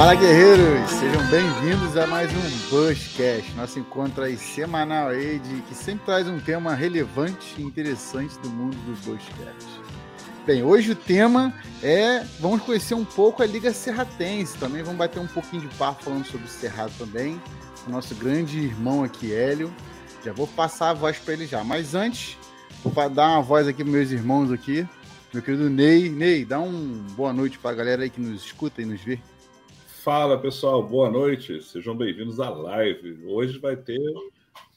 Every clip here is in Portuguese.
Fala guerreiros, sejam bem-vindos a mais um Bushcast, nosso encontro aí semanal aí de que sempre traz um tema relevante e interessante do mundo do Bushcast. Bem, hoje o tema é vamos conhecer um pouco a Liga Serratense, também vamos bater um pouquinho de papo falando sobre o Cerrado também, o nosso grande irmão aqui Hélio. Já vou passar a voz para ele já, mas antes vou dar uma voz aqui para meus irmãos aqui, meu querido Ney. Ney, dá um boa noite para a galera aí que nos escuta e nos vê. Fala pessoal, boa noite, sejam bem-vindos à live. Hoje vai ter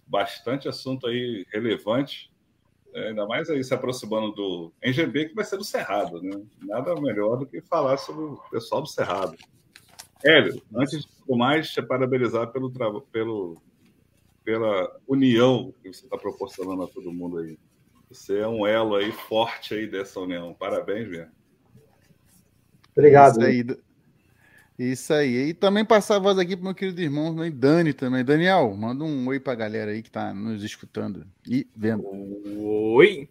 bastante assunto aí relevante, né? ainda mais aí se aproximando do NGB, que vai ser do Cerrado, né? Nada melhor do que falar sobre o pessoal do Cerrado. Hélio, antes de tudo mais, te parabenizar pelo, pelo, pela união que você está proporcionando a todo mundo aí. Você é um elo aí forte aí dessa união. Parabéns, mesmo. Obrigado. Isso aí. Isso aí. E também passar a voz aqui para meu querido irmão né, Dani também. Daniel, manda um oi para a galera aí que está nos escutando e vendo. Oi,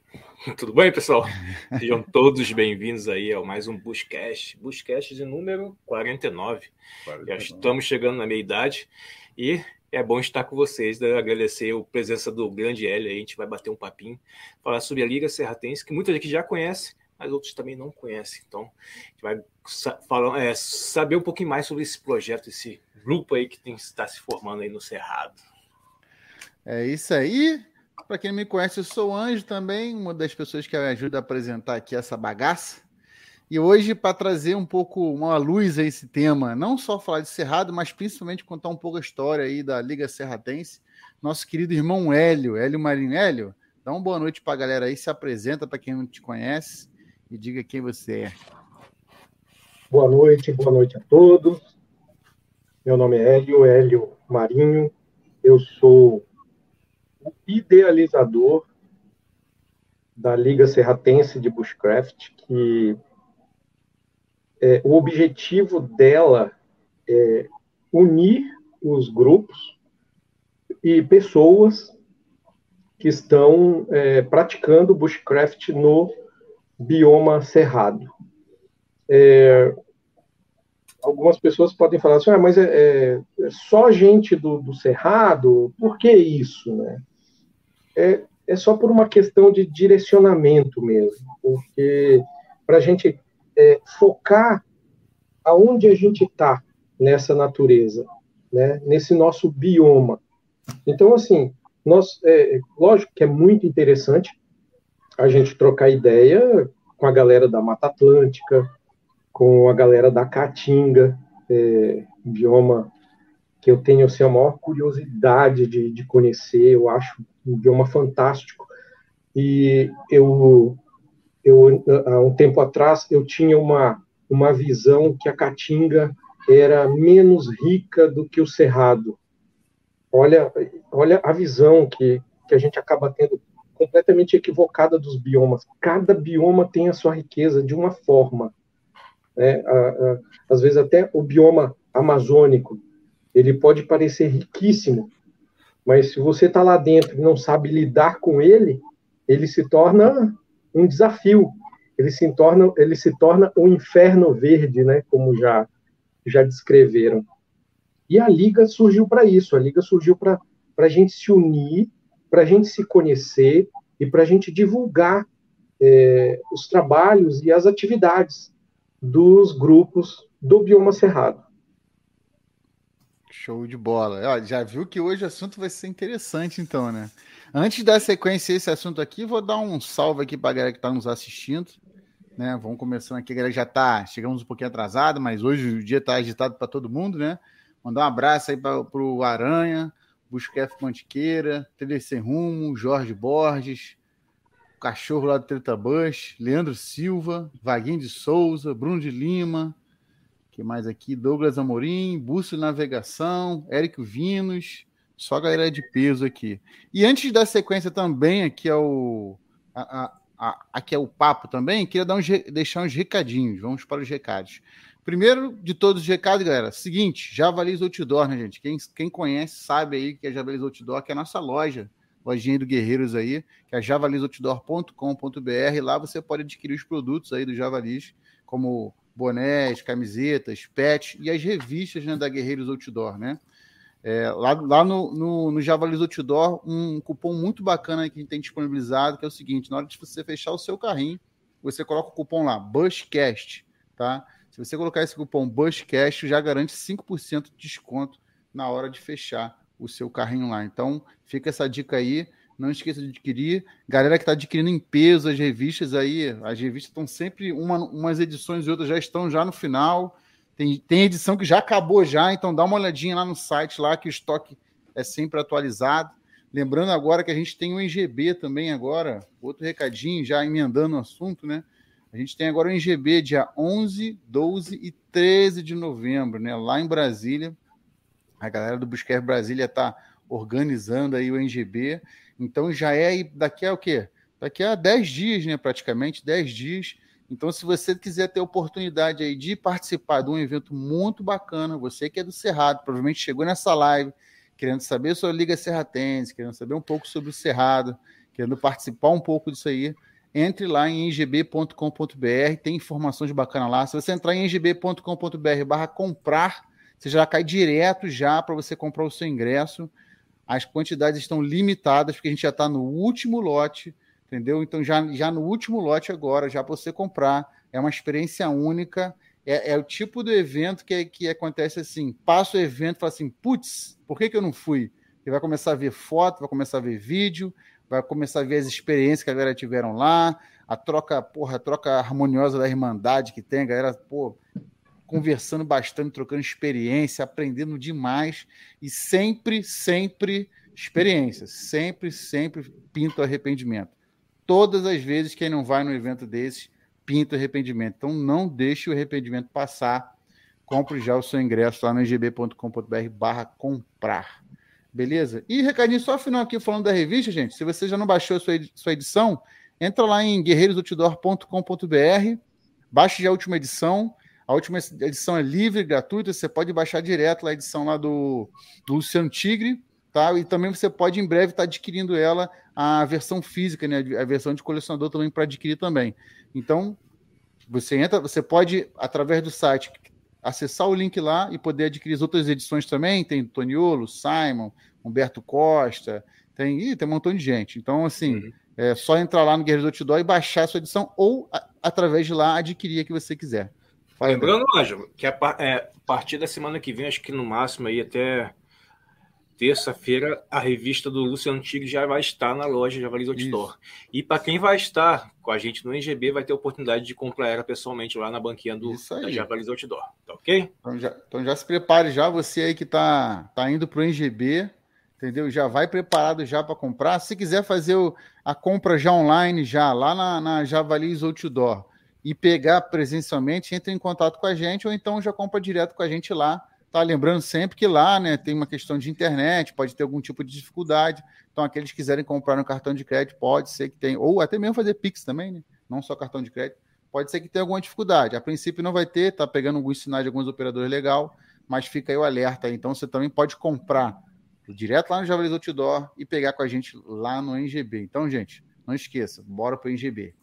tudo bem, pessoal? Sejam todos bem-vindos aí a mais um Buscast. Buscast de número 49. 49. Já estamos chegando na meia-idade e é bom estar com vocês. Né? Agradecer a presença do grande Hélio aí. A gente vai bater um papinho, falar sobre a Liga Serratense, que muita gente já conhece, mas outros também não conhecem. Então, a gente vai falar, é, saber um pouquinho mais sobre esse projeto, esse grupo aí que está se formando aí no Cerrado. É isso aí. Para quem me conhece, eu sou o Anjo também, uma das pessoas que ajuda a apresentar aqui essa bagaça. E hoje, para trazer um pouco uma luz a esse tema, não só falar de Cerrado, mas principalmente contar um pouco a história aí da Liga Serratense, nosso querido irmão Hélio, Hélio Marinho. Hélio, dá uma boa noite para a galera aí, se apresenta para quem não te conhece e diga quem você é. Boa noite, boa noite a todos. Meu nome é Hélio, Hélio Marinho. Eu sou o idealizador da Liga Serratense de Bushcraft, que é, o objetivo dela é unir os grupos e pessoas que estão é, praticando bushcraft no bioma cerrado. É, algumas pessoas podem falar assim, ah, mas é, é, é só gente do, do, cerrado, por que isso, né? É, é só por uma questão de direcionamento mesmo, porque para a gente é, focar aonde a gente está nessa natureza, né? Nesse nosso bioma. Então, assim, nós, é, lógico que é muito interessante a gente trocar ideia com a galera da Mata Atlântica, com a galera da Caatinga, é, um bioma que eu tenho assim, a maior curiosidade de, de conhecer, eu acho um bioma fantástico. E eu, eu, há um tempo atrás, eu tinha uma, uma visão que a Caatinga era menos rica do que o Cerrado. Olha, olha a visão que, que a gente acaba tendo completamente equivocada dos biomas. Cada bioma tem a sua riqueza de uma forma. Né? Às vezes até o bioma amazônico, ele pode parecer riquíssimo, mas se você está lá dentro e não sabe lidar com ele, ele se torna um desafio. Ele se torna, ele se torna um inferno verde, né? Como já já descreveram. E a liga surgiu para isso. A liga surgiu para a gente se unir para a gente se conhecer e para a gente divulgar é, os trabalhos e as atividades dos grupos do Bioma Cerrado. Show de bola. já viu que hoje o assunto vai ser interessante, então, né? Antes da sequência esse assunto aqui, vou dar um salve aqui para a galera que está nos assistindo. Né? Vamos começando aqui, a galera já está, chegamos um pouquinho atrasado, mas hoje o dia está agitado para todo mundo, né? Mandar um abraço aí para o Aranha, Busquef Mantiqueira, Sem Rumo, Jorge Borges, cachorro lá do Treta Bush, Leandro Silva, Vaguinho de Souza, Bruno de Lima, que mais aqui? Douglas Amorim, Bússio Navegação, Érico Vinos, só galera de peso aqui. E antes da sequência também, aqui é o, a, a, a, aqui é o papo também, queria dar uns, deixar uns recadinhos, vamos para os recados. Primeiro de todos os recados, galera, seguinte, Javalis Outdoor, né, gente? Quem, quem conhece sabe aí que é Javalis Outdoor, que é a nossa loja, lojinha do Guerreiros aí, que é javalisoutdoor.com.br. Lá você pode adquirir os produtos aí do Javalis, como bonés, camisetas, pets e as revistas né, da Guerreiros Outdoor, né? É, lá lá no, no, no Javalis Outdoor, um cupom muito bacana que a gente tem disponibilizado, que é o seguinte: na hora de você fechar o seu carrinho, você coloca o cupom lá, BushCast, tá? Se você colocar esse cupom BushCast, já garante 5% de desconto na hora de fechar o seu carrinho lá. Então, fica essa dica aí. Não esqueça de adquirir. Galera que está adquirindo em peso as revistas aí, as revistas estão sempre, uma, umas edições e outras já estão já no final. Tem, tem edição que já acabou já, então dá uma olhadinha lá no site lá que o estoque é sempre atualizado. Lembrando agora que a gente tem o NGB também agora, outro recadinho, já emendando o assunto, né? A gente tem agora o NGB dia 11, 12 e 13 de novembro, né? Lá em Brasília. A galera do Busquer Brasília está organizando aí o NGB. Então já é daqui a o quê? Daqui a 10 dias, né? Praticamente 10 dias. Então, se você quiser ter oportunidade aí de participar de um evento muito bacana, você que é do Cerrado, provavelmente chegou nessa live querendo saber sobre a Liga Serratense, querendo saber um pouco sobre o Cerrado, querendo participar um pouco disso aí, entre lá em ngb.com.br, tem informações bacanas lá. Se você entrar em ngb.com.br barra comprar, você já cai direto já para você comprar o seu ingresso. As quantidades estão limitadas, porque a gente já está no último lote entendeu? Então, já, já no último lote agora, já para você comprar, é uma experiência única, é, é, o tipo do evento que, que acontece assim, passa o evento e fala assim, putz, por que, que eu não fui? Você vai começar a ver foto, vai começar a ver vídeo, vai começar a ver as experiências que a galera tiveram lá, a troca, porra, a troca harmoniosa da Irmandade que tem, a galera, pô, conversando bastante, trocando experiência, aprendendo demais e sempre, sempre experiência, sempre, sempre pinto arrependimento todas as vezes quem não vai no evento desse pinta arrependimento. Então não deixe o arrependimento passar. Compre já o seu ingresso lá no gb.com.br barra comprar. Beleza? E recadinho só final aqui falando da revista, gente. Se você já não baixou a sua, edição, entra lá em guerreirosoutdoor.com.br, baixe já a última edição. A última edição é livre, gratuita, você pode baixar direto a edição lá do, do Luciano Tigre, tá? E também você pode em breve estar tá adquirindo ela a versão física, né? A versão de colecionador também para adquirir também. Então, você entra, você pode, através do site, acessar o link lá e poder adquirir as outras edições também. Tem Toniolo, Simon, Humberto Costa, tem, ih, tem um montão de gente. Então, assim, uhum. é só entrar lá no Guerreiro do Outdoor e baixar a sua edição ou, a, através de lá, adquirir a que você quiser. Lembrando, Ângelo, que a, é, a partir da semana que vem, acho que no máximo aí até terça-feira, a revista do Luciano Tigre já vai estar na loja Javalis Outdoor. E para quem vai estar com a gente no NGB, vai ter a oportunidade de comprar ela pessoalmente lá na banquinha do da Javalis Outdoor. Tá ok? Então já, então já se prepare já, você aí que tá, tá indo para o NGB, entendeu? Já vai preparado já para comprar. Se quiser fazer o, a compra já online, já lá na, na Javalis Outdoor e pegar presencialmente, entre em contato com a gente ou então já compra direto com a gente lá Tá lembrando sempre que lá, né, tem uma questão de internet, pode ter algum tipo de dificuldade. Então, aqueles que quiserem comprar no cartão de crédito, pode ser que tenha, ou até mesmo fazer Pix também, né? Não só cartão de crédito. Pode ser que tenha alguma dificuldade. A princípio não vai ter, tá pegando alguns sinais de alguns operadores legal, mas fica aí o alerta. Então, você também pode comprar direto lá no Javalis Outdoor e pegar com a gente lá no NGB. Então, gente, não esqueça, bora para o NGB.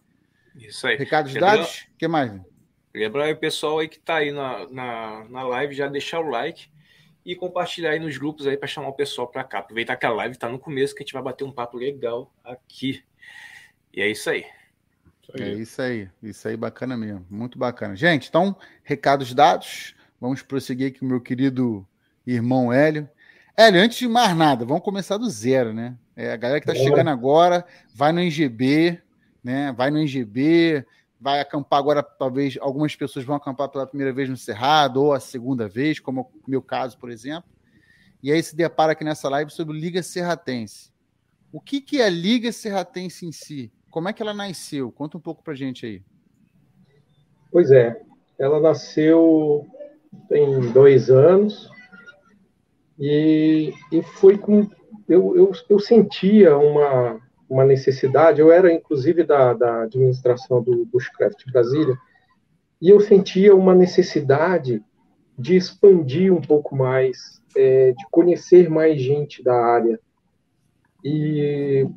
Isso aí. Recados dados? O que mais? Lembrar aí o pessoal aí que está aí na, na, na live já deixar o like e compartilhar aí nos grupos aí para chamar o pessoal para cá. Aproveitar que a live está no começo que a gente vai bater um papo legal aqui. E é isso aí. É isso aí, isso aí bacana mesmo, muito bacana. Gente, então, recados dados, vamos prosseguir aqui com o meu querido irmão Hélio. Hélio, antes de mais nada, vamos começar do zero, né? É, a galera que está chegando agora, vai no NGB, né? Vai no NGB, vai acampar agora, talvez algumas pessoas vão acampar pela primeira vez no Cerrado ou a segunda vez, como o meu caso, por exemplo. E aí se depara aqui nessa live sobre Liga Serratense. O que, que é a Liga Serratense em si? Como é que ela nasceu? Conta um pouco para gente aí. Pois é, ela nasceu tem dois anos e, e foi com. Eu, eu, eu sentia uma, uma necessidade. Eu era, inclusive, da, da administração do Bushcraft Brasília, e eu sentia uma necessidade de expandir um pouco mais, é, de conhecer mais gente da área. E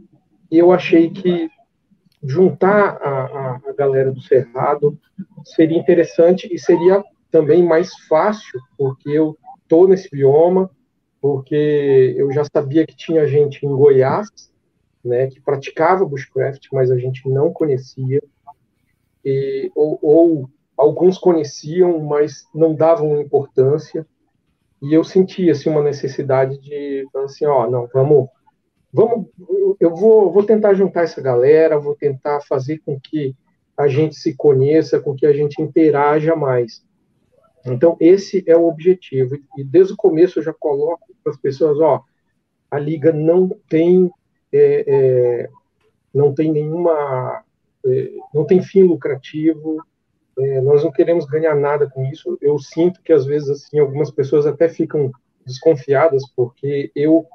eu achei que juntar a, a, galera do Cerrado, seria interessante e seria também mais fácil, porque eu estou nesse bioma, porque eu já sabia que tinha gente em Goiás, né, que praticava bushcraft, mas a gente não conhecia, e, ou, ou alguns conheciam, mas não davam importância, e eu sentia assim, uma necessidade de, assim, ó, não, vamos, vamos, eu vou, vou tentar juntar essa galera, vou tentar fazer com que a gente se conheça, com que a gente interaja mais. Então, esse é o objetivo. E desde o começo eu já coloco para as pessoas, ó, a Liga não tem, é, é, não tem nenhuma, é, não tem fim lucrativo, é, nós não queremos ganhar nada com isso. Eu sinto que, às vezes, assim, algumas pessoas até ficam desconfiadas porque eu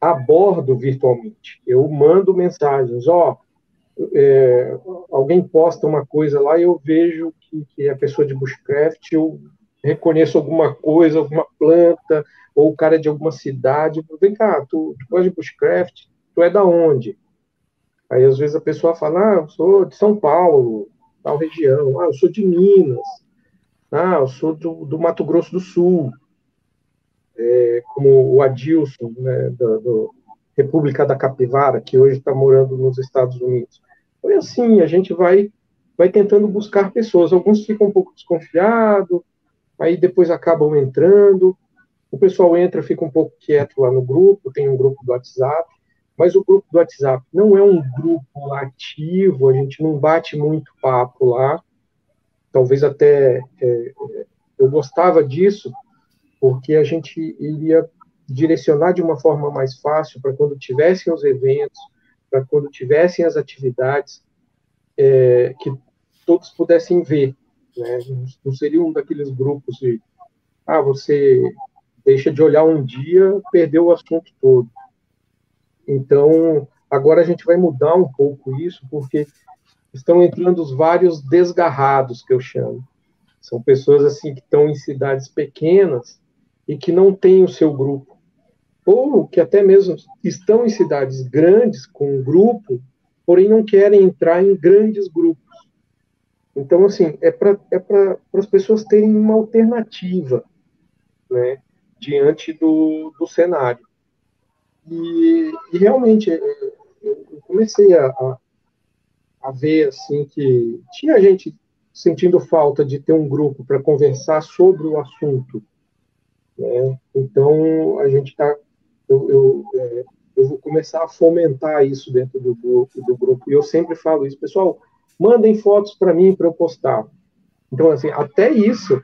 abordo virtualmente. Eu mando mensagens, ó, é, alguém posta uma coisa lá eu vejo que, que é a pessoa de bushcraft, eu reconheço alguma coisa, alguma planta, ou o cara é de alguma cidade, vem cá, tu, tu gosta de bushcraft, tu é da onde? Aí às vezes a pessoa fala, ah, eu sou de São Paulo, tal região, ah, eu sou de Minas, ah, eu sou do, do Mato Grosso do Sul, é, como o Adilson, né, do, República da Capivara, que hoje está morando nos Estados Unidos. Foi assim, a gente vai vai tentando buscar pessoas. Alguns ficam um pouco desconfiados, aí depois acabam entrando. O pessoal entra, fica um pouco quieto lá no grupo, tem um grupo do WhatsApp, mas o grupo do WhatsApp não é um grupo ativo, a gente não bate muito papo lá. Talvez até é, eu gostava disso, porque a gente iria direcionar de uma forma mais fácil para quando tivessem os eventos, para quando tivessem as atividades, é, que todos pudessem ver né? Não seria um daqueles grupos de, ah, você deixa de olhar um dia, perdeu o assunto todo. Então, agora a gente vai mudar um pouco isso, porque estão entrando os vários desgarrados, que eu chamo. São pessoas assim que estão em cidades pequenas e que não têm o seu grupo. Ou que até mesmo estão em cidades grandes com um grupo, porém não querem entrar em grandes grupos. Então, assim, é para é as pessoas terem uma alternativa né, diante do, do cenário. E, e realmente, é, eu comecei a, a, a, ver assim que tinha gente sentindo falta de ter um grupo para conversar sobre o assunto. Né? Então, a gente está. Eu, eu, é, eu vou começar a fomentar isso dentro do grupo, do grupo. E eu sempre falo isso, pessoal mandem fotos para mim para eu postar. Então, assim, até isso,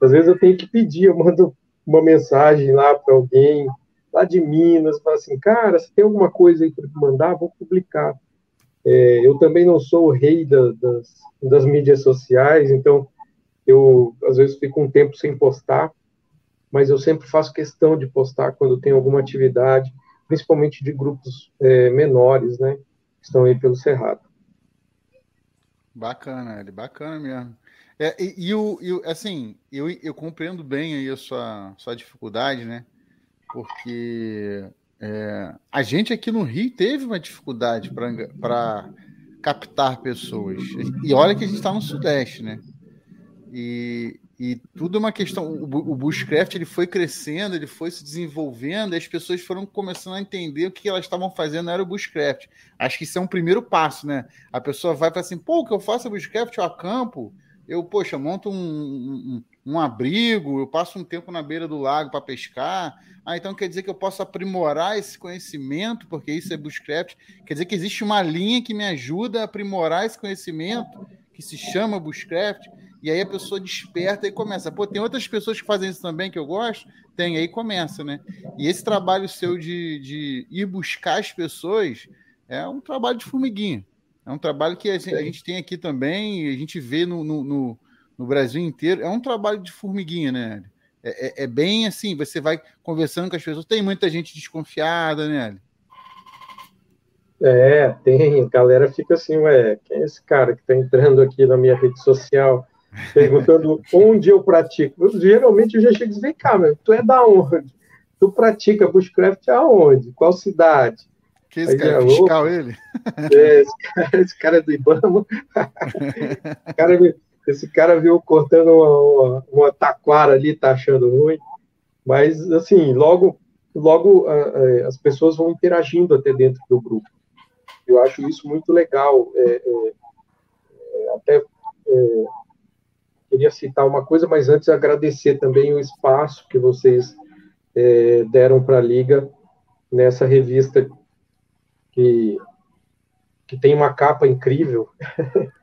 às vezes eu tenho que pedir, eu mando uma mensagem lá para alguém lá de Minas, falo assim, cara, se tem alguma coisa aí para mandar, vou publicar. É, eu também não sou o rei da, das, das mídias sociais, então eu às vezes fico um tempo sem postar, mas eu sempre faço questão de postar quando tem alguma atividade, principalmente de grupos é, menores, né, que estão aí pelo Cerrado. Bacana, ele bacana mesmo. É, e, e, o, e, assim, eu, eu compreendo bem aí a sua, sua dificuldade, né? Porque é, a gente aqui no Rio teve uma dificuldade para captar pessoas. E olha que a gente está no Sudeste, né? E, e tudo é uma questão. O, o Bushcraft ele foi crescendo, ele foi se desenvolvendo, e as pessoas foram começando a entender o que elas estavam fazendo era o Bushcraft. Acho que isso é um primeiro passo, né? A pessoa vai para assim, pô, o que eu faço é Bushcraft, eu acampo, eu, poxa, monto um, um, um, abrigo, eu passo um tempo na beira do lago para pescar. Ah, então quer dizer que eu posso aprimorar esse conhecimento, porque isso é Bushcraft. Quer dizer que existe uma linha que me ajuda a aprimorar esse conhecimento, que se chama Bushcraft. E aí a pessoa desperta e começa. Pô, tem outras pessoas que fazem isso também que eu gosto? Tem, aí começa, né? E esse trabalho seu de, de ir buscar as pessoas é um trabalho de formiguinha. É um trabalho que a gente, a gente tem aqui também, a gente vê no, no, no, Brasil inteiro. É um trabalho de formiguinha, né? É, é, é, bem assim, você vai conversando com as pessoas. Tem muita gente desconfiada, né? É, tem. A galera fica assim, ué, quem é esse cara que está entrando aqui na minha rede social? perguntando onde eu pratico. Eu, geralmente eu já chego e vem cá, meu, tu é da onde? Tu pratica bushcraft aonde? Qual cidade? Que esse cara é fiscal, ele? É, esse cara, esse cara é do Ibama. cara, esse cara viu cortando uma, uma, taquara ali, tá achando ruim. Mas, assim, logo, logo as pessoas vão interagindo até dentro do grupo. Eu acho isso muito legal. É, é, é até é, queria citar uma coisa, mas antes agradecer também o espaço que vocês é, deram para a Liga nessa revista que, que tem uma capa incrível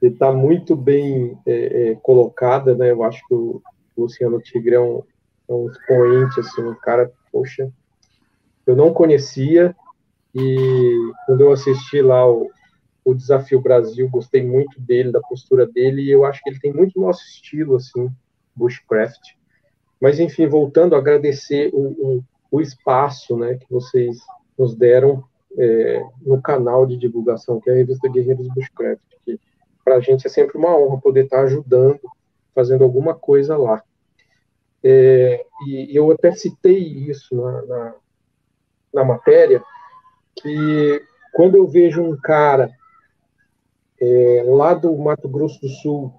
está muito bem é, é, colocada, né? Eu acho que o Luciano Tigre é um, é um expoente, assim, um cara, poxa, eu não conhecia e quando eu assisti lá o, o Desafio Brasil, gostei muito dele, da postura dele, e eu acho que ele tem muito nosso estilo, assim, bushcraft. Mas, enfim, voltando agradecer o, o, o espaço né, que vocês nos deram é, no canal de divulgação, que é a revista Guerreiros Bushcraft, para a gente é sempre uma honra poder estar ajudando, fazendo alguma coisa lá. É, e eu até citei isso na, na, na, matéria, que quando eu vejo um cara é, lá do Mato Grosso do Sul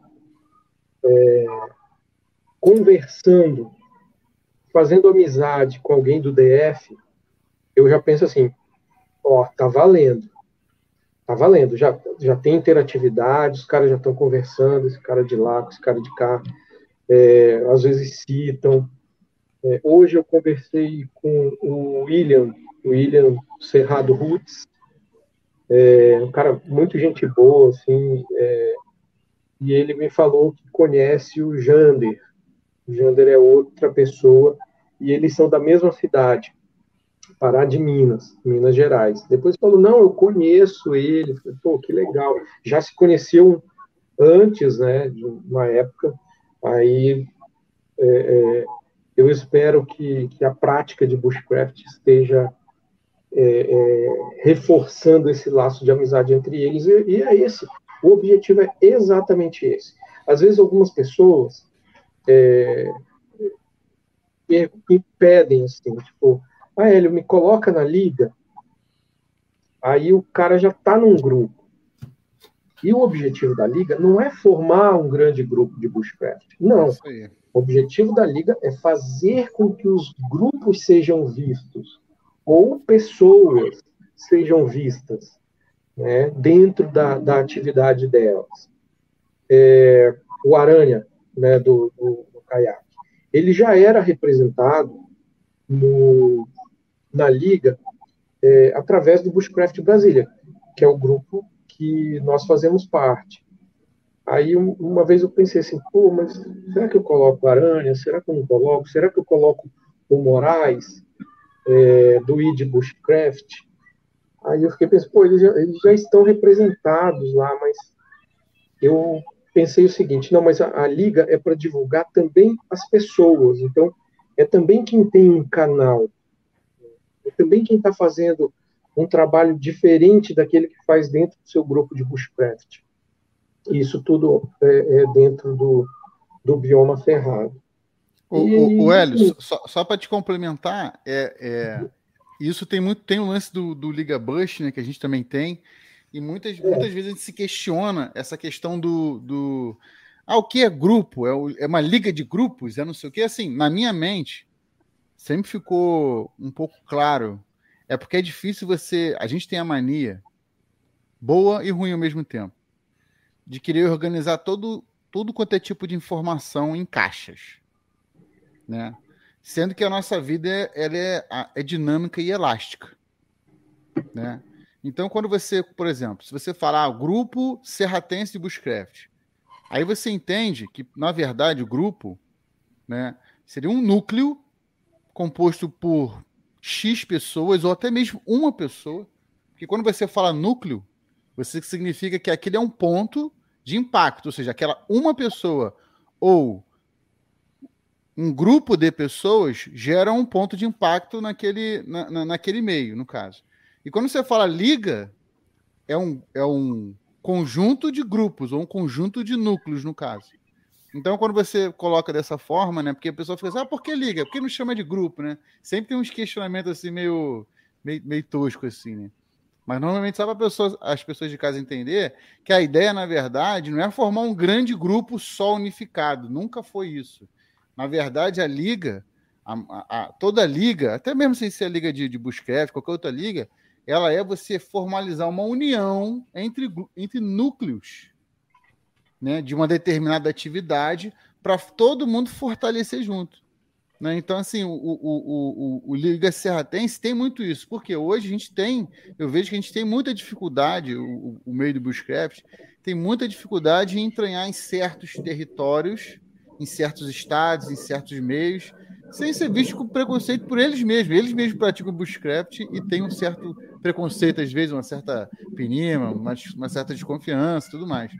é, conversando, fazendo amizade com alguém do DF, eu já penso assim, ó, tá valendo. Tá valendo, já, já tem interatividade, os caras já estão conversando, esse cara de lá, com esse cara de cá, é, às vezes citam. É, hoje eu conversei com o William, William Cerrado Roots, é, um cara muito gente boa, assim, é, e ele me falou que conhece o Jander. O Jander é outra pessoa, e eles são da mesma cidade. Pará de Minas, Minas Gerais. Depois falou, não, eu conheço ele. Falei, Pô, que legal. Já se conheceu antes, né, de uma época. Aí é, é, eu espero que, que a prática de bushcraft esteja é, é, reforçando esse laço de amizade entre eles. E, e, é esse. O objetivo é exatamente esse. Às vezes algumas pessoas é, me pedem assim, tipo, ah, Hélio, me coloca na liga. Aí o cara já está num grupo. E o objetivo da liga não é formar um grande grupo de bushcraft. Não. O objetivo da liga é fazer com que os grupos sejam vistos ou pessoas sejam vistas né, dentro da, da atividade delas. É, o Aranha, né, do, do, do caiaque, ele já era representado no, na liga é, através do Bushcraft Brasília, que é o grupo que nós fazemos parte. Aí uma vez eu pensei assim, pô, mas será que eu coloco Aranha? Será que eu não coloco? Será que eu coloco o Moraes é, do ID Bushcraft? Aí eu fiquei pensando, pô, eles já, eles já, estão representados lá, mas eu pensei o seguinte, não, mas a, a liga é para divulgar também as pessoas, então é também quem tem um canal, também quem está fazendo um trabalho diferente daquele que faz dentro do seu grupo de bushcraft. Isso tudo é, é dentro do, do bioma cerrado. O, o, o Hélio, só, só para te complementar, é, é, isso tem muito tem o lance do, do Liga Bush, né, que a gente também tem, e muitas, é. muitas vezes a gente se questiona essa questão do, do ah, o que é grupo? É, o, é uma liga de grupos? É não sei o que. Assim, na minha mente, sempre ficou um pouco claro. É porque é difícil você. A gente tem a mania, boa e ruim ao mesmo tempo, de querer organizar todo, todo quanto é tipo de informação em caixas. Né? Sendo que a nossa vida é, ela é, é dinâmica e elástica. Né? Então, quando você, por exemplo, se você falar ah, grupo Serratense de Bushcraft, aí você entende que, na verdade, o grupo né, seria um núcleo composto por X pessoas, ou até mesmo uma pessoa. Porque quando você fala núcleo, você significa que aquele é um ponto de impacto, ou seja, aquela uma pessoa ou um grupo de pessoas gera um ponto de impacto naquele, na, na, naquele meio, no caso. E quando você fala liga, é um, é um conjunto de grupos, ou um conjunto de núcleos, no caso. Então, quando você coloca dessa forma, né? Porque a pessoa fica assim, ah, por que liga? Por que não chama de grupo, né? Sempre tem uns questionamentos assim meio, meio, meio tosco assim, né? Mas normalmente só para as pessoas de casa entender que a ideia, na verdade, não é formar um grande grupo só unificado. Nunca foi isso. Na verdade, a liga, a, a, a, toda liga, até mesmo sem ser a liga de, de qualquer outra liga, ela é você formalizar uma união entre, entre núcleos né, de uma determinada atividade para todo mundo fortalecer junto. Né? Então, assim, o, o, o, o, Liga Serratense tem muito isso, porque hoje a gente tem, eu vejo que a gente tem muita dificuldade, o, o meio do Bushcraft tem muita dificuldade em entranhar em certos territórios, em certos estados, em certos meios, sem ser visto com preconceito por eles mesmos. Eles mesmos praticam Bushcraft e tem um certo preconceito, às vezes, uma certa pinima, uma, uma certa desconfiança tudo mais.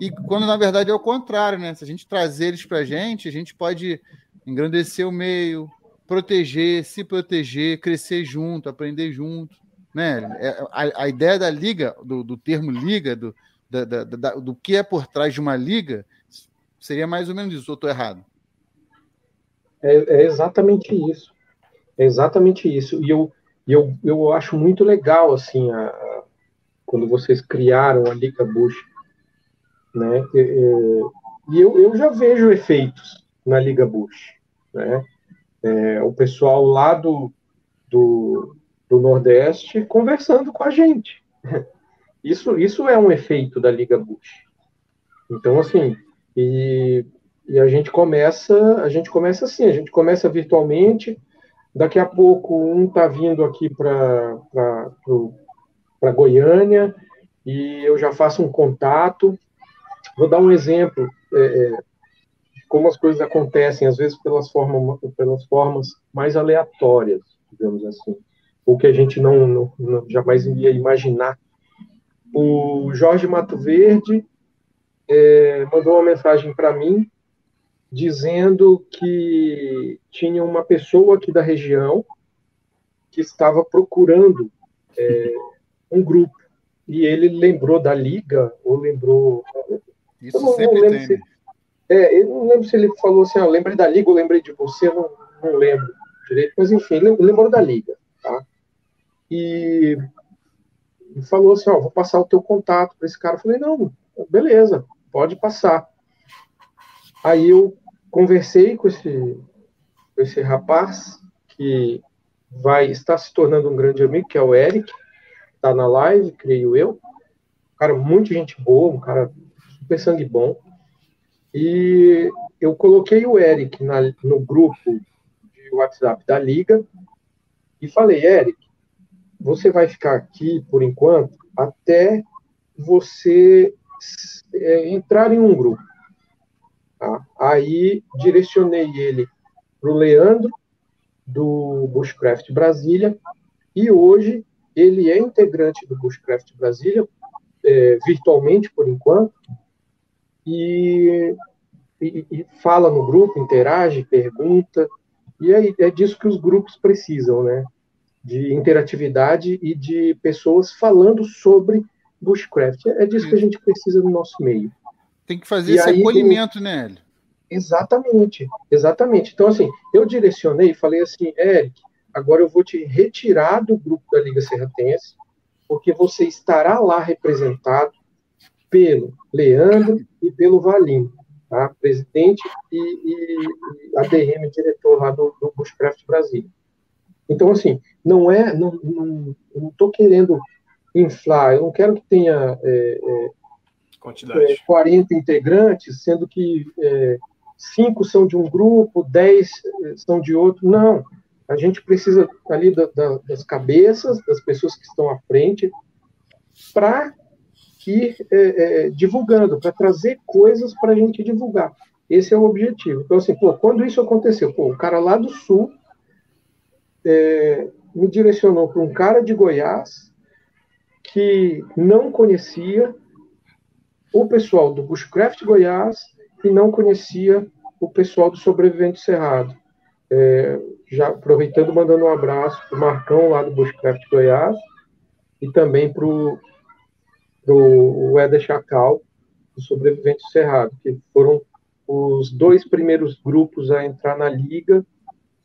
E quando, na verdade, é o contrário, né? Se a gente trazer eles para a gente, a gente pode engrandecer o meio, proteger, se proteger, crescer junto, aprender junto. Né? É, a, a ideia da liga, do, do termo liga, do, da, da, da, do que é por trás de uma liga, seria mais ou menos isso, ou estou errado? É, é, exatamente isso. É exatamente isso. E eu, eu, eu acho muito legal, assim, a, a, quando vocês criaram a Liga Bush, né? E, e eu, eu já vejo efeitos na Liga Bush né? É, o pessoal lá do, do, do, Nordeste conversando com a gente. Isso, isso é um efeito da Liga Bush. Então, assim, e, e a gente começa, a gente começa assim, a gente começa virtualmente, daqui a pouco um tá vindo aqui para Goiânia, e eu já faço um contato. Vou dar um exemplo. É, é como as coisas acontecem, às vezes pelas, forma, pelas formas mais aleatórias, digamos assim, ou que a gente não, não, não jamais iria imaginar. O Jorge Mato Verde é, mandou uma mensagem para mim dizendo que tinha uma pessoa aqui da região que estava procurando é, um grupo e ele lembrou da liga ou lembrou isso não, sempre não tem. Se, é, eu não lembro se ele falou assim, ó, lembrei da Liga ou lembrei de você, não, não lembro direito, mas enfim, lembrou da Liga, tá? E, e falou assim, ó, vou passar o teu contato para esse cara. Eu falei, não, beleza, pode passar. Aí eu conversei com esse, com esse rapaz que vai estar se tornando um grande amigo, que é o Eric, tá na live, creio eu. Um cara muito gente boa, um cara super sangue bom. E eu coloquei o Eric na, no grupo de WhatsApp da Liga e falei, Eric, você vai ficar aqui por enquanto até você é, entrar em um grupo. Tá? Aí direcionei ele para o Leandro, do Bushcraft Brasília, e hoje ele é integrante do Bushcraft Brasília, é, virtualmente por enquanto, e, e, e fala no grupo, interage, pergunta, e é, é disso que os grupos precisam, né? De interatividade e de pessoas falando sobre bushcraft. É disso que a gente precisa no nosso meio. Tem que fazer e esse aí, acolhimento, né, Hélio? Exatamente, exatamente. Então, assim, eu direcionei e falei assim, Eric, agora eu vou te retirar do grupo da Liga Serratense, porque você estará lá representado pelo Leandro e pelo Valim, tá? presidente e, e, e ADM, diretor lá do, do Bushcraft Brasil. Então, assim, não é, não estou querendo inflar, eu não quero que tenha é, é, Quantidade. É, 40 integrantes, sendo que é, cinco são de um grupo, 10 é, são de outro. Não, a gente precisa ali da, da, das cabeças, das pessoas que estão à frente, para ir é, é, divulgando, para trazer coisas para a gente divulgar. Esse é o objetivo. Então, assim, pô, quando isso aconteceu, pô, o cara lá do Sul é, me direcionou para um cara de Goiás que não conhecia o pessoal do Bushcraft Goiás e não conhecia o pessoal do Sobrevivente Cerrado. É, já aproveitando, mandando um abraço para o Marcão lá do Bushcraft Goiás e também para o Eda Chacal, o Sobrevivente Cerrado, que foram os dois primeiros grupos a entrar na liga.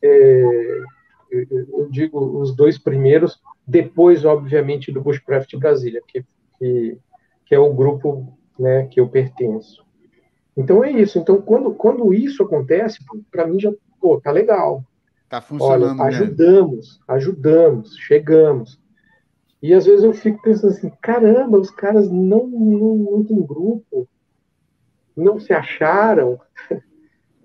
É, eu digo os dois primeiros, depois, obviamente, do Bushcraft Brasília, que, que, que é o grupo né, que eu pertenço. Então é isso. Então, quando, quando isso acontece, para mim já, pô, tá legal. Tá funcionando. Olha, ajudamos, né? ajudamos, chegamos. E às vezes eu fico pensando assim, caramba, os caras não, não, não têm grupo, não se acharam.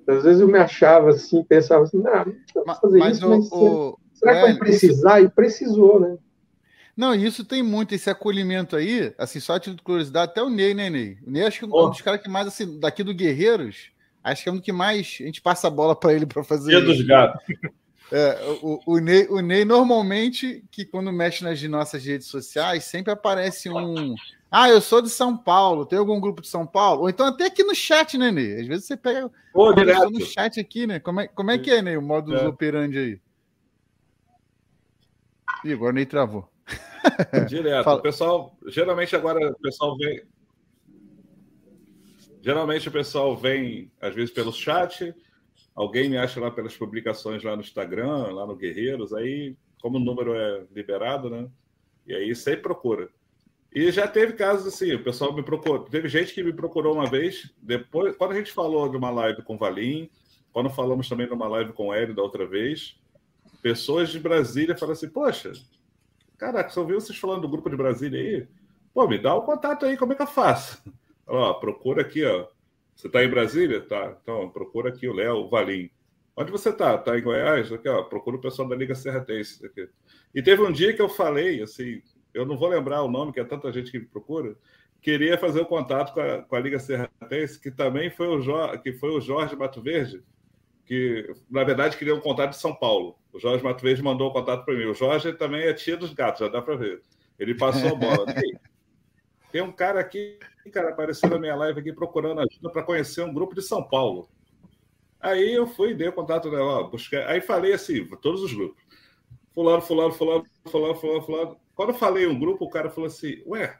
Às vezes eu me achava assim, pensava assim, não, não mas, fazer mas isso, o, mas o, será que vai precisar? Isso... E precisou, né? Não, isso tem muito, esse acolhimento aí, assim, só a título de curiosidade, até o Ney, né, Ney? O Ney acho que é um dos caras que mais, assim, daqui do Guerreiros, acho que é um que mais a gente passa a bola para ele para fazer. Dia dos gatos. É, o, o, Ney, o Ney, normalmente, que quando mexe nas nossas redes sociais, sempre aparece um. Ah, eu sou de São Paulo, tem algum grupo de São Paulo? Ou então até aqui no chat, né, Ney? Às vezes você pega Pô, direto. no chat aqui, né? Como é, como é que é, Ney, o modo é. operandi aí? Ih, agora o Ney travou. Direto. Fala. O pessoal, geralmente agora o pessoal vem. Geralmente o pessoal vem, às vezes, pelo chat, Alguém me acha lá pelas publicações lá no Instagram, lá no Guerreiros, aí, como o número é liberado, né? E aí sempre procura. E já teve casos assim, o pessoal me procurou. Teve gente que me procurou uma vez, depois, quando a gente falou de uma live com o Valim, quando falamos também de uma live com o Hélio da outra vez, pessoas de Brasília falaram assim: Poxa, caraca, só ouviu vocês falando do grupo de Brasília aí? Pô, me dá o contato aí, como é que eu faço? Ó, procura aqui, ó. Você está em Brasília? Tá. Então, procura aqui o Léo, Valim. Onde você está? Está em Goiás? Aqui, ó, procura o pessoal da Liga Serratense. Aqui. E teve um dia que eu falei, assim, eu não vou lembrar o nome, que é tanta gente que me procura, queria fazer o um contato com a, com a Liga Serratense, que também foi o, jo, que foi o Jorge Mato Verde, que, na verdade, queria um contato de São Paulo. O Jorge Mato Verde mandou o um contato para mim. O Jorge também é tia dos gatos, já dá para ver. Ele passou a bola. Tem um cara aqui, cara, apareceu na minha live aqui procurando ajuda para conhecer um grupo de São Paulo. Aí eu fui, dei o contato dela, buscar. Aí falei assim, todos os grupos. Fulano, fulano, fulano, fulano, fulano, fulano. Quando eu falei um grupo, o cara falou assim: Ué,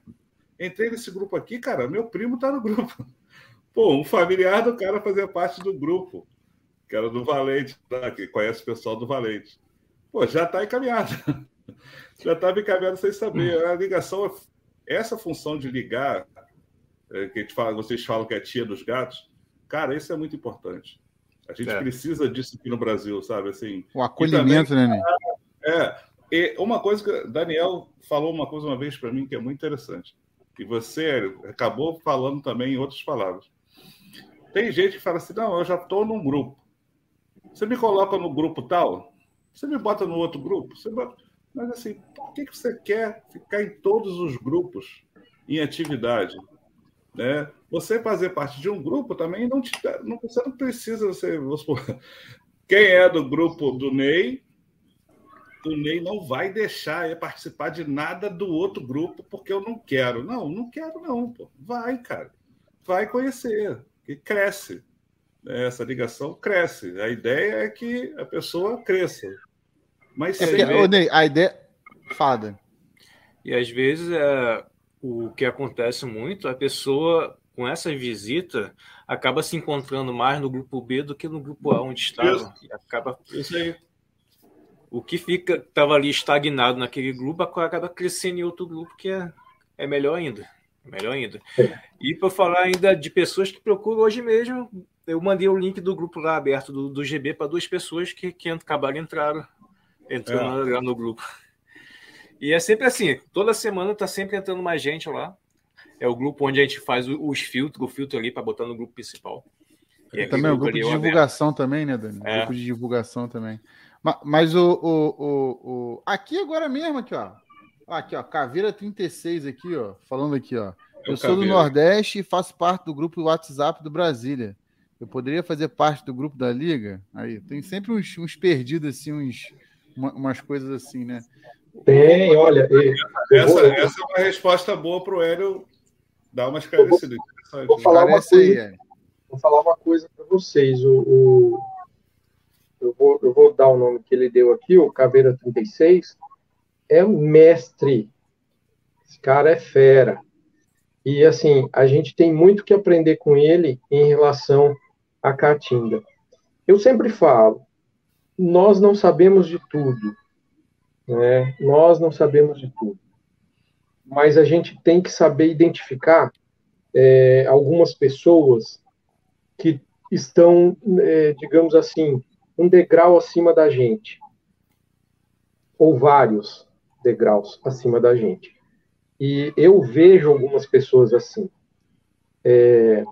entrei nesse grupo aqui, cara, meu primo tá no grupo. Pô, um familiar do cara fazia parte do grupo, que era do Valente, tá? que conhece o pessoal do Valente. Pô, já tá encaminhado. já estava encaminhado sem saber. A ligação essa função de ligar, é, que fala, vocês falam que é tia dos gatos, cara, isso é muito importante. A gente é. precisa disso aqui no Brasil, sabe? Assim, o acolhimento, também, né? É. E uma coisa que Daniel falou uma coisa uma vez para mim que é muito interessante. E você acabou falando também em outras palavras. Tem gente que fala assim: não, eu já estou num grupo. Você me coloca no grupo tal, você me bota no outro grupo, você bota... Mas assim, por que, você quer ficar em todos os grupos em atividade? Né? Você fazer parte de um grupo também não te não, você não precisa você, quem é do grupo do Ney o Ney não vai deixar eu participar de nada do outro grupo porque eu não quero. Não, não quero não, pô. Vai, cara. Vai conhecer, que cresce. Essa ligação cresce. A ideia é que a pessoa cresça. Mas é porque, a ideia. Fada. E às vezes é, o que acontece muito, a pessoa com essa visita acaba se encontrando mais no grupo B do que no grupo A onde estava. E acaba. Isso aí. O que fica estava ali estagnado naquele grupo acaba crescendo em outro grupo que é, é melhor ainda. Melhor ainda. É. E para falar ainda de pessoas que procuram hoje mesmo, eu mandei o link do grupo lá aberto do, do GB para duas pessoas que, que acabaram entrando entrando é. lá no grupo. E é sempre assim, toda semana tá sempre entrando mais gente lá. É o grupo onde a gente faz os filtros, o filtro ali para botar no grupo principal. E também é o grupo de divulgação também, né, Dani? É. Grupo de divulgação também. Mas, mas o, o, o, o, Aqui agora mesmo, aqui, ó. Aqui, ó. Caveira 36 aqui, ó. Falando aqui, ó. É eu sou do Nordeste e faço parte do grupo WhatsApp do Brasília. Eu poderia fazer parte do grupo da Liga? Aí, tem sempre uns, uns perdidos, assim, uns uma, umas coisas assim, né? Tem, olha. essa, vou... essa é uma resposta boa para o Hélio dar uma esclarecida. Vou, vou, falar uma coisa, aí, vou falar uma coisa para vocês. O, o, eu, vou, eu vou dar o nome que ele deu aqui, o Caveira 36, é mestre. Esse cara é fera. E assim, a gente tem muito que aprender com ele em relação à Caatinga. Eu sempre falo, nós não sabemos de tudo. Né? Nós não sabemos de tudo. Mas a gente tem que saber identificar é, algumas pessoas que estão, é, digamos assim, um degrau acima da gente, ou vários degraus acima da gente. E eu vejo algumas pessoas assim. É,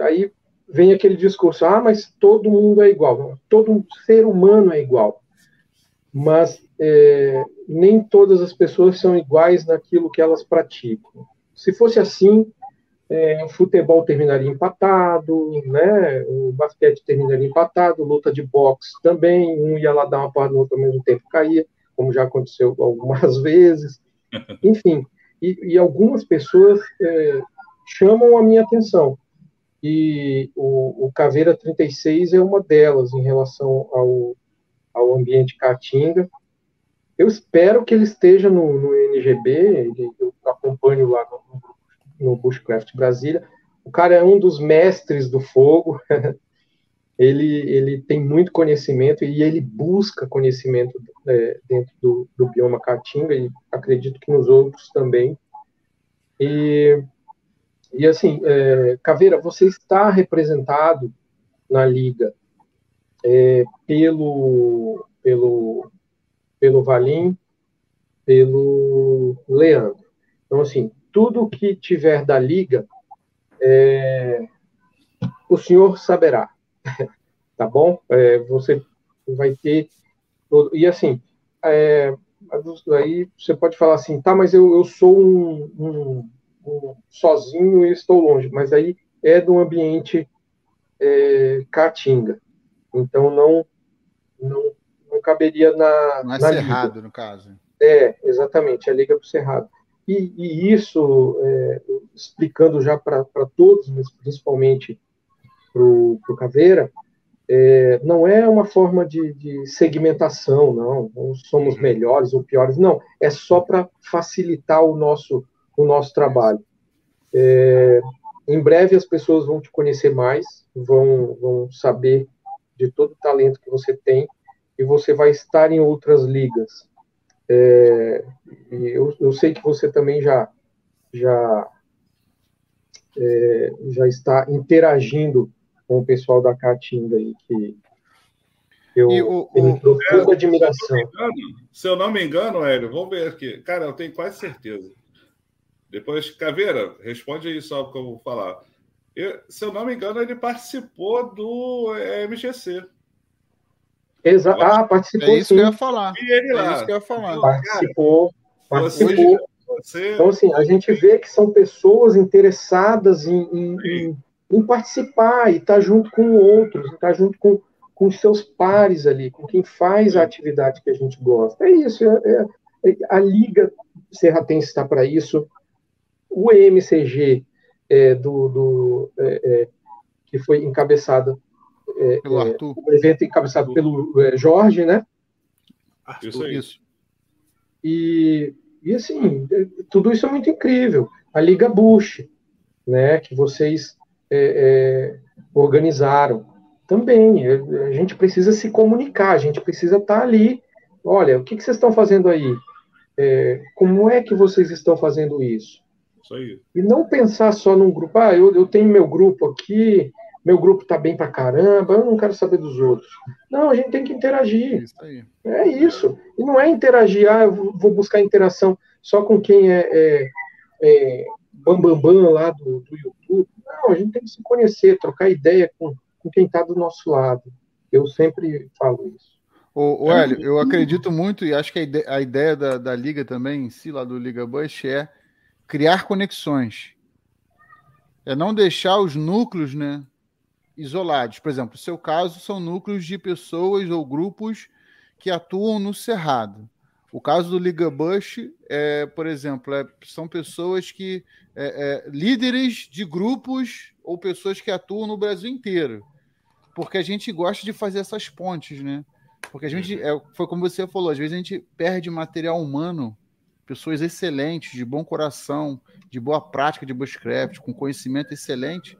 aí vem aquele discurso: ah, mas todo mundo é igual. Todo ser humano é igual. Mas é, nem todas as pessoas são iguais naquilo que elas praticam. Se fosse assim, é, o futebol terminaria empatado, né? O basquete terminaria empatado, luta de boxe também, um ia lá dar uma porrada no outro ao mesmo tempo caía, como já aconteceu algumas vezes. Enfim, e, e algumas pessoas é, chamam a minha atenção. E o, o, Caveira 36 é uma delas em relação ao, ao ambiente Caatinga. Eu espero que ele esteja no, no NGB, eu acompanho lá no, no Bushcraft Brasília. O cara é um dos mestres do fogo. ele, ele tem muito conhecimento e ele busca conhecimento é, dentro do, do bioma Caatinga e acredito que nos outros também. E, e assim, é, Caveira, você está representado na liga é, pelo, pelo, pelo Valim, pelo Leandro. Então, assim, tudo que tiver da liga, é, o senhor saberá, tá bom? É, você vai ter e assim, é, aí você pode falar assim, tá, mas eu, eu sou um, um, um sozinho e estou longe, mas aí é do ambiente é, caatinga, então não não, não caberia na, não é na cerrado liga. no caso. É, exatamente, a liga para o cerrado. E, e isso, é, explicando já para todos, mas principalmente para o Caveira, é, não é uma forma de, de, segmentação, não, não somos uhum. melhores ou piores, não, é só para facilitar o nosso, o nosso trabalho. É, em breve as pessoas vão te conhecer mais, vão, vão saber de todo o talento que você tem e você vai estar em outras ligas. É, eu, eu, sei que você também já já é, já está interagindo com o pessoal da Caatinga aí que eu o, tenho profunda admiração. Se eu não me engano, Hélio, vamos ver aqui. Cara, eu tenho quase certeza. Depois, Caveira, responde aí só o que eu vou falar. Eu, se eu não me engano, ele participou do é, MGC. Exato. Ah, participou. É isso sim. que eu ia falar. E ele lá. É isso que eu ia falar. Participou. participou. Você... Então, assim, a gente vê que são pessoas interessadas em, em, em, em participar e estar tá junto com outros, estar tá junto com, com os seus pares ali, com quem faz a atividade que a gente gosta. É isso. É, é, é a Liga Serratense está para isso. O EMCG, é, do, do é, é, que foi encabeçado é, pelo é, Arthur. um evento encabeçado pelo é, Jorge, né? Arthur, isso. isso. E, e assim, é, tudo isso é muito incrível. A Liga Bush, né, que vocês é, organizaram, também. A gente precisa se comunicar, a gente precisa estar ali. Olha, o que, que vocês estão fazendo aí? como é que vocês estão fazendo isso? Isso aí. E não pensar só num grupo, ah, eu, eu tenho meu grupo aqui, meu grupo tá bem pra caramba, eu não quero saber dos outros. Não, a gente tem que interagir. Isso é isso. E não é interagir, ah, eu vou buscar interação só com quem é, é, é bambambam bam, bam lá do, do, YouTube. Não, a gente tem que se conhecer, trocar ideia com, com quem está do nosso lado. Eu sempre falo isso. O, o Hélio, eu acredito muito e acho que a ideia, a ideia da, da Liga também, em si, lá do Liga Bush, é criar conexões. É não deixar os núcleos, né, isolados. Por exemplo, no seu caso, são núcleos de pessoas ou grupos que atuam no Cerrado. O caso do Liga Bush, é, por exemplo, é, são pessoas que. É, é, líderes de grupos ou pessoas que atuam no Brasil inteiro. Porque a gente gosta de fazer essas pontes, né? Porque a gente, é, foi como você falou, às vezes a gente perde material humano, pessoas excelentes, de bom coração, de boa prática de bushcraft, com conhecimento excelente,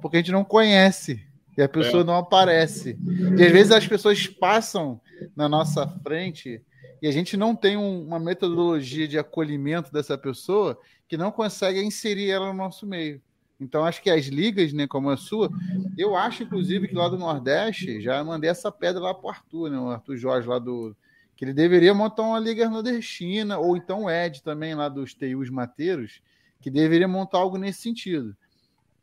porque a gente não conhece. E a pessoa é. não aparece. E às vezes as pessoas passam na nossa frente e a gente não tem um, uma metodologia de acolhimento dessa pessoa que não consegue inserir ela no nosso meio. Então, acho que as ligas, né, como a sua, eu acho, inclusive, que lá do Nordeste, já mandei essa pedra lá para o Arthur, né, o Arthur Jorge, lá do. Que ele deveria montar uma liga nordestina, ou então o Ed também, lá dos TUs Mateiros, que deveria montar algo nesse sentido.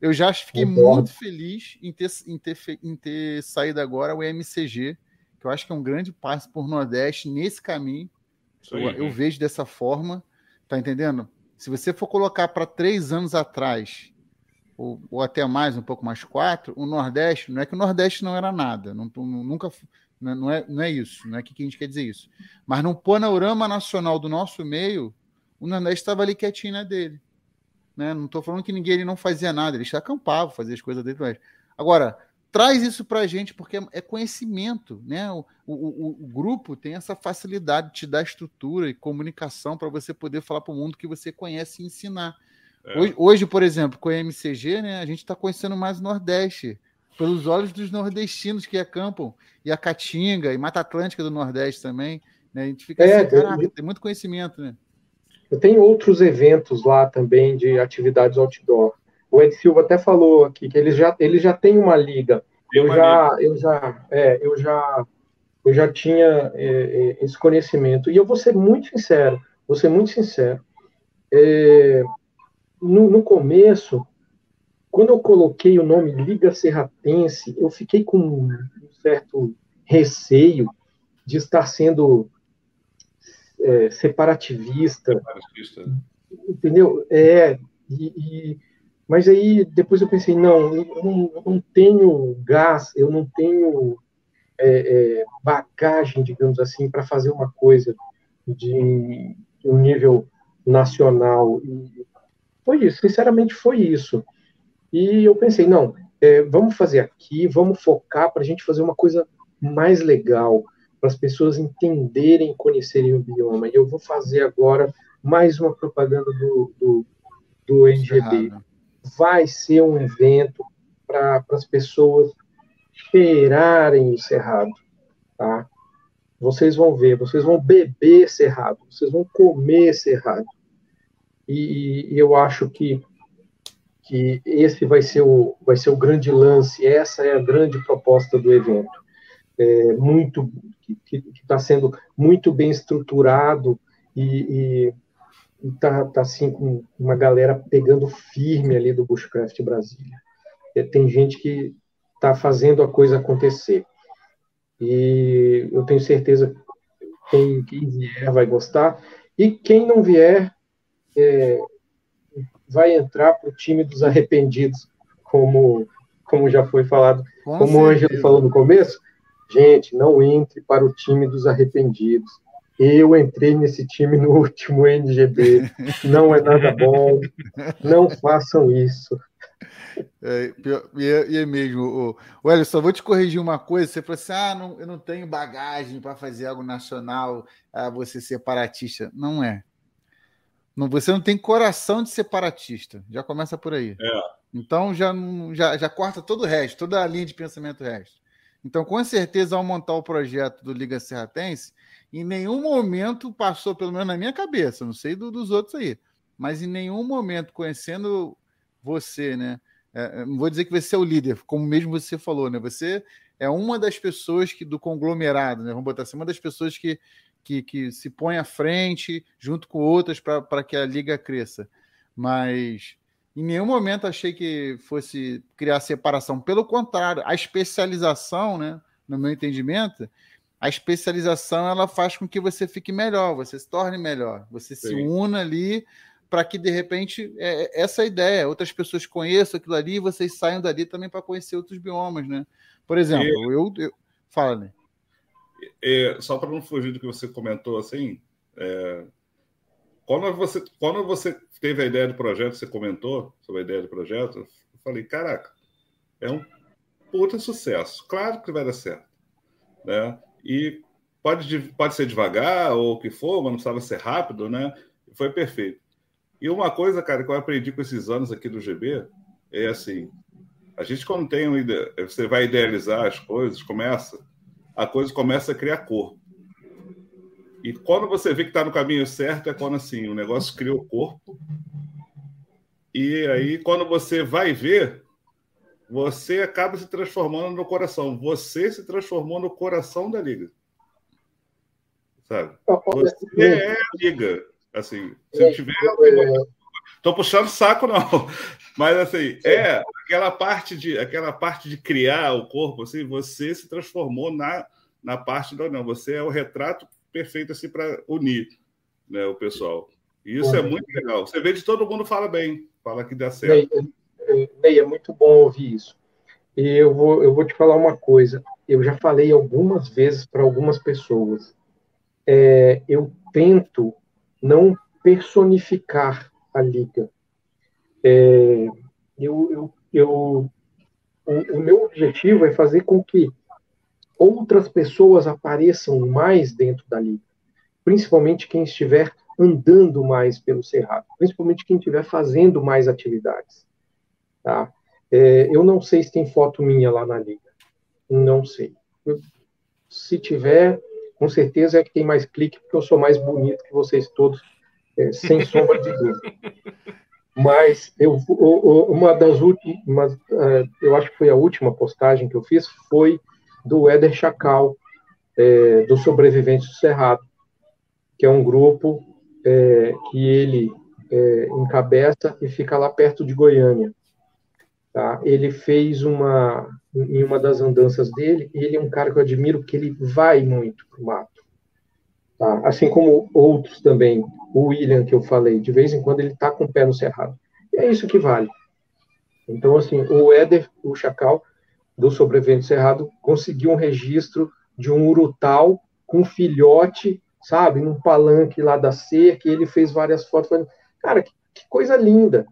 Eu já fiquei muito feliz em ter, em, ter, em ter saído agora o MCG, que eu acho que é um grande passo por Nordeste nesse caminho. Eu, eu, vejo dessa forma, tá entendendo? Se você for colocar para três anos atrás ou, ou, até mais, um pouco mais quatro, o Nordeste, não é que o Nordeste não era nada, não, nunca, não é, não é isso, não é que a gente quer dizer isso. Mas no panorama nacional do nosso meio, o Nordeste estava ali quietinho na dele. Né? Não estou falando que ninguém ele não fazia nada, ele acampava, fazia as coisas dele. Mas... Agora, traz isso para a gente, porque é conhecimento. Né? O, o, o, grupo tem essa facilidade de te dar estrutura e comunicação para você poder falar para o mundo que você conhece e ensinar. É. Hoje, hoje, por exemplo, com a MCG, né, a gente está conhecendo mais o Nordeste, pelos olhos dos nordestinos que acampam, e a Caatinga, e Mata Atlântica do Nordeste também. Né? A gente fica é, assim, caraca, tem muito conhecimento, né? Eu tenho outros eventos lá também de atividades outdoor. O Ed Silva até falou aqui que ele já, ele já tem uma liga. Eu já, eu já, é, eu já, eu já tinha é, é, esse conhecimento. E eu vou ser muito sincero, vou ser muito sincero. É, no, no começo, quando eu coloquei o nome Liga Serratense, eu fiquei com um certo receio de estar sendo é, separativista, separativista, entendeu? É, e, e, mas aí depois eu pensei, não, eu não, eu não tenho gás, eu não tenho é, é, bagagem, digamos assim, para fazer uma coisa de, de um nível nacional. E, foi isso, sinceramente foi isso. E eu pensei, não, é, vamos fazer aqui, vamos focar para a gente fazer uma coisa mais legal, para as pessoas entenderem, conhecerem o bioma. E eu vou fazer agora mais uma propaganda do, do, do NGB. Vai ser um evento para as pessoas cheirarem o cerrado, tá? Vocês vão ver, vocês vão beber cerrado, vocês vão comer cerrado e, e eu acho que que esse vai ser o vai ser o grande lance, essa é a grande proposta do evento, é, muito que está sendo muito bem estruturado e está tá, assim com uma galera pegando firme ali do Bushcraft Brasília. É, tem gente que está fazendo a coisa acontecer. E eu tenho certeza que quem vier vai gostar. E quem não vier é, vai entrar para o time dos arrependidos, como, como já foi falado, Com como o Ângelo falou no começo. Gente, não entre para o time dos arrependidos. Eu entrei nesse time no último NGB. Não é nada bom. Não façam isso. É, e, é, e é mesmo. O, o só vou te corrigir uma coisa. Você falou assim: ah, não, eu não tenho bagagem para fazer algo nacional, ah, você separatista. Não é. Não, você não tem coração de separatista. Já começa por aí. É. Então já, já, já corta todo o resto, toda a linha de pensamento resto. Então, com certeza, ao montar o projeto do Liga Serratense, em nenhum momento passou, pelo menos na minha cabeça, não sei do, dos outros aí, mas em nenhum momento, conhecendo você, né? É, é não vou dizer que você é o líder, como mesmo você falou, né? Você é uma das pessoas que do conglomerado, né? Vamos botar assim, uma das pessoas que que, que se põe à frente, junto com outras, para que a liga cresça. Mas em nenhum momento achei que fosse criar separação. Pelo contrário, a especialização, né, no meu entendimento, a especialização ela faz com que você fique melhor, você se torne melhor, você Sim. se una ali para que de repente é, é, essa ideia, outras pessoas conheçam aquilo ali e vocês saiam dali também para conhecer outros biomas, né? Por exemplo, e... eu, eu fala, né? É, só para não fugir do que você comentou, assim, é, quando, você, quando você teve a ideia do projeto, você comentou sobre a ideia do projeto, eu falei, caraca, é um puta sucesso. Claro que vai dar certo. Né? E pode, pode ser devagar ou o que for, mas não precisava ser rápido, né? Foi perfeito. E uma coisa, cara, que eu aprendi com esses anos aqui do GB é assim: A gente, quando tem ideia, você vai idealizar as coisas, começa, a coisa começa a criar corpo. E quando você vê que está no caminho certo, é quando assim, o negócio criou corpo. E aí, quando você vai ver, você acaba se transformando no coração. Você se transformou no coração da liga. Sabe? Você é a liga. Assim, se eu tiver. Estou puxando saco, não. Mas assim, é aquela parte de aquela parte de criar o corpo, assim, você se transformou na, na parte da não. Você é o retrato perfeito assim para unir né, o pessoal. E isso é muito legal. Você vê de todo mundo fala bem, fala que dá certo. Ney, é muito bom ouvir isso. E eu vou, eu vou te falar uma coisa. Eu já falei algumas vezes para algumas pessoas. É, eu tento não personificar a liga. É, eu, eu, eu, o, o meu objetivo é fazer com que outras pessoas apareçam mais dentro da liga, principalmente quem estiver andando mais pelo cerrado, principalmente quem estiver fazendo mais atividades. Tá? É, eu não sei se tem foto minha lá na liga, não sei. Eu, se tiver, com certeza é que tem mais clique, porque eu sou mais bonito que vocês todos, é, sem sombra de dúvida. Mas eu, uma das últimas, é, eu acho que foi a última postagem que eu fiz, foi do Éder Chacal, é, do Sobreviventes do Cerrado, que é um grupo é, que ele é, encabeça e fica lá perto de Goiânia. Tá? Ele fez uma, em uma das andanças dele, ele é um cara que eu admiro, porque ele vai muito para o mato. Tá? Assim como outros também, o William que eu falei, de vez em quando ele está com o pé no cerrado. E é isso que vale. Então, assim, o Éder, o Chacal, do sobrevivente cerrado conseguiu um registro de um urutau com filhote, sabe, num palanque lá da cerca, e ele fez várias fotos. Falando, Cara, que, que coisa linda,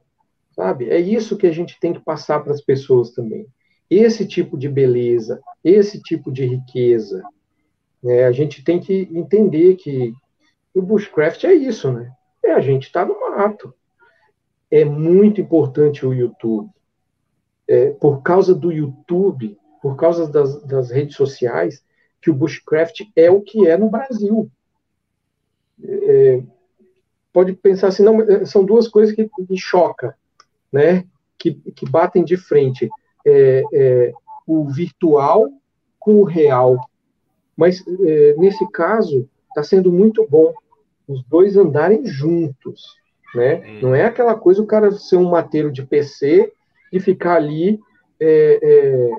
sabe? É isso que a gente tem que passar para as pessoas também. Esse tipo de beleza, esse tipo de riqueza. Né? A gente tem que entender que o bushcraft é isso, né? É a gente está no mato. É muito importante o YouTube é, por causa do YouTube, por causa das, das, redes sociais, que o bushcraft é o que é no Brasil. É, pode pensar assim, não, é, são duas coisas que me chocam, né? Que, que batem de frente. É, é, o virtual com o real. Mas, é, nesse caso, está sendo muito bom os dois andarem juntos, né? Hum. Não é aquela coisa o cara ser um mateiro de PC de ficar ali, é, é,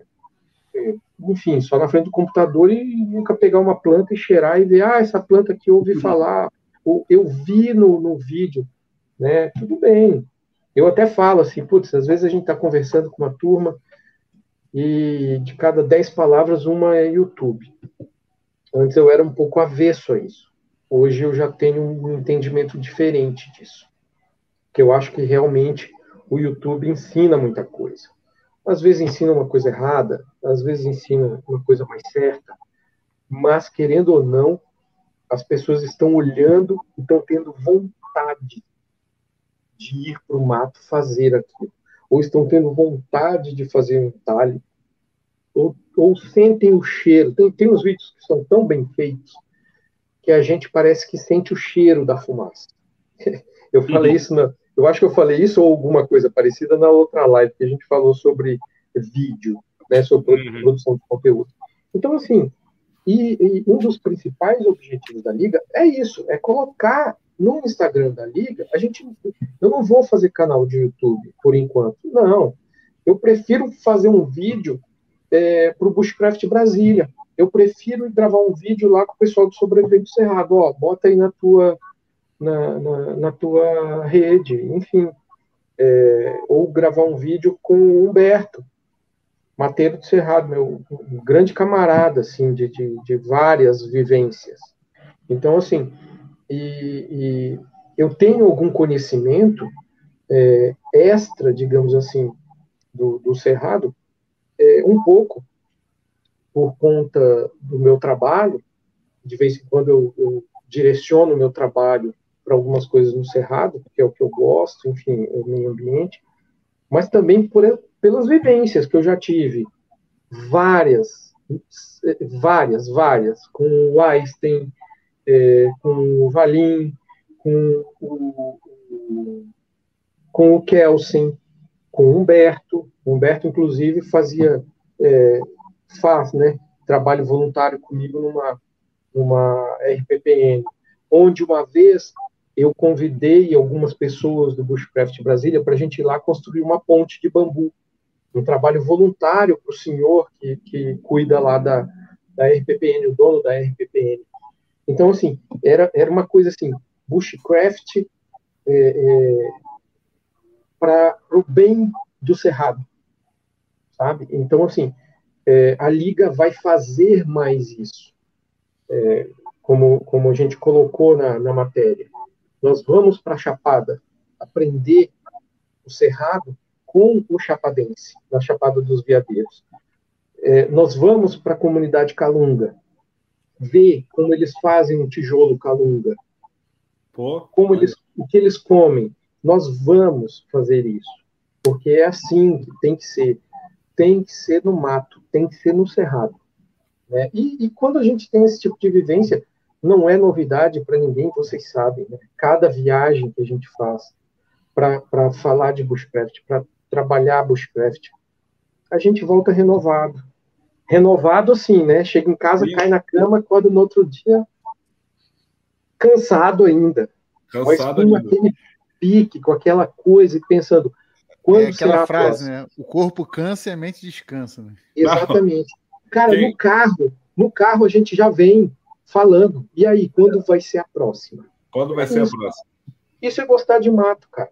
é, enfim, só na frente do computador e nunca pegar uma planta e cheirar e ver, ah, essa planta aqui eu ouvi uhum. falar, ou eu vi no, no vídeo, né? Tudo bem. Eu até falo assim, putz, às vezes a gente está conversando com uma turma e de cada dez palavras, uma é YouTube. Antes eu era um pouco avesso a isso. Hoje eu já tenho um entendimento diferente disso. Que eu acho que realmente o YouTube ensina muita coisa. Às vezes ensina uma coisa errada, às vezes ensina uma coisa mais certa, mas querendo ou não, as pessoas estão olhando e estão tendo vontade de ir para o mato fazer aquilo, ou estão tendo vontade de fazer um talho, ou, ou sentem o cheiro. Tem, tem uns vídeos que são tão bem feitos que a gente parece que sente o cheiro da fumaça. Eu falei uhum. isso na, eu acho que eu falei isso ou alguma coisa parecida na outra live que a gente falou sobre vídeo, né, sobre uhum. produção de conteúdo. Então, assim, e, e, um dos principais objetivos da liga é isso, é colocar no Instagram da liga, a gente, eu não vou fazer canal de YouTube por enquanto, não. Eu prefiro fazer um vídeo é, para o Bushcraft Brasília. Eu prefiro gravar um vídeo lá com o pessoal do Sobrevivente Cerrado. Ó, bota aí na tua na, na, na tua rede, enfim. É, ou gravar um vídeo com o Humberto, Mateiro de Cerrado, meu um grande camarada, assim, de, de, de, várias vivências. Então, assim, e, e eu tenho algum conhecimento é, extra, digamos assim, do, do Cerrado, é, um pouco por conta do meu trabalho, de vez em quando eu, eu direciono o meu trabalho para algumas coisas no Cerrado, que é o que eu gosto, enfim, é o meio ambiente, mas também por, pelas vivências que eu já tive, várias, várias, várias, com o Einstein, é, com o Valim, com o, com o Kelsen, com o Humberto. Humberto, inclusive, fazia, é, faz, né, trabalho voluntário comigo numa, numa RPPN, onde uma vez eu convidei algumas pessoas do Bushcraft Brasília para a gente ir lá construir uma ponte de bambu, um trabalho voluntário para o senhor que, que cuida lá da, da RPPN, o dono da RPPN. Então, assim, era, era uma coisa assim, Bushcraft é, é, para o bem do Cerrado, sabe? Então, assim, é, a Liga vai fazer mais isso, é, como, como a gente colocou na, na matéria. Nós vamos para a Chapada aprender o Cerrado com o chapadense, na Chapada dos Veadeiros. É, nós vamos para a comunidade Calunga, ver como eles fazem o tijolo Calunga, Pô, como eles, o que eles comem. Nós vamos fazer isso, porque é assim que tem que ser. Tem que ser no mato, tem que ser no cerrado. Né? E, e quando a gente tem esse tipo de vivência, não é novidade para ninguém, vocês sabem. Né? Cada viagem que a gente faz para falar de bushcraft, para trabalhar bushcraft, a gente volta renovado. Renovado assim, né? Chega em casa, Sim. cai na cama, acorda no outro dia cansado ainda. Cansado ainda. aquele pique, com aquela coisa e pensando, quando é aquela frase, né? O corpo cansa e a mente descansa. Né? Exatamente. Cara, Quem... no carro, no carro a gente já vem falando. E aí, quando vai ser a próxima? Quando vai ser a próxima? Isso é gostar de mato, cara.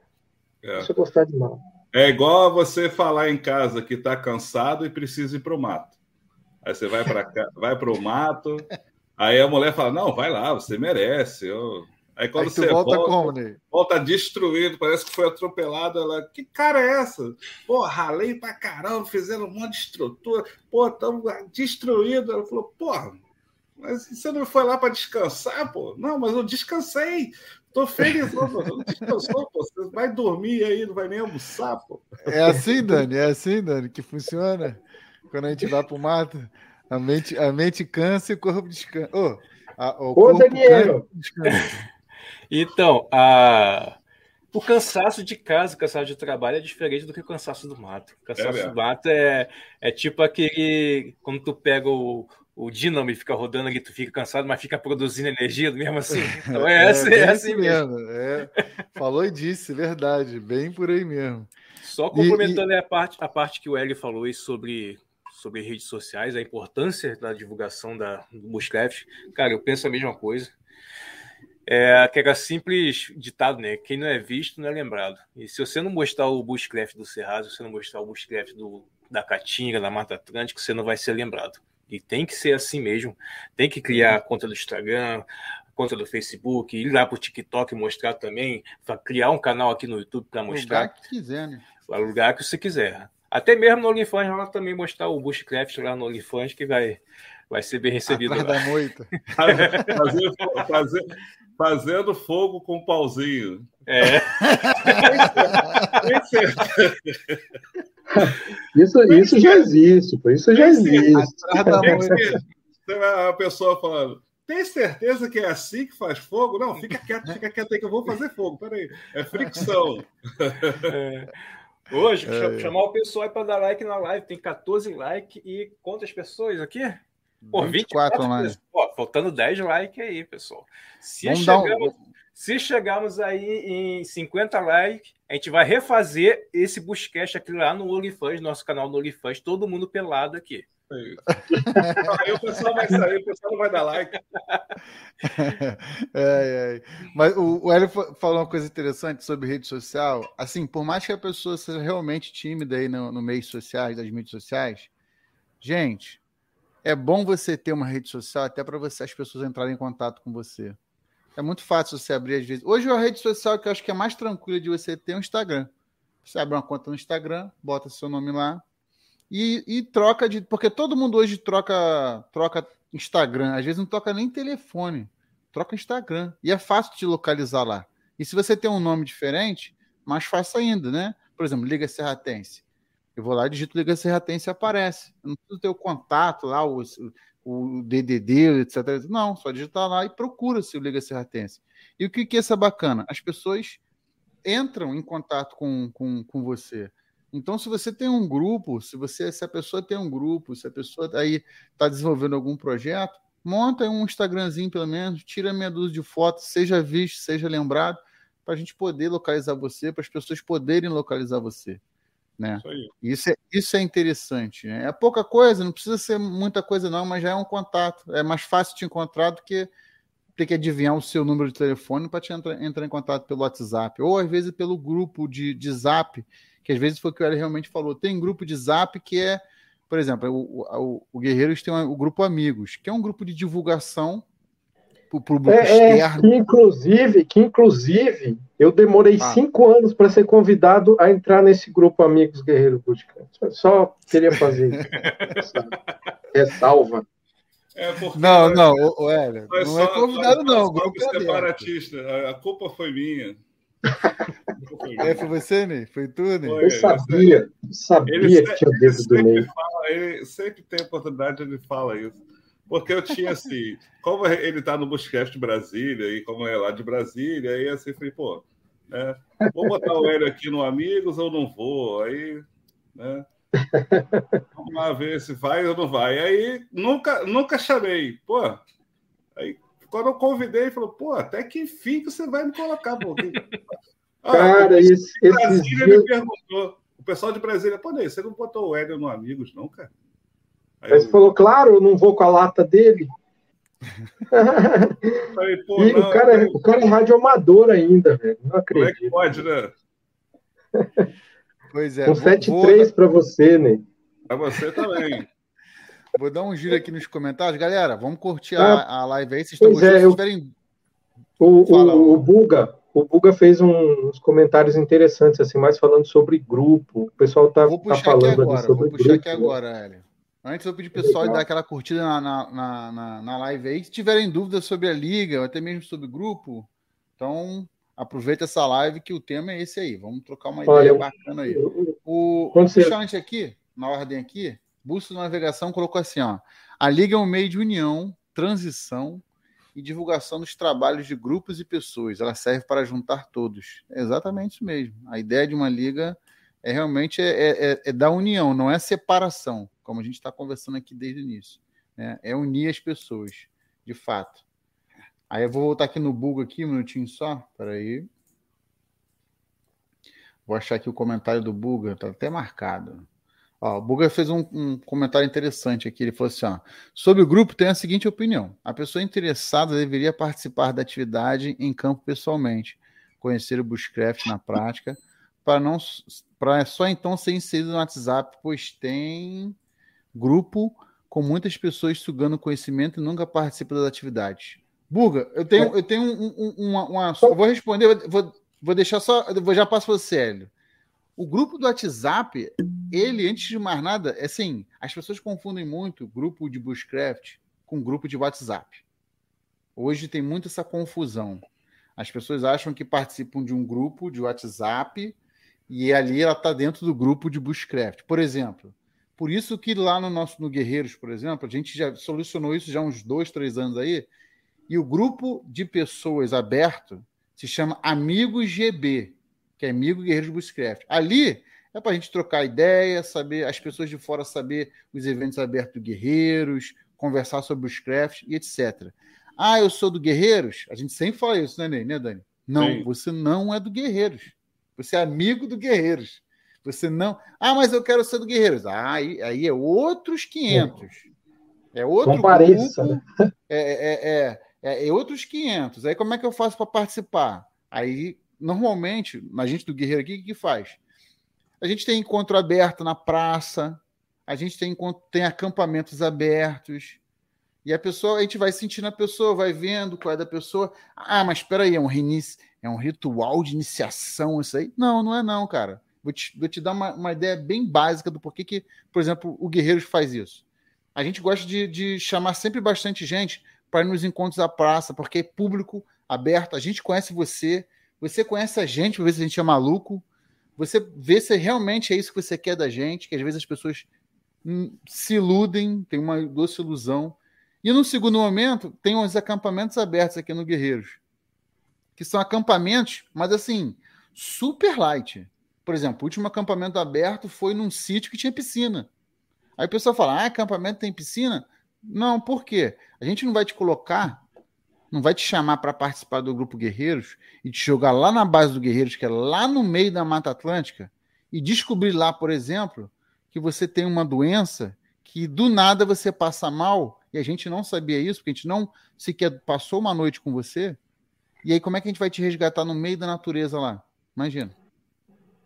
É. Isso é gostar de mato. É igual você falar em casa que está cansado e precisa ir para o mato. Aí você vai para vai para o mato, aí a mulher fala: Não, vai lá, você merece. Eu... Aí quando aí você volta, volta, como, né? volta destruído, parece que foi atropelado. Ela, que cara é essa? Pô, ralei pra caramba, fizeram um monte de estrutura, pô, estamos destruídos. Ela falou: Porra, mas você não foi lá para descansar, pô? Não, mas eu descansei. Tô feliz, não descansou, pô. Você vai dormir aí, não vai nem almoçar, pô. É assim, Dani, é assim, Dani, que funciona. Quando a gente vai pro mato, a mente, a mente cansa e o corpo descansa. Oh, a, o Ô, Daniel! Então, a... o cansaço de casa, o cansaço de trabalho é diferente do que o cansaço do mato. O cansaço é do mato é, é tipo aquele. Quando tu pega o, o dínamo e fica rodando ali, tu fica cansado, mas fica produzindo energia mesmo assim. Então é, é, é assim mesmo. mesmo. É. Falou e disse, verdade, bem por aí mesmo. Só complementando e, e... a, parte, a parte que o Hélio falou aí sobre, sobre redes sociais, a importância da divulgação da, do Bushcraft, cara, eu penso a mesma coisa. É aquele simples ditado, né? Quem não é visto não é lembrado. E se você não mostrar o Bushcraft do Cerrado, se você não mostrar o Bushcraft do, da Caatinga, da Mata Atlântica, você não vai ser lembrado. E tem que ser assim mesmo. Tem que criar conta do Instagram, conta do Facebook, ir lá para o TikTok mostrar também, criar um canal aqui no YouTube para mostrar. Lugar que quiser, né? O lugar que você quiser. Até mesmo no OnlyFans, ela também mostrar o Bushcraft lá no OnlyFans, que vai, vai ser bem recebido. Atrás da moita. fazer, fazer, fazendo fogo com um pauzinho. É. isso, isso já existe, por isso já existe. A pessoa falando, tem certeza que é assim que faz fogo? Não, fica quieto, fica quieto aí que eu vou fazer fogo. Peraí, é fricção. É. Hoje, é. chamar o pessoal para dar like na live. Tem 14 likes e quantas pessoas aqui? Pô, 24, 24 Pô, faltando 10 likes aí, pessoal. Se Vamos chegarmos, um... se chegarmos aí em 50 likes, a gente vai refazer esse buscast aqui lá no OnlyFans, nosso canal no OnlyFans, todo mundo pelado aqui. Aí o pessoal vai sair, o pessoal não vai dar like. É, é. Mas o, o Hélio falou uma coisa interessante sobre rede social. Assim, por mais que a pessoa seja realmente tímida aí no, no meio sociais, das mídias sociais, gente, é bom você ter uma rede social até para você as pessoas entrarem em contato com você. É muito fácil você abrir às vezes. Hoje a rede social que eu acho que é mais tranquila de você ter é o Instagram. Você abre uma conta no Instagram, bota seu nome lá e, e troca de. Porque todo mundo hoje troca, troca Instagram. Às vezes não troca nem telefone. Troca Instagram. E é fácil te localizar lá. E se você tem um nome diferente, mais fácil ainda, né? Por exemplo, Liga Serratense. Eu vou lá, digito Liga Serratense e aparece. Eu não preciso ter o contato lá, o, o DDD, etc. Não, só digitar lá e procura-se o Liga Serratense. E o que, que é essa bacana? As pessoas entram em contato com, com, com você. Então, se você tem um grupo, se você, se a pessoa tem um grupo, se a pessoa aí está desenvolvendo algum projeto, monta um Instagramzinho pelo menos, tira meia dúzia de fotos, seja visto, seja lembrado, para a gente poder localizar você, para as pessoas poderem localizar você. Né? Isso, isso, é, isso é interessante. Né? É pouca coisa, não precisa ser muita coisa, não, mas já é um contato. É mais fácil te encontrar do que ter que adivinhar o seu número de telefone para te entrar, entrar em contato pelo WhatsApp, ou às vezes pelo grupo de, de zap, que às vezes foi o que o Eli realmente falou. Tem grupo de zap que é, por exemplo, o, o, o Guerreiros tem o grupo Amigos, que é um grupo de divulgação para o público é, é, externo. que, inclusive, que inclusive eu demorei ah. cinco anos para ser convidado a entrar nesse grupo Amigos Guerreiro Bootcamp. Só queria fazer essa ressalva. É não, não, o, Hélio, não é só, é convidado, não. O grupo é separatista. A, a culpa foi minha. É, foi você, Ney? Foi tu, Ney? Eu sabia, sabia ele, que tinha o dedo do Ney. Fala, ele sempre tem oportunidade, ele fala isso. Porque eu tinha assim, como ele tá no Buscast Brasília, e como é lá de Brasília, aí assim, falei, pô, né, vou botar o Hélio aqui no Amigos ou não vou? Aí, né? Vamos lá ver se vai ou não vai. Aí nunca, nunca chamei. Pô, aí quando eu convidei, ele falou, pô, até que enfim que você vai me colocar, pô. Ah, cara, esse, Brasília esse... me perguntou. O pessoal de Brasília, pô, Ney, você não botou o Hélio no Amigos, não, cara? Aí Mas eu... falou, claro, eu não vou com a lata dele. Falei, Pô, e não, o, cara, é, o cara é radioamador ainda, velho. Não acredito. Como é que pode, né? Pois é. Um 7-3 para você, né? Para você também. Vou dar um giro aqui nos comentários. Galera, vamos curtir ah, a, a live aí. Vocês estão gostando? É, eu... tiverem... o, o, o, Buga, o Buga fez uns comentários interessantes, assim, mais falando sobre grupo. O pessoal tá, vou puxar tá falando aqui agora, Vou puxar grupo, aqui agora, Hélio. Antes eu pedir pro pessoal dar aquela curtida na, na, na, na, live aí. Se tiverem dúvidas sobre a liga, ou até mesmo sobre o grupo, então aproveita essa live que o tema é esse aí. Vamos trocar uma Olha, ideia bacana aí. O, o puxante aqui, na ordem aqui, Busto de Navegação colocou assim, ó. A liga é um meio de união, transição e divulgação dos trabalhos de grupos e pessoas. Ela serve para juntar todos. É exatamente isso mesmo. A ideia de uma liga é realmente é, é, é, é da união, não é separação, como a gente está conversando aqui desde o início. Né? É unir as pessoas, de fato. Aí eu vou voltar aqui no bug aqui, um minutinho só. Peraí. Vou achar aqui o comentário do Buga, tá até marcado. Ó, o Buga fez um, um, comentário interessante aqui. Ele falou assim: ó, sobre o grupo, tem a seguinte opinião: a pessoa interessada deveria participar da atividade em campo pessoalmente, conhecer o Bushcraft na prática, para não para só então ser inserido no WhatsApp, pois tem grupo com muitas pessoas sugando conhecimento e nunca participa das atividades. Buga, eu tenho, eu tenho um, um, uma, uma, Eu vou responder, vou, vou deixar só. Vou já passo para você, Hélio. O grupo do WhatsApp, ele, antes de mais nada, é assim, as pessoas confundem muito grupo de Bushcraft com grupo de WhatsApp. Hoje tem muito essa confusão. As pessoas acham que participam de um grupo de WhatsApp e ali ela está dentro do grupo de Bushcraft. Por exemplo, por isso que lá no nosso no Guerreiros, por exemplo, a gente já solucionou isso já há uns dois, três anos aí, e o grupo de pessoas aberto se chama Amigos GB, que é Amigo Guerreiros Bushcraft. Ali é para a gente trocar ideia, saber as pessoas de fora saber os eventos abertos do Guerreiros, conversar sobre os craft e etc. Ah, eu sou do Guerreiros? A gente sempre fala isso, né, Ney? né Dani? Não, Sim. você não é do Guerreiros. Você é amigo do Guerreiros. Você não. Ah, mas eu quero ser do Guerreiros. Ah, aí, aí é outros 500. É outro Compareça. grupo. É, é, é, é, é outros 500. Aí como é que eu faço para participar? Aí, normalmente, a gente do Guerreiro aqui, o que faz? A gente tem encontro aberto na praça, a gente tem, tem acampamentos abertos, e a pessoa, a gente vai sentindo a pessoa, vai vendo qual é da pessoa. Ah, mas espera aí, é um reinicio, é um ritual de iniciação isso aí? Não, não é não, cara. Vou te, vou te dar uma, uma ideia bem básica do porquê que, por exemplo, o Guerreiros faz isso. A gente gosta de, de chamar sempre bastante gente para nos encontros da praça, porque é público aberto, a gente conhece você, você conhece a gente, para ver se a gente é maluco. você vê se realmente é isso que você quer da gente, que às vezes as pessoas hum, se iludem, tem uma doce ilusão. E no segundo momento, tem uns acampamentos abertos aqui no Guerreiros, que são acampamentos, mas assim, super light. Por exemplo, o último acampamento aberto foi num sítio que tinha piscina. Aí o pessoal fala: ah, acampamento tem piscina? Não, por quê? A gente não vai te colocar não vai te chamar para participar do grupo Guerreiros e te jogar lá na base do Guerreiros, que é lá no meio da Mata Atlântica, e descobrir lá, por exemplo, que você tem uma doença que do nada você passa mal, e a gente não sabia isso, porque a gente não sequer passou uma noite com você. E aí, como é que a gente vai te resgatar no meio da natureza lá? Imagina.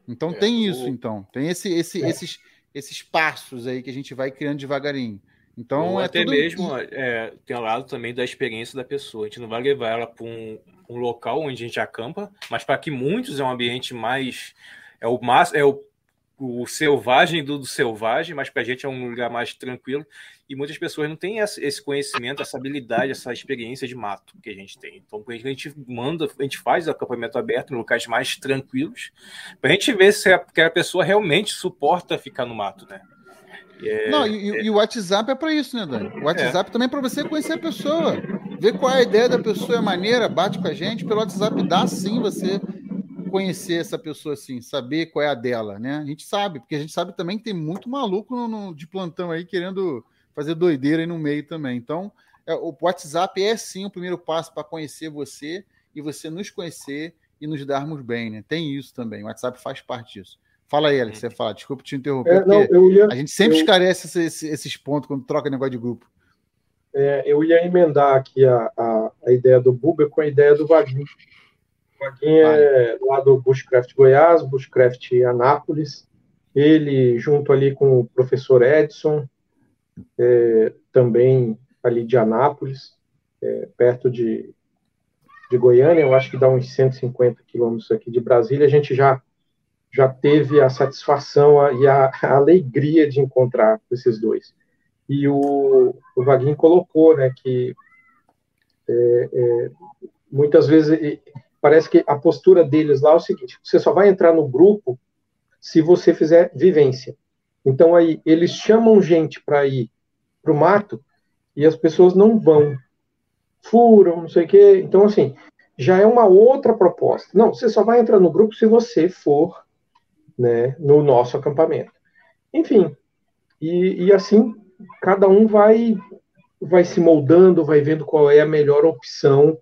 Então é, tem isso, o... então. Tem esse, esse, é. esses, esses passos aí que a gente vai criando devagarinho. Então, Ou é até tudo... mesmo é, tem o lado também da experiência da pessoa. A gente não vai levar ela para um, um, local onde a gente acampa, mas para que muitos é um ambiente mais. É o, mais, é o, o selvagem do, do selvagem, mas para a gente é um lugar mais tranquilo. E muitas pessoas não têm esse conhecimento, essa habilidade, essa experiência de mato que a gente tem. Então, a gente manda, a gente faz acampamento aberto em locais mais tranquilos, para a gente ver se a, que a pessoa realmente suporta ficar no mato, né? É, não, e, é... e, o WhatsApp é para isso, né, Dani? O WhatsApp é. também é para você conhecer a pessoa, ver qual é a ideia da pessoa, é maneira, bate com a gente. Pelo WhatsApp dá sim você conhecer essa pessoa assim, saber qual é a dela, né? A gente sabe, porque a gente sabe também que tem muito maluco no, no, de plantão aí querendo fazer doideira aí no meio também. Então, é, o WhatsApp é sim o primeiro passo para conhecer você e você nos conhecer e nos darmos bem, né? Tem isso também. O WhatsApp faz parte disso. Fala aí, Alex, você fala. Desculpa te interromper. É, não, ia, a gente sempre eu, esclarece esses, esses, pontos quando troca negócio de grupo. É, eu ia emendar aqui a, a, a, ideia do Buber com a ideia do Vaguinho. O Vaguinho é lá do Bushcraft Goiás, Bushcraft Anápolis. Ele, junto ali com o professor Edson, é, também ali de Anápolis, é, perto de, de Goiânia, eu acho que dá uns 150 quilômetros aqui de Brasília. A gente já já teve a satisfação e a, a alegria de encontrar esses dois. E o, o Vaguinho colocou, né, que é, é, muitas vezes parece que a postura deles lá é o seguinte: você só vai entrar no grupo se você fizer vivência. Então aí eles chamam gente para ir para o mato e as pessoas não vão, furam, não sei o quê. Então assim já é uma outra proposta. Não, você só vai entrar no grupo se você for né, no nosso acampamento. Enfim, e, e assim cada um vai vai se moldando, vai vendo qual é a melhor opção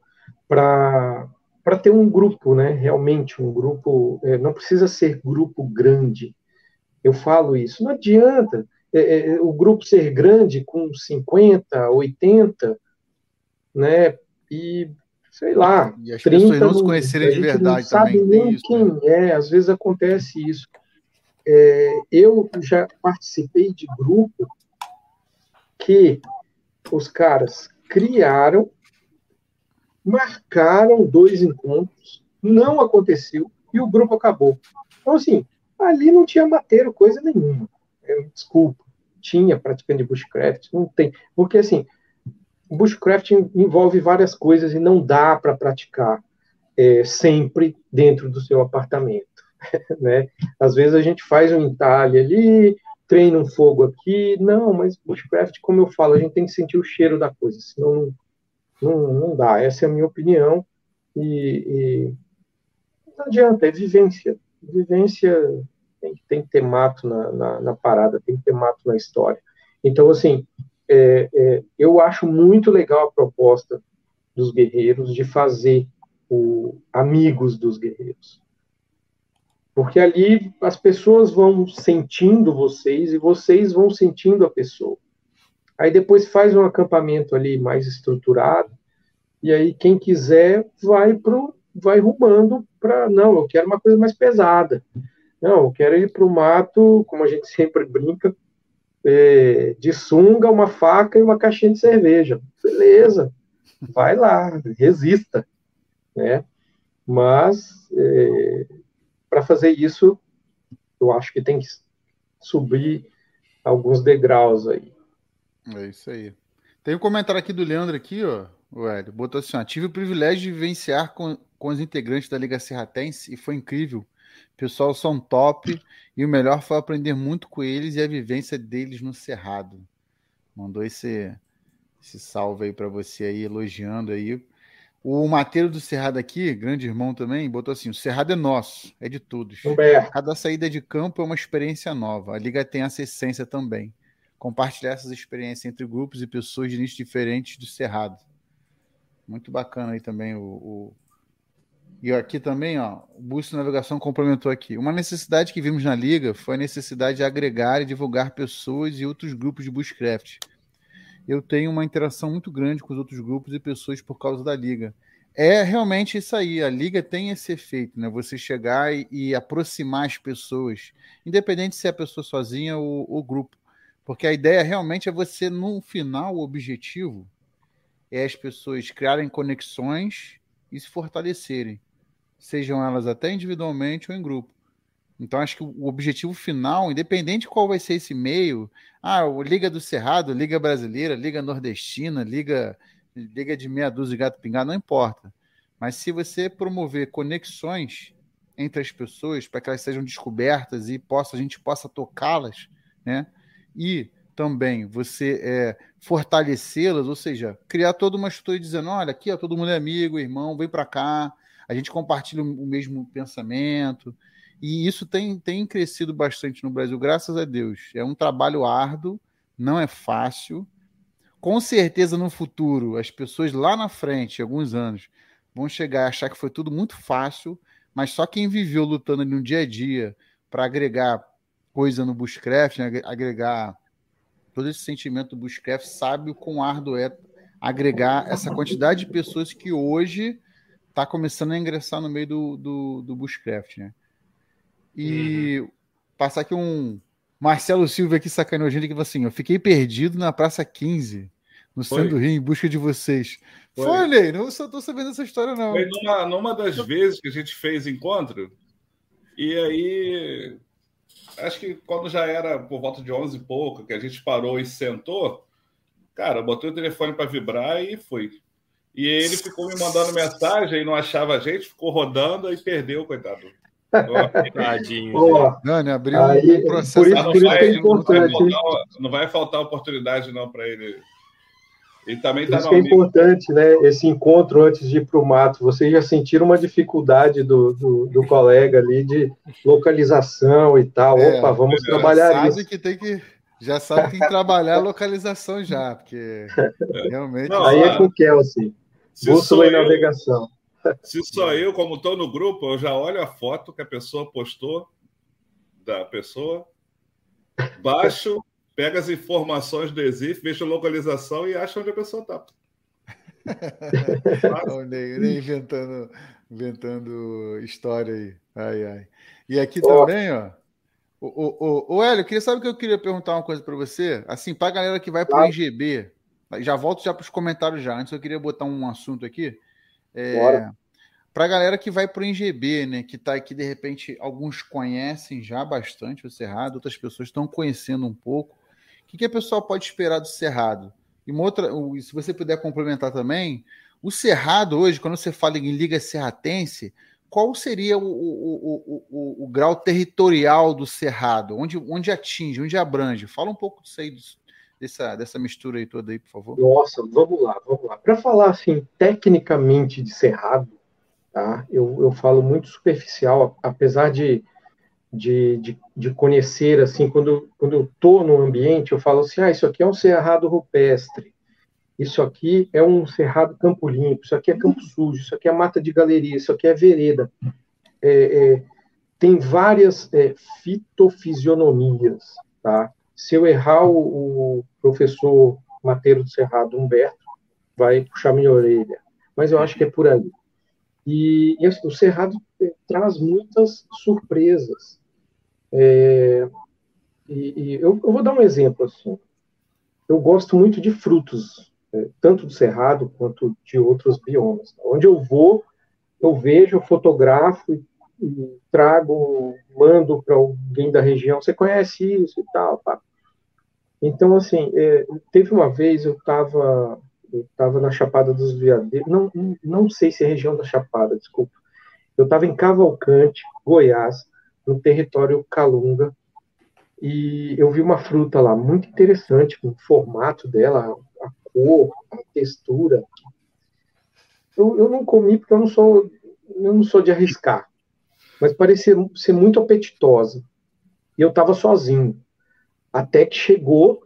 para para ter um grupo, né? Realmente um grupo é, não precisa ser grupo grande. Eu falo isso, não adianta é, é, o grupo ser grande com 50, 80, né? E sei lá, e as 30 pessoas não se conhecerem de verdade não sabe também. Nem isso, quem né? é, às vezes acontece isso. É, eu já participei de grupo que os caras criaram, marcaram dois encontros, não aconteceu e o grupo acabou. Então, assim, ali não tinha mateiro coisa nenhuma. É, desculpa, tinha praticante de bushcraft, não tem. Porque, assim, bushcraft envolve várias coisas e não dá para praticar é, sempre dentro do seu apartamento. né? Às vezes a gente faz um entalhe ali, treina um fogo aqui, não, mas bushcraft, como eu falo, a gente tem que sentir o cheiro da coisa, senão não, não dá. Essa é a minha opinião e, e não adianta, é vivência. Vivência tem, tem que ter mato na, na, na, parada, tem que ter mato na história. Então, assim, é, é, eu acho muito legal a proposta dos guerreiros de fazer o Amigos dos Guerreiros. Porque ali as pessoas vão sentindo vocês e vocês vão sentindo a pessoa. Aí depois faz um acampamento ali mais estruturado, e aí quem quiser vai pro vai rumando para não, eu quero uma coisa mais pesada. Não, eu quero ir para o mato, como a gente sempre brinca, é, de sunga, uma faca e uma caixinha de cerveja. Beleza, vai lá, resista, né? Mas é, para fazer isso, eu acho que tem que subir alguns degraus aí. É isso aí. Tem um comentário aqui do Leandro aqui, ó, o Hélio, botou assim, ó, tive o privilégio de vivenciar com, com os integrantes da Liga Serratense e foi incrível. Pessoal são top e o melhor foi aprender muito com eles e a vivência deles no Cerrado. Mandou esse, esse salve aí para você aí, elogiando aí. O Mateiro do Cerrado aqui, grande irmão também, botou assim: o Cerrado é nosso, é de todos. Cada saída de campo é uma experiência nova. A Liga tem essa essência também. Compartilhar essas experiências entre grupos e pessoas de nichos diferentes do Cerrado. Muito bacana aí também o, o... E aqui também, ó, o Boost Navegação complementou aqui. Uma necessidade que vimos na Liga foi a necessidade de agregar e divulgar pessoas e outros grupos de Bushcraft eu tenho uma interação muito grande com os outros grupos e pessoas por causa da liga. É realmente isso aí, a liga tem esse efeito, né? Você chegar e, e aproximar as pessoas, independente se é a pessoa sozinha ou o grupo. Porque a ideia realmente é você, no final, o objetivo é as pessoas criarem conexões e se fortalecerem, sejam elas até individualmente ou em grupo. Então, acho que o objetivo final, independente de qual vai ser esse meio, ah, Liga do Cerrado, Liga Brasileira, Liga Nordestina, Liga, Liga de meia dúzia de gato pingado, não importa. Mas se você promover conexões entre as pessoas para que elas sejam descobertas e possa, a gente possa tocá-las, né? E também você é, fortalecê-las, ou seja, criar toda uma estrutura dizendo, olha, aqui ó, todo mundo é amigo, irmão, vem para cá, a gente compartilha o mesmo pensamento, e isso tem, tem crescido bastante no Brasil, graças a Deus. É um trabalho árduo, não é fácil. Com certeza, no futuro, as pessoas lá na frente, alguns anos, vão chegar a achar que foi tudo muito fácil, mas só quem viveu lutando no dia a dia para agregar coisa no Bushcraft, né, agregar todo esse sentimento do Bushcraft, sabe o quão árduo é agregar essa quantidade de pessoas que hoje está começando a ingressar no meio do, do, do Bushcraft, né? E uhum. passar aqui um. Marcelo Silva aqui sacaneou a gente que falou assim: eu fiquei perdido na Praça 15, no centro do Rio, em busca de vocês. Foi, Foi Ney, não só tô sabendo essa história, não. Foi numa, numa das vezes que a gente fez encontro, e aí. Acho que quando já era por volta de 11 e pouco, que a gente parou e sentou, cara, botei o telefone para vibrar e fui. E ele ficou me mandando mensagem e não achava a gente, ficou rodando e perdeu, coitado. Tadinho. Dani, abriu aí, um processo. Por isso, por isso vai, é. Não vai, faltar, não vai faltar oportunidade não para ele. Ele também está Isso é importante, né? Esse encontro antes de ir para o mato. Vocês já sentiram uma dificuldade do, do, do, colega ali de localização e tal. É, Opa, vamos trabalhar sabe isso. Que tem que, já sabe que tem que trabalhar a localização já, porque realmente. Não, aí é com o Kelsey. Bússola e navegação. Se só eu, como estou no grupo, eu já olho a foto que a pessoa postou da pessoa, baixo, pego as informações do EXIF, vejo a localização e acho onde a pessoa está. o Ney, Ney inventando, inventando história aí. Ai, ai. E aqui oh. também, ó. O, o, o, o Hélio, queria saber que eu queria perguntar uma coisa para você. Assim, para a galera que vai para o IGB, já volto já para os comentários já. Antes eu queria botar um assunto aqui. É, para a galera que vai para o NGB, né, que está aqui, de repente, alguns conhecem já bastante o Cerrado, outras pessoas estão conhecendo um pouco. O que, que a pessoa pode esperar do Cerrado? E uma outra, se você puder complementar também, o Cerrado hoje, quando você fala em Liga Serratense, qual seria o, o, o, o, grau territorial do Cerrado? Onde, onde atinge, onde abrange? Fala um pouco disso aí, dessa, dessa mistura aí toda aí, por favor. Nossa, vamos lá, vamos lá. Para falar assim, tecnicamente de Cerrado, tá? eu, eu falo muito superficial, apesar de, de, de, de conhecer, assim, quando, quando eu estou no ambiente, eu falo assim, ah, isso aqui é um cerrado rupestre, isso aqui é um cerrado campo limpo, isso aqui é campo sujo, isso aqui é mata de galeria, isso aqui é vereda. É, é, tem várias é, fitofisionomias, tá? Se eu errar, o, o professor Mateiro do Cerrado, Humberto, vai puxar minha orelha. Mas eu acho que é por aí. E, e assim, o Cerrado traz muitas surpresas. É, e, e eu, eu, vou dar um exemplo assim. Eu gosto muito de frutos, é, tanto do Cerrado quanto de outros biomas. Onde eu vou, eu vejo, eu fotografo e, e trago, mando para alguém da região. Você conhece isso e tal? Pá. Então, assim, é, teve uma vez eu estava eu tava na Chapada dos Veadeiros, não, não sei se é região da Chapada, desculpa. Eu estava em Cavalcante, Goiás, no território Calunga, e eu vi uma fruta lá muito interessante, com o formato dela, a cor, a textura. Eu, eu não comi porque eu não sou eu não sou de arriscar, mas parecia ser muito apetitosa. E eu estava sozinho. Até que chegou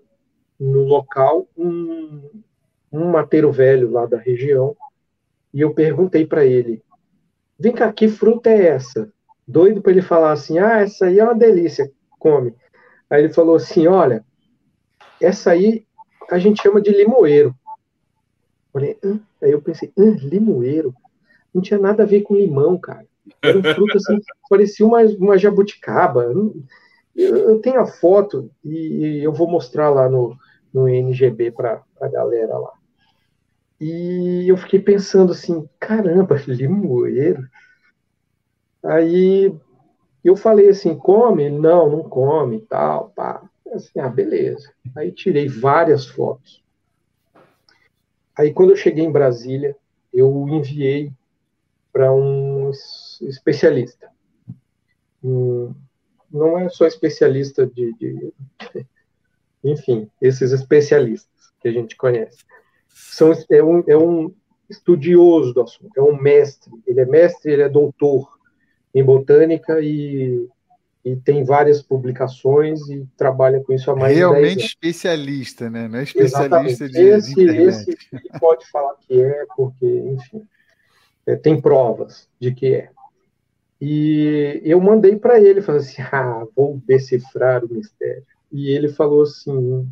no local um, um mateiro velho lá da região e eu perguntei para ele: Vem cá, que fruta é essa? Doido para ele falar assim: Ah, essa aí é uma delícia, come. Aí ele falou assim: Olha, essa aí a gente chama de limoeiro. Falei, Aí eu pensei: limoeiro? Não tinha nada a ver com limão, cara. Era um fruto assim, parecia uma, uma jabuticaba. Eu, eu tenho a foto e, e eu vou mostrar lá no, no NGB para a galera lá. E eu fiquei pensando assim, caramba, limoeiro. Aí eu falei assim, come? Não, não come, tal, pá. Assim, ah, beleza. Aí tirei várias fotos. Aí quando eu cheguei em Brasília, eu enviei para um especialista. não é só especialista de, de, enfim, esses especialistas que a gente conhece. São, é, um, é um estudioso do assunto, é um mestre. Ele é mestre, ele é doutor em botânica e, e tem várias publicações e trabalha com isso há mais Realmente de 10 anos. especialista, né? Não é especialista Exatamente. de, esse, de esse pode falar que é, porque, enfim, é, tem provas de que é. E eu mandei para ele, falei assim, ah, vou decifrar o mistério. E ele falou assim,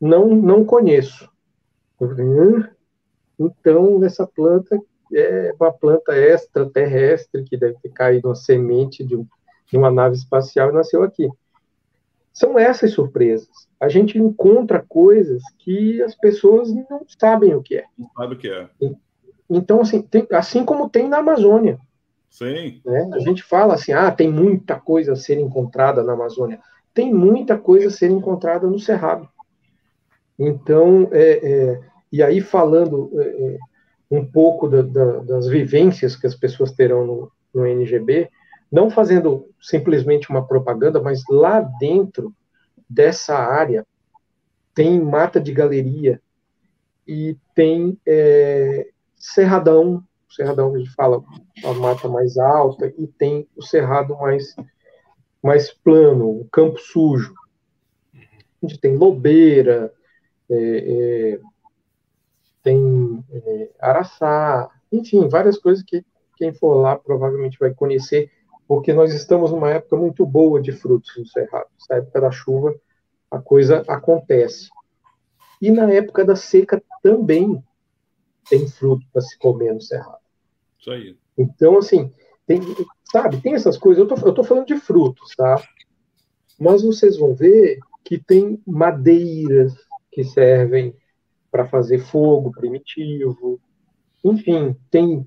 não, não conheço. Então essa planta é uma planta extraterrestre que deve ter caído uma semente de, um, de uma nave espacial e nasceu aqui. São essas surpresas. A gente encontra coisas que as pessoas não sabem o que é. Não sabe o que é. Então, assim, tem, assim como tem na Amazônia. Sim. Né? A gente fala assim, ah, tem muita coisa a ser encontrada na Amazônia. Tem muita coisa a ser encontrada no Cerrado. Então, é, é, e aí falando é, é um pouco da, da, das vivências que as pessoas terão no, no NGB, não fazendo simplesmente uma propaganda, mas lá dentro dessa área tem mata de galeria e tem é, cerradão, cerradão a gente fala, a mata mais alta, e tem o cerrado mais, mais plano, o campo sujo. A gente tem lobeira, é, é, tem é, araçá, enfim, várias coisas que quem for lá provavelmente vai conhecer, porque nós estamos numa época muito boa de frutos no cerrado. Na época da chuva, a coisa acontece. E na época da seca também tem fruto para se comer no cerrado. Isso aí. Então, assim, tem, sabe, tem essas coisas. Eu tô, eu tô falando de frutos, tá? Mas vocês vão ver que tem madeiras que servem para fazer fogo primitivo. Enfim, tem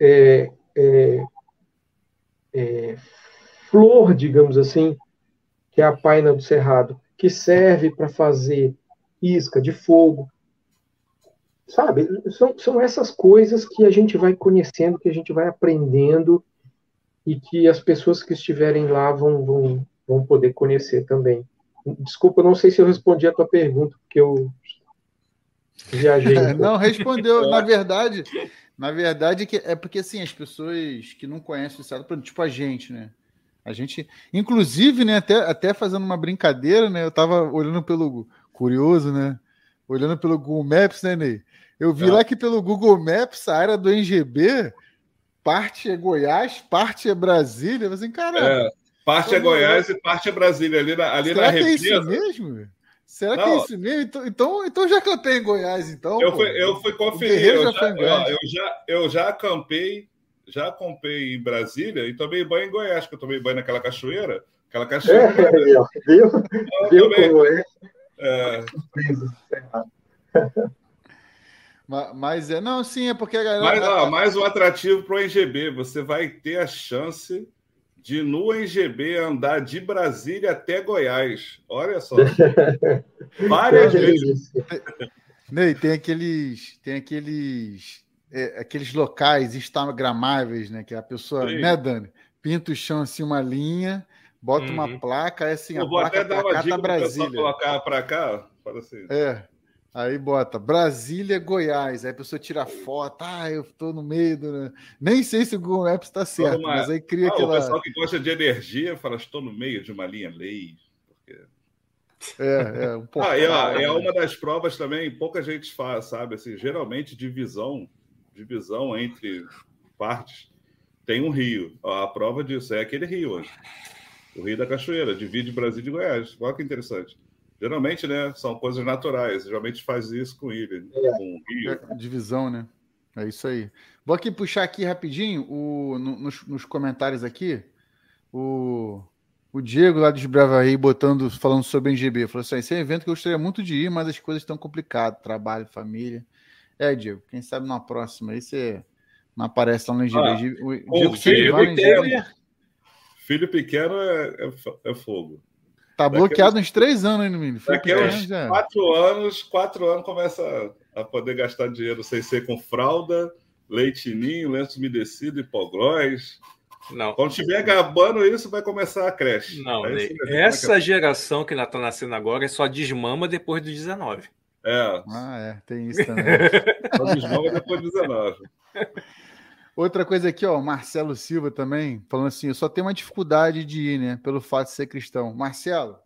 é, é, é, flor, digamos assim, que é a paina do cerrado, que serve para fazer isca de fogo. Sabe? São, são essas coisas que a gente vai conhecendo, que a gente vai aprendendo e que as pessoas que estiverem lá vão, vão, vão poder conhecer também. Desculpa, não sei se eu respondi a tua pergunta, porque eu viajei. Não, respondeu. na verdade, na verdade é porque assim, as pessoas que não conhecem o estado, tipo a gente, né? A gente, inclusive, né, até, até fazendo uma brincadeira, né? Eu tava olhando pelo curioso, né? Olhando pelo Google Maps, né, Ney? Eu vi é. lá que pelo Google Maps, a área do NGB, parte é Goiás, parte é Brasília. Assim, cara. É, parte é Goiás e parte é Brasília. Ali na, ali Será na que é isso mesmo? Será Não, que é isso mesmo? Então, então, então já acampei em Goiás, então. Eu fui, eu fui conferir. Eu já, eu, eu, já, eu já acampei, já acampei em Brasília e tomei banho em Goiás, que eu tomei banho naquela cachoeira. Aquela cachoeira. É, viu? Viu como é? é. Mas é, não, sim, é porque a galera. Mas, ó, mais um atrativo para o NGB. Você vai ter a chance de no NGB andar de Brasília até Goiás. Olha só. Várias vezes. Ney, tem aqueles. Tem aqueles. é, aqueles locais instagramáveis, né? Que a pessoa, Sim. né, Dani? Pinta o chão assim uma linha, bota uhum. uma placa, é assim, Eu a placa pra cá tá Brasília. colocar para cá, para assim. É. Aí bota Brasília, Goiás. Aí a pessoa tira foto. Ah, eu estou no meio do. Nem sei se o Google Maps está certo, uma... mas aí cria ah, aquela. O pessoal que gosta de energia fala: estou no meio de uma linha lei. Porque... É, é, um pouco. ah, é, é, uma das provas também, pouca gente faz, sabe? Assim, geralmente, divisão, divisão entre partes tem um rio. A prova disso é aquele rio hoje. O Rio da Cachoeira, divide Brasília e Goiás. Olha que interessante. Geralmente, né? São coisas naturais. Geralmente faz isso com ilha, é. com rio. É, divisão, né? É isso aí. Vou aqui puxar aqui rapidinho o, no, nos, nos, comentários aqui. O, o Diego lá de Bravaí botando, falando sobre o NGB. Falou assim: esse é um evento que eu gostaria muito de ir, mas as coisas estão complicadas. Trabalho, família. É, Diego, quem sabe na próxima aí você não aparece lá no NGB. Ah, o Diego, filho, pequeno, filho pequeno é, é, é fogo. Tá bloqueado uns três anos ainda, menino. Daqui uns já. quatro anos, quatro anos começa a poder gastar dinheiro sem ser com fralda, leitinho, lenço umedecido, hipoglós. Não. Quando tiver acabando isso, vai começar a creche. Não, essa geração que está nascendo agora é só desmama depois dos 19. É. Ah, é, tem isso também. só desmama depois dos 19. Outra coisa aqui, ó, Marcelo Silva também, falando assim, eu só tenho uma dificuldade de ir, né, pelo fato de ser cristão. Marcelo,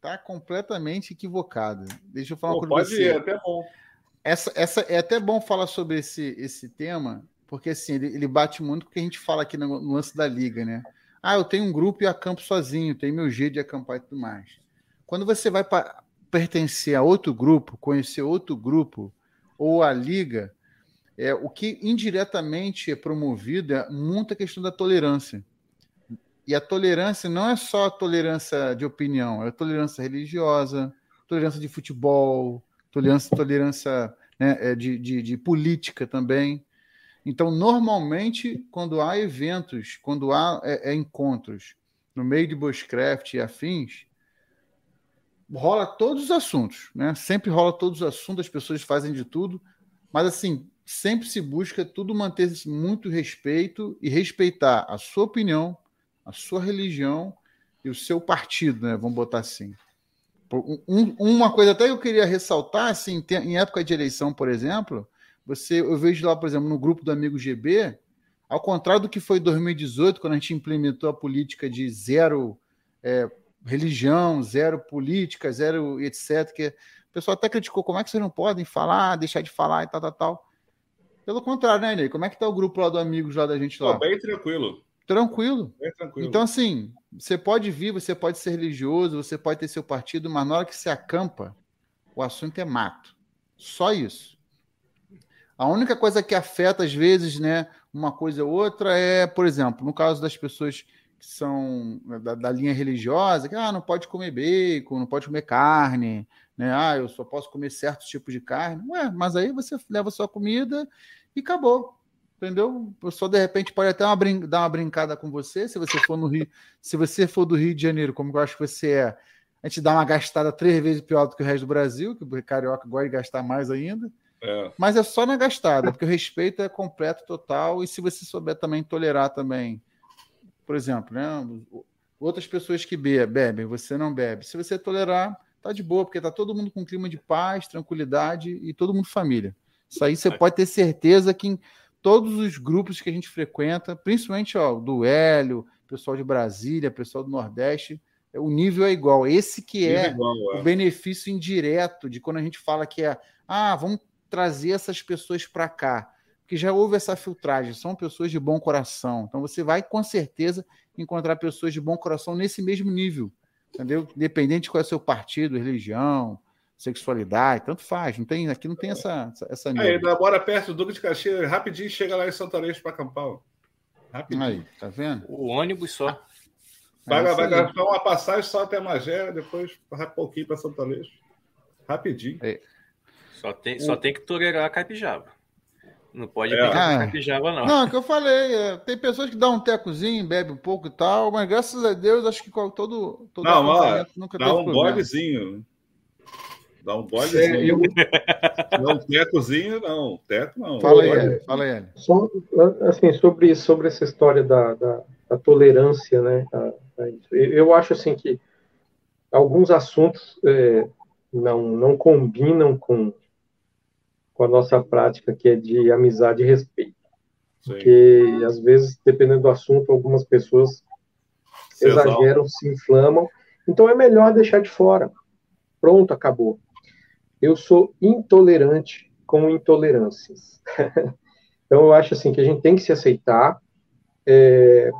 tá completamente equivocado. Deixa eu falar Pô, uma coisa pode ir, é até bom. Essa, essa, é até bom falar sobre esse, esse tema, porque assim, ele, ele bate muito com o que a gente fala aqui no, no, lance da liga, né? Ah, eu tenho um grupo e acampo sozinho, tenho meu jeito de acampar e tudo mais. Quando você vai para pertencer a outro grupo, conhecer outro grupo, ou a liga, é, o que indiretamente é promovido é muita questão da tolerância. E a tolerância não é só a tolerância de opinião, é a tolerância religiosa, tolerância de futebol, tolerância, tolerância né, é, de, de, de política também. Então, normalmente, quando há eventos, quando há é, é, encontros no meio de bushcraft e afins, rola todos os assuntos, né? Sempre rola todos os assuntos, as pessoas fazem de tudo, mas assim, sempre se busca tudo manter muito respeito e respeitar a sua opinião, a sua religião e o seu partido, né? Vamos botar assim. Um, uma coisa até que eu queria ressaltar, assim, em época de eleição, por exemplo, você, eu vejo lá, por exemplo, no grupo do amigo GB, ao contrário do que foi em 2018, quando a gente implementou a política de zero é, religião, zero política, zero etc., que o pessoal até criticou como é que vocês não podem falar, deixar de falar e tal, tal, tal. Pelo contrário, né, Ney? Como é que tá o grupo lá do Amigos lá da gente lá? bem tranquilo. Tranquilo. Bem tranquilo. Então, assim, você pode vir, você pode ser religioso, você pode ter seu partido, mas na hora que você acampa, o assunto é mato. Só isso. A única coisa que afeta, às vezes, né, uma coisa ou outra é, por exemplo, no caso das pessoas que são da, da, linha religiosa, que ah, não pode comer bacon, não pode comer carne, né? Ah, eu só posso comer certos tipos de carne. Ué, mas aí você leva sua comida e acabou. Entendeu? O pessoal de repente pode até uma dar uma brincada com você, se você for no Rio, se você for do Rio de Janeiro, como eu acho que você é, a gente dá uma gastada três vezes pior do que o resto do Brasil, que o carioca gosta de gastar mais ainda. É. Mas é só na gastada, porque o respeito é completo, total, e se você souber também tolerar também, por exemplo, né? Outras pessoas que bebem, você não bebe. Se você tolerar, tá de boa, porque tá todo mundo com clima de paz, tranquilidade e todo mundo família. Isso aí você pode ter certeza que em todos os grupos que a gente frequenta, principalmente ó, do Hélio, pessoal de Brasília, pessoal do Nordeste, o nível é igual. Esse que é, igual, é, o benefício indireto de quando a gente fala que é, ah, vamos trazer essas pessoas para cá, porque já houve essa filtragem, são pessoas de bom coração. Então você vai com certeza encontrar pessoas de bom coração nesse mesmo nível, entendeu? Independente de qual é o seu partido, religião, sexualidade, tanto faz. Não tem, aqui não tem essa essa. É, ele mora perto do Duque de Caxias, rapidinho chega lá em Santarém para acampar. Rapidinho. Aí, tá vendo? O ônibus só. Vai, é vai gastar uma passagem só até Magé, depois vai pouquinho para Santa Aleixo. Rapidinho. É. Só tem, só tem que tolerar a caipijaba. Não pode é. pegar ah, caipijaba, não. Não, é que eu falei. É, tem pessoas que dão um tecozinho, bebe um pouco e tal, mas graças a Deus, acho que todo. todo não, ó, nunca dá um bodezinho. Dá um golezinho. É, eu... Não, tecozinho, não. Teco não. Fala aí, fala aí. Só, assim, sobre, sobre essa história da, da, da tolerância, né? A, a eu acho, assim, que alguns assuntos é, não, não combinam com, com a nossa prática, que é de amizade e respeito. Sim. Porque, às vezes, dependendo do assunto, algumas pessoas se exageram, se inflamam. Então, é melhor deixar de fora. Pronto, acabou. Eu sou intolerante com intolerâncias. então, eu acho assim que a gente tem que se aceitar. É,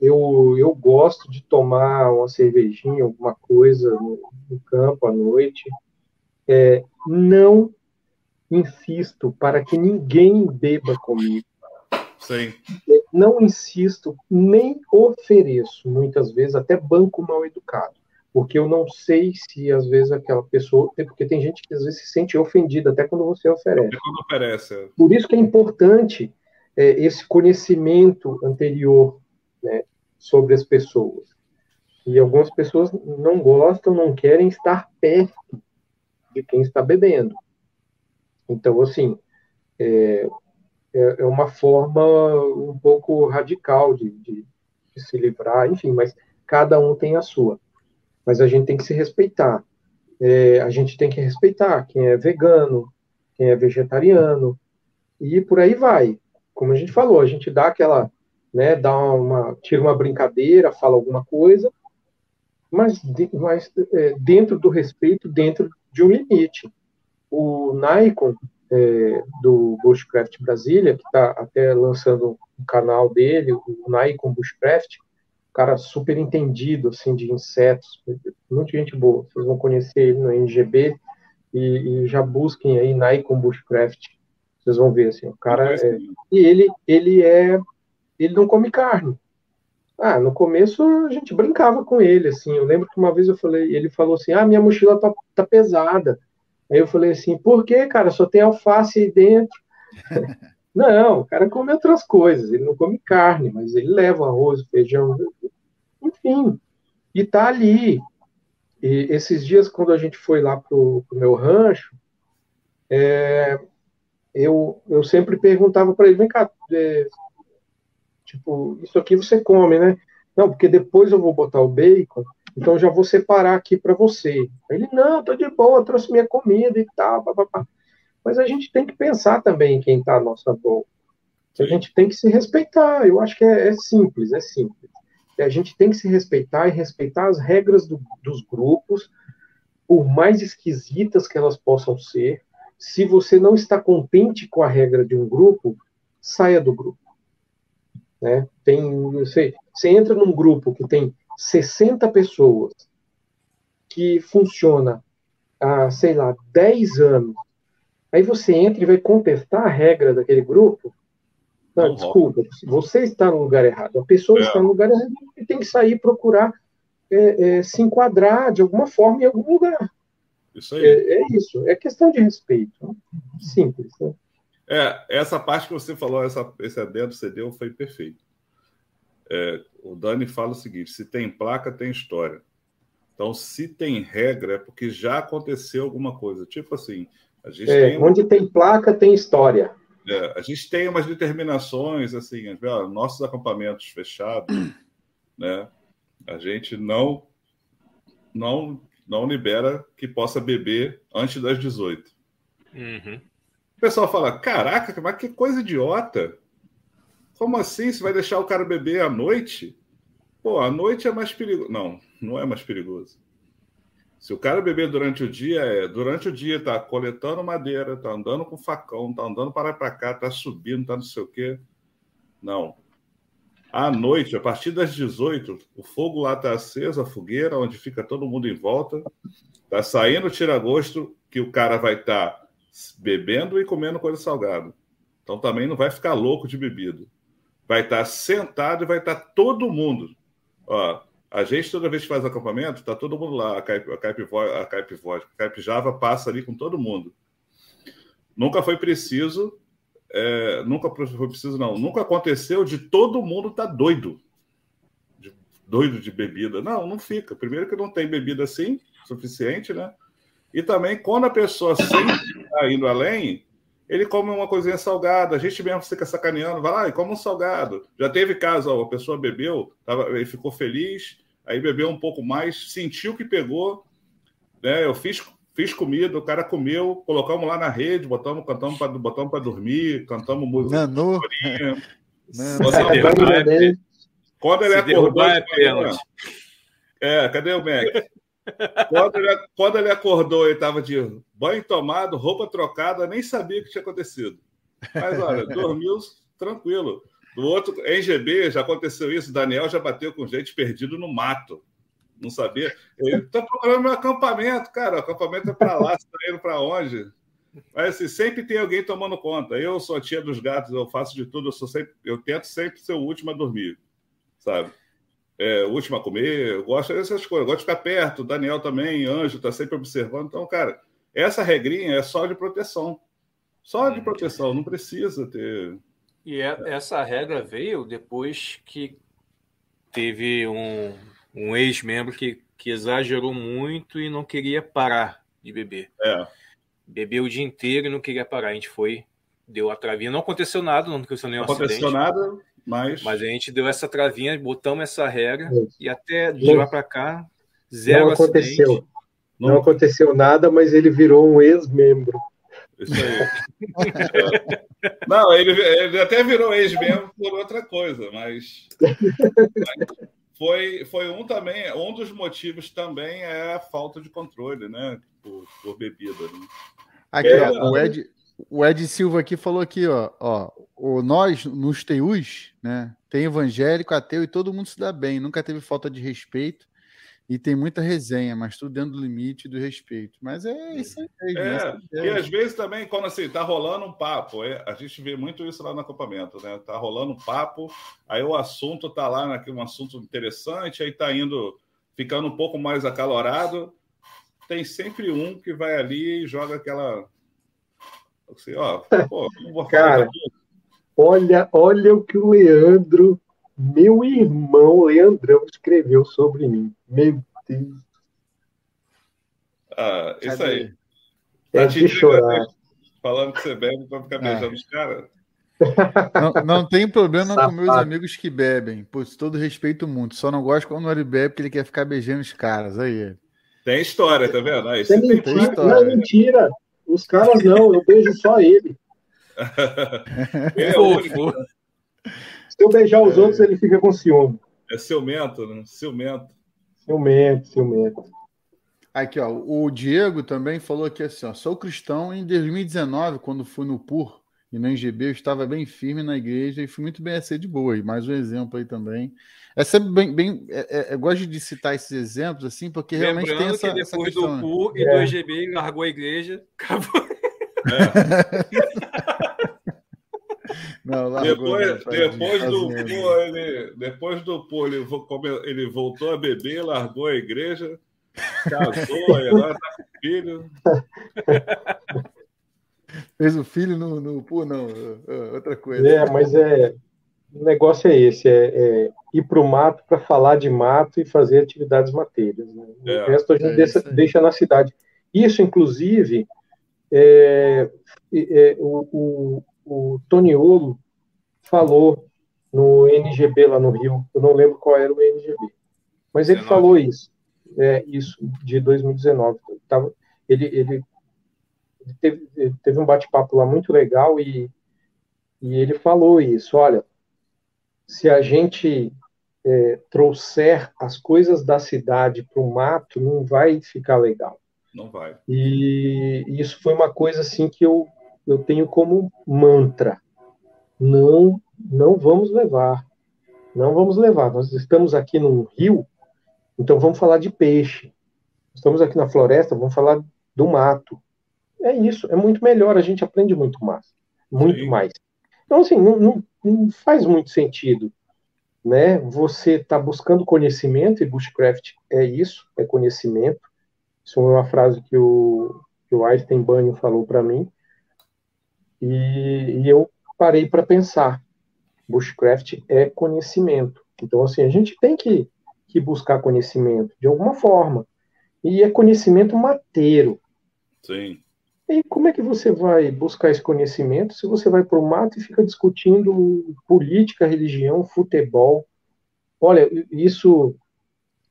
eu, eu gosto de tomar uma cervejinha, alguma coisa no, no campo à noite. É, não insisto para que ninguém beba comigo. Sim. Não insisto, nem ofereço, muitas vezes, até banco mal educado. Porque eu não sei se, às vezes, aquela pessoa. Porque tem gente que, às vezes, se sente ofendida até quando você oferece. Quando oferece. É. Por isso que é importante é, esse conhecimento anterior né, sobre as pessoas. E algumas pessoas não gostam, não querem estar perto de quem está bebendo. Então, assim, é, é, é uma forma um pouco radical de, de, de, se livrar, enfim, mas cada um tem a sua. Mas a gente tem que se respeitar. É, a gente tem que respeitar quem é vegano, quem é vegetariano, e por aí vai. Como a gente falou, a gente dá aquela né, dá uma, tira uma brincadeira, fala alguma coisa, mas, mas é, dentro do respeito, dentro de um limite. O Nikon, é, do Bushcraft Brasília, que está até lançando um canal dele, o Nikon Bushcraft, cara super entendido, assim, de insetos, muita gente boa, vocês vão conhecer ele no NGB, e, e já busquem aí Nikon Bushcraft, vocês vão ver, assim, o cara é, e ele, ele é ele não come carne. Ah, no começo a gente brincava com ele, assim. Eu lembro que uma vez eu falei, ele falou assim: ah, minha mochila tá, tá pesada. Aí eu falei assim: por que, cara? Só tem alface aí dentro. não, o cara come outras coisas. Ele não come carne, mas ele leva arroz, feijão, enfim. E tá ali. E esses dias, quando a gente foi lá pro, pro meu rancho, é, eu, eu sempre perguntava para ele: vem cá, é, Tipo, isso aqui você come, né? Não, porque depois eu vou botar o bacon, então já vou separar aqui para você. Ele, não, tô de boa, trouxe minha comida e tal, papapá. Mas a gente tem que pensar também em quem está à nossa volta. A gente tem que se respeitar. Eu acho que é, é simples, é simples. A gente tem que se respeitar e respeitar as regras do, dos grupos, por mais esquisitas que elas possam ser. Se você não está contente com a regra de um grupo, saia do grupo. Né? Tem, você, você entra num grupo que tem 60 pessoas, que funciona há, sei lá, 10 anos, aí você entra e vai contestar a regra daquele grupo, não, não desculpa, você está no lugar errado. A pessoa é. está no lugar errado e tem que sair procurar é, é, se enquadrar de alguma forma em algum lugar. Isso aí. É, é isso, é questão de respeito. Simples. Né? É, essa parte que você falou, essa, esse adendo você deu, foi perfeito. É, o Dani fala o seguinte: se tem placa, tem história. Então, se tem regra, é porque já aconteceu alguma coisa. Tipo assim, é, tem... Onde tem placa, tem história. É, a gente tem umas determinações, assim, ó, nossos acampamentos fechados, né? A gente não, não, não libera que possa beber antes das 18. Uhum. O pessoal fala: caraca, mas que coisa idiota! Como assim? Você vai deixar o cara beber à noite? Pô, à noite é mais perigoso. Não, não é mais perigoso. Se o cara beber durante o dia, é durante o dia tá coletando madeira, tá andando com facão, tá andando para para cá, tá subindo, tá não sei o quê. Não. À noite, a partir das 18, o fogo lá tá aceso, a fogueira, onde fica todo mundo em volta. Tá saindo tira-gosto que o cara vai estar tá bebendo e comendo coisa salgada. Então também não vai ficar louco de bebida. Vai estar tá sentado e vai estar tá todo mundo. Ó, a gente, toda vez que faz acampamento, está todo mundo lá. A Caip, a Caip, a Caip Vodka, a Caip Java passa ali com todo mundo. Nunca foi preciso, é, nunca foi preciso, não. Nunca aconteceu de todo mundo estar tá doido. doido de bebida. Não, não fica. Primeiro que não tem bebida assim, suficiente, né? E também, quando a pessoa sempre está indo além, ele come uma coisinha salgada. A gente mesmo fica sacaneando, vai lá e come um salgado. Já teve caso, ó, a pessoa bebeu, tava, ele ficou feliz, aí bebeu um pouco mais, sentiu que pegou. Né? Eu fiz, fiz comida, o cara comeu, colocamos lá na rede, botamos, cantamos para botamos dormir, cantamos música. Nanu. Quando ele acordou. É, é, cadê o Mac? Quando ele, quando ele acordou e estava de banho tomado, roupa trocada, nem sabia o que tinha acontecido. Mas olha, dormiu tranquilo. Do outro, em GB, já aconteceu isso. Daniel já bateu com gente perdido no mato. Não sabia. Ele está procurando meu acampamento, cara. O acampamento é para lá, você está indo para onde? Mas assim, sempre tem alguém tomando conta. Eu sou a tia dos gatos, eu faço de tudo, eu sou sempre, eu tento sempre ser o último a dormir, sabe? É, o último a comer, eu gosto dessas coisas, eu gosto de ficar perto, Daniel também, Anjo, está sempre observando. Então, cara, essa regrinha é só de proteção. Só de proteção, não precisa ter. E é, essa regra veio depois que teve um, um ex-membro que, que exagerou muito e não queria parar de beber. É. Bebeu o dia inteiro e não queria parar. A gente foi, deu a travinha. Não aconteceu nada, não aconteceu nenhum não aconteceu acidente. nada, mas... Mas a gente deu essa travinha, botamos essa regra e até de lá para cá, zero não aconteceu. Não... não aconteceu nada, mas ele virou um ex-membro. Isso aí. não, ele, ele até virou ex-membro por outra coisa, mas, mas, foi, foi um também, um dos motivos também é a falta de controle, né? Por, por bebida. Né? Aqui, é, ó, o Ed, o Ed Silva aqui falou aqui, ó, ó, o nós nos TEUs, né, tem evangélico, ateu e todo mundo se dá bem, nunca teve falta de respeito e tem muita resenha, mas tudo dentro do limite do respeito. Mas é isso aí. É, é, e às vezes também, quando assim, tá rolando um papo, é, a gente vê muito isso lá no acampamento, né? Tá rolando um papo, aí o assunto tá lá naquele um assunto interessante, aí tá indo, ficando um pouco mais acalorado. Tem sempre um que vai ali e joga aquela Assim, ó, pô, não vou Cara, olha, olha o que o Leandro, meu irmão Leandrão, escreveu sobre mim. Meu Deus. Ah, isso Cadê? aí. É tá de chorar. Falando que você bebe para ficar beijando é. os caras. Não, não, tem problema Safado. com meus amigos que bebem. Pois todo respeito muito. Só não gosto quando ele bebe porque ele quer ficar beijando os caras. Aí. Tem história, tá vendo? Aí, tem, tem, tem história. Não é mentira. Os caras não, eu beijo só ele. é fofo. Se eu beijar os é... outros, ele fica com ciúme. É ciumento, né? Ciumento. Ciumento, ciumento. Aqui, ó, o Diego também falou aqui assim, ó, sou cristão em 2019, quando fui no PUR e no NGB, eu estava bem firme na igreja e fui muito bem a ser de boa. E mais um exemplo aí também. É sempre bem. bem é, é, eu gosto de citar esses exemplos, assim, porque Lembrando realmente tem essa. Que depois essa questão, do PUR né? e do NGB é. largou a igreja, acabou. É. Não, largou, depois, não, depois do PUR, ele, depois do PUR, ele, ele voltou a beber, largou a igreja, casou, e agora tá com filho. Fez o filho no, no pô, não, outra coisa. É, mas é, o negócio é esse, é, é ir para o mato para falar de mato e fazer atividades mateiras. Né? É, o resto a gente é deixa, deixa, na cidade. Isso, inclusive, é, é, o, o, o Toniolo falou no NGB lá no Rio, eu não lembro qual era o NGB, mas ele 19. falou isso, é, isso de 2019. Tava, ele, ele teve, teve um bate-papo lá muito legal e, e ele falou isso. Olha, se a gente é, trouxer as coisas da cidade para o mato, não vai ficar legal. Não vai. E isso foi uma coisa assim que eu, eu tenho como mantra. Não, não vamos levar. Não vamos levar. Nós estamos aqui num rio, então vamos falar de peixe. Estamos aqui na floresta, vamos falar do mato é isso, é muito melhor, a gente aprende muito mais, muito Sim. mais. Então, assim, não, não, não, faz muito sentido, né? Você está buscando conhecimento, e Bushcraft é isso, é conhecimento. Isso é uma frase que o, que o Einstein Banho falou para mim, e, e eu parei para pensar. Bushcraft é conhecimento. Então, assim, a gente tem que, que buscar conhecimento de alguma forma. E é conhecimento mateiro Sim. E como é que você vai buscar esse conhecimento se você vai para o mato e fica discutindo política, religião, futebol? Olha, isso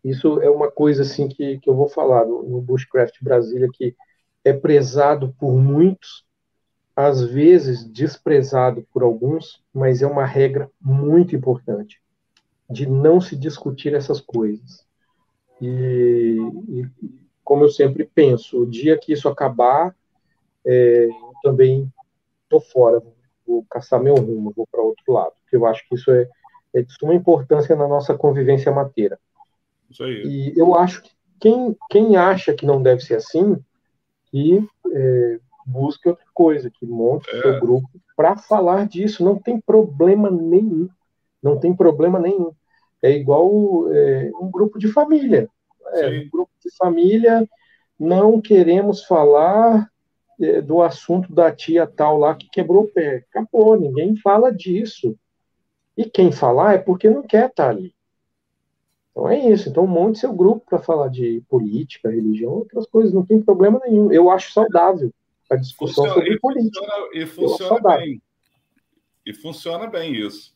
isso é uma coisa assim que, que eu vou falar no, no Bushcraft Brasília que é prezado por muitos, às vezes desprezado por alguns, mas é uma regra muito importante de não se discutir essas coisas. E, e como eu sempre penso, o dia que isso acabar, é, também estou fora, vou caçar meu rumo, vou para outro lado, porque eu acho que isso é, é de suma importância na nossa convivência mateira. Isso aí. E eu acho que quem, quem acha que não deve ser assim, que é, busque outra coisa, que monte é. seu grupo para falar disso. Não tem problema nenhum. Não tem problema nenhum. É igual é, um grupo de família. É, um grupo de família, não queremos falar do assunto da tia tal lá que quebrou o pé. Acabou, ninguém fala disso. E quem falar é porque não quer estar ali. Então é isso. Então monte seu grupo para falar de política, religião, outras coisas. Não tem problema nenhum. Eu acho saudável a discussão funciona, sobre e política. Funciona, e funciona bem. E funciona bem isso.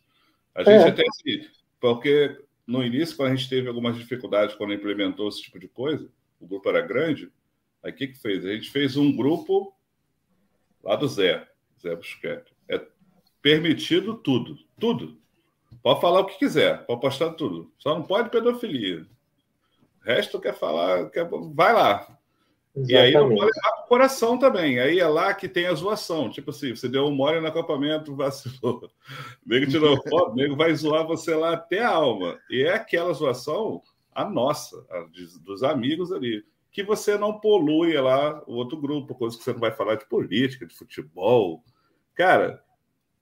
A gente é. tem assim, porque no início, quando a gente teve algumas dificuldades quando implementou esse tipo de coisa, o grupo era grande, aí o que, que fez? A gente fez um grupo lá do Zé, Zé Busquete. É permitido tudo, tudo. Pode falar o que quiser, pode postar tudo. Só não pode pedofilia. O resto quer falar, quer... vai lá. Exatamente. E aí não pode levar pro coração também. Aí é lá que tem a zoação. Tipo assim, você deu um mole no acampamento, vacilou. O nego tirou foto, o nego vai zoar você lá até a alma. E é aquela zoação, a nossa, a dos amigos ali. Que você não polui lá o outro grupo, coisa que você não vai falar de política, de futebol. Cara,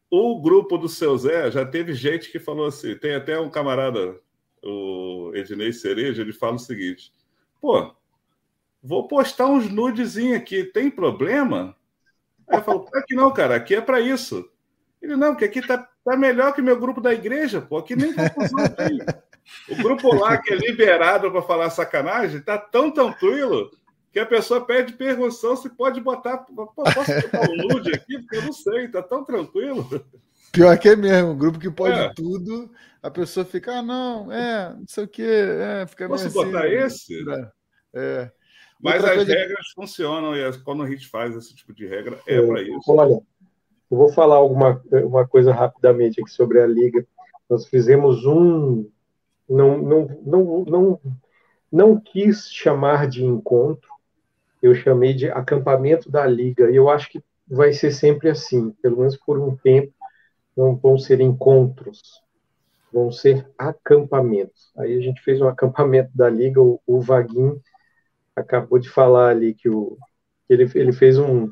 o grupo do seu Zé já teve gente que falou assim. Tem até um camarada, o Ednei Cereja, ele fala o seguinte: pô Vou postar uns nudezinhos aqui, tem problema? Aí eu falo, claro que não, cara, aqui é para isso. Ele, não, que aqui tá, tá melhor que meu grupo da igreja, pô, aqui nem confusão tem. O grupo lá que é liberado para falar sacanagem tá tão tranquilo que a pessoa pede permissão se pode botar. Pô, posso botar um nude aqui? Porque eu não sei, tá tão tranquilo. Pior que é mesmo, grupo que pode é. tudo, a pessoa fica, ah, não, é, não sei o quê, é, fica Posso botar assim, esse? É. Mas Outra as coisa... regras funcionam e quando a gente faz esse tipo de regra é, é para isso. Olha, eu vou falar alguma uma coisa rapidamente aqui sobre a liga. Nós fizemos um não não não não não quis chamar de encontro. Eu chamei de acampamento da liga e eu acho que vai ser sempre assim, pelo menos por um tempo. Não vão ser encontros, vão ser acampamentos. Aí a gente fez um acampamento da liga, o, o Vaguinho acabou de falar ali que o, ele, ele fez um,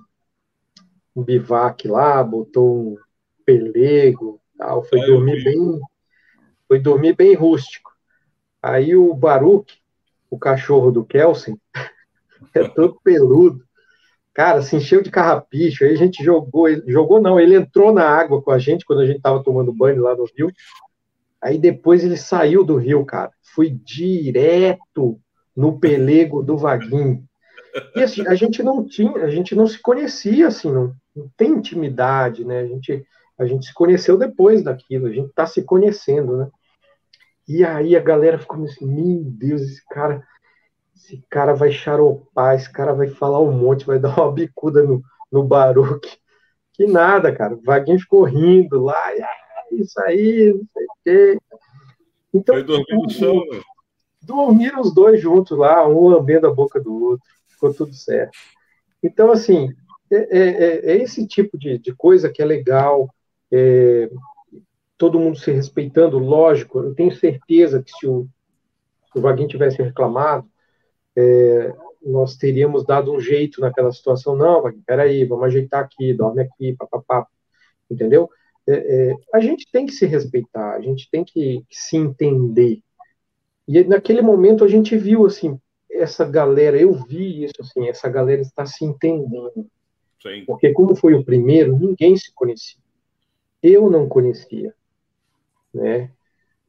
um bivac lá, botou um pelego, tal, foi é, dormir bem, foi dormir bem rústico. Aí o Baruch, o cachorro do Kelsen, é todo peludo. Cara, se encheu de carrapicho. Aí a gente jogou, ele, jogou não, ele entrou na água com a gente quando a gente tava tomando banho lá no rio. Aí depois ele saiu do rio, cara. Fui direto no pelego do Vaguinho. E assim, a gente não tinha, a gente não se conhecia assim, não, não tem intimidade, né? A gente, a gente se conheceu depois daquilo, a gente está se conhecendo, né? E aí a galera ficou assim, meu Deus, esse cara, esse cara vai charopar, esse cara vai falar um monte, vai dar uma bicuda no, no Baruque. Que nada, cara. O Vaguinho ficou rindo lá, ah, isso aí, não sei o quê. Então, Foi dormir no chão, né? dormiram os dois juntos lá, um lambendo a boca do outro, ficou tudo certo. Então, assim, é, é, é, é esse tipo de, de, coisa que é legal, é, todo mundo se respeitando, lógico, eu tenho certeza que se o, se o Vaguinho tivesse reclamado, é, nós teríamos dado um jeito naquela situação, não, Vaguinho, peraí, vamos ajeitar aqui, dorme aqui, papapá, entendeu? É, a gente tem que se respeitar, a gente tem que, que se entender, e naquele momento a gente viu assim, essa galera, eu vi isso assim, essa galera está se entendendo. Sim. Porque como foi o primeiro, ninguém se conhecia. Eu não conhecia, né?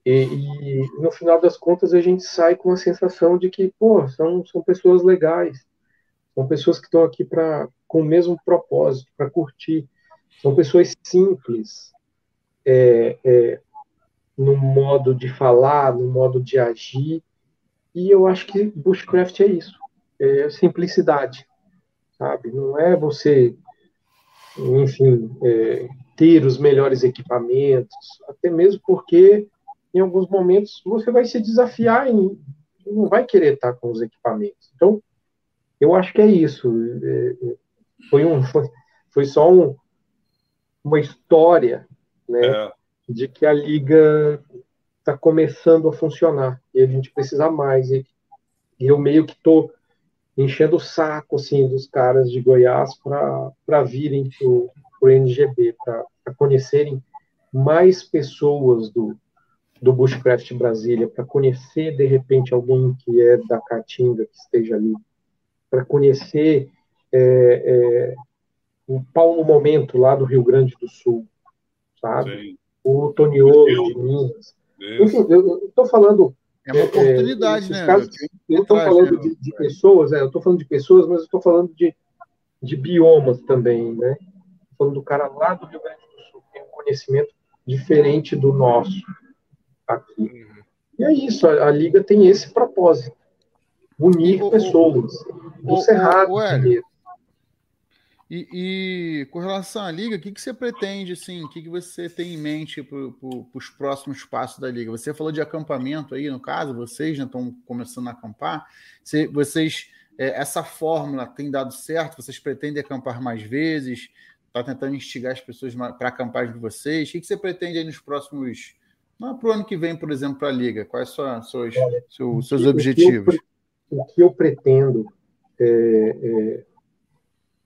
E, e, no final das contas a gente sai com a sensação de que, pô, são, são pessoas legais, São pessoas que estão aqui para com o mesmo propósito, para curtir. São pessoas simples é, é, no modo de falar, no modo de agir. E eu acho que bushcraft é isso, é simplicidade, sabe? Não é você, enfim, é, ter os melhores equipamentos, até mesmo porque em alguns momentos você vai se desafiar em não vai querer estar com os equipamentos. Então, eu acho que é isso. É, é, foi um foi, foi só um, uma história, né, é. de que a liga está começando a funcionar e a gente precisa mais. E, e eu meio que estou enchendo o saco assim dos caras de Goiás para virem para o NGB, para conhecerem mais pessoas do, do Bushcraft Brasília, para conhecer de repente alguém que é da Caatinga que esteja ali, para conhecer é, é, o Paulo Momento lá do Rio Grande do Sul, sabe? Sim. O Toniolo de Minas. Enfim, eu estou falando. É uma é, oportunidade, né? Casos, eu estou falando né? de, de, pessoas, é, eu estou falando de pessoas, mas eu estou falando de, de biomas também, né? Falando do cara lá do Rio Grande do Sul, tem um conhecimento diferente do nosso aqui. E é isso, a, a Liga tem esse propósito: unir o, pessoas do o, Cerrado. O, e, e, com relação à liga, o que, que você pretende, assim, o que, que você tem em mente para os próximos passos da liga? Você falou de acampamento aí, no caso, vocês já estão começando a acampar. Você, vocês, é, essa fórmula tem dado certo? Vocês pretendem acampar mais vezes? Está tentando instigar as pessoas para acampar de vocês? O que, que você pretende aí nos próximos. Para o ano que vem, por exemplo, para a liga? Quais são seus, seus, seus objetivos? O que eu, pretendo é, é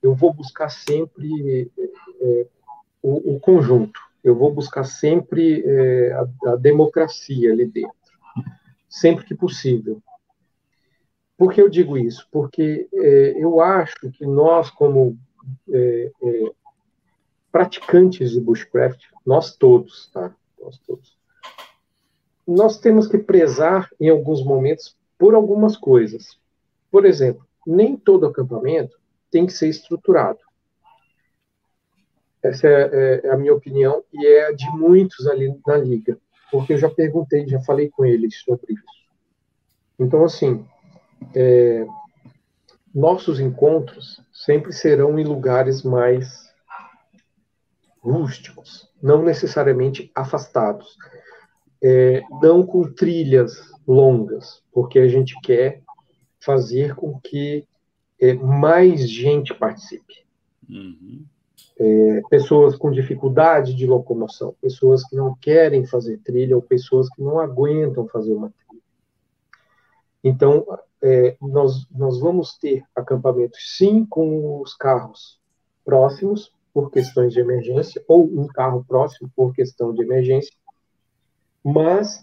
eu vou buscar sempre é, o, o, conjunto, eu vou buscar sempre é, a, a, democracia ali dentro, sempre que possível. Por que eu digo isso? Porque é, eu acho que nós, como é, praticantes de bushcraft, nós todos, tá? Nós todos, nós temos que prezar em alguns momentos por algumas coisas. Por exemplo, nem todo acampamento tem que ser estruturado. Essa é, é, é, a minha opinião e é a de muitos ali na liga, porque eu já perguntei, já falei com eles sobre isso. Então, assim, é, nossos encontros sempre serão em lugares mais rústicos, não necessariamente afastados, é, não com trilhas longas, porque a gente quer fazer com que é, mais gente participe. Uhum. É, pessoas com dificuldade de locomoção, pessoas que não querem fazer trilha ou pessoas que não aguentam fazer uma trilha. Então, é, nós, nós vamos ter acampamentos, sim, com os carros próximos, por questões de emergência, ou um carro próximo por questão de emergência, mas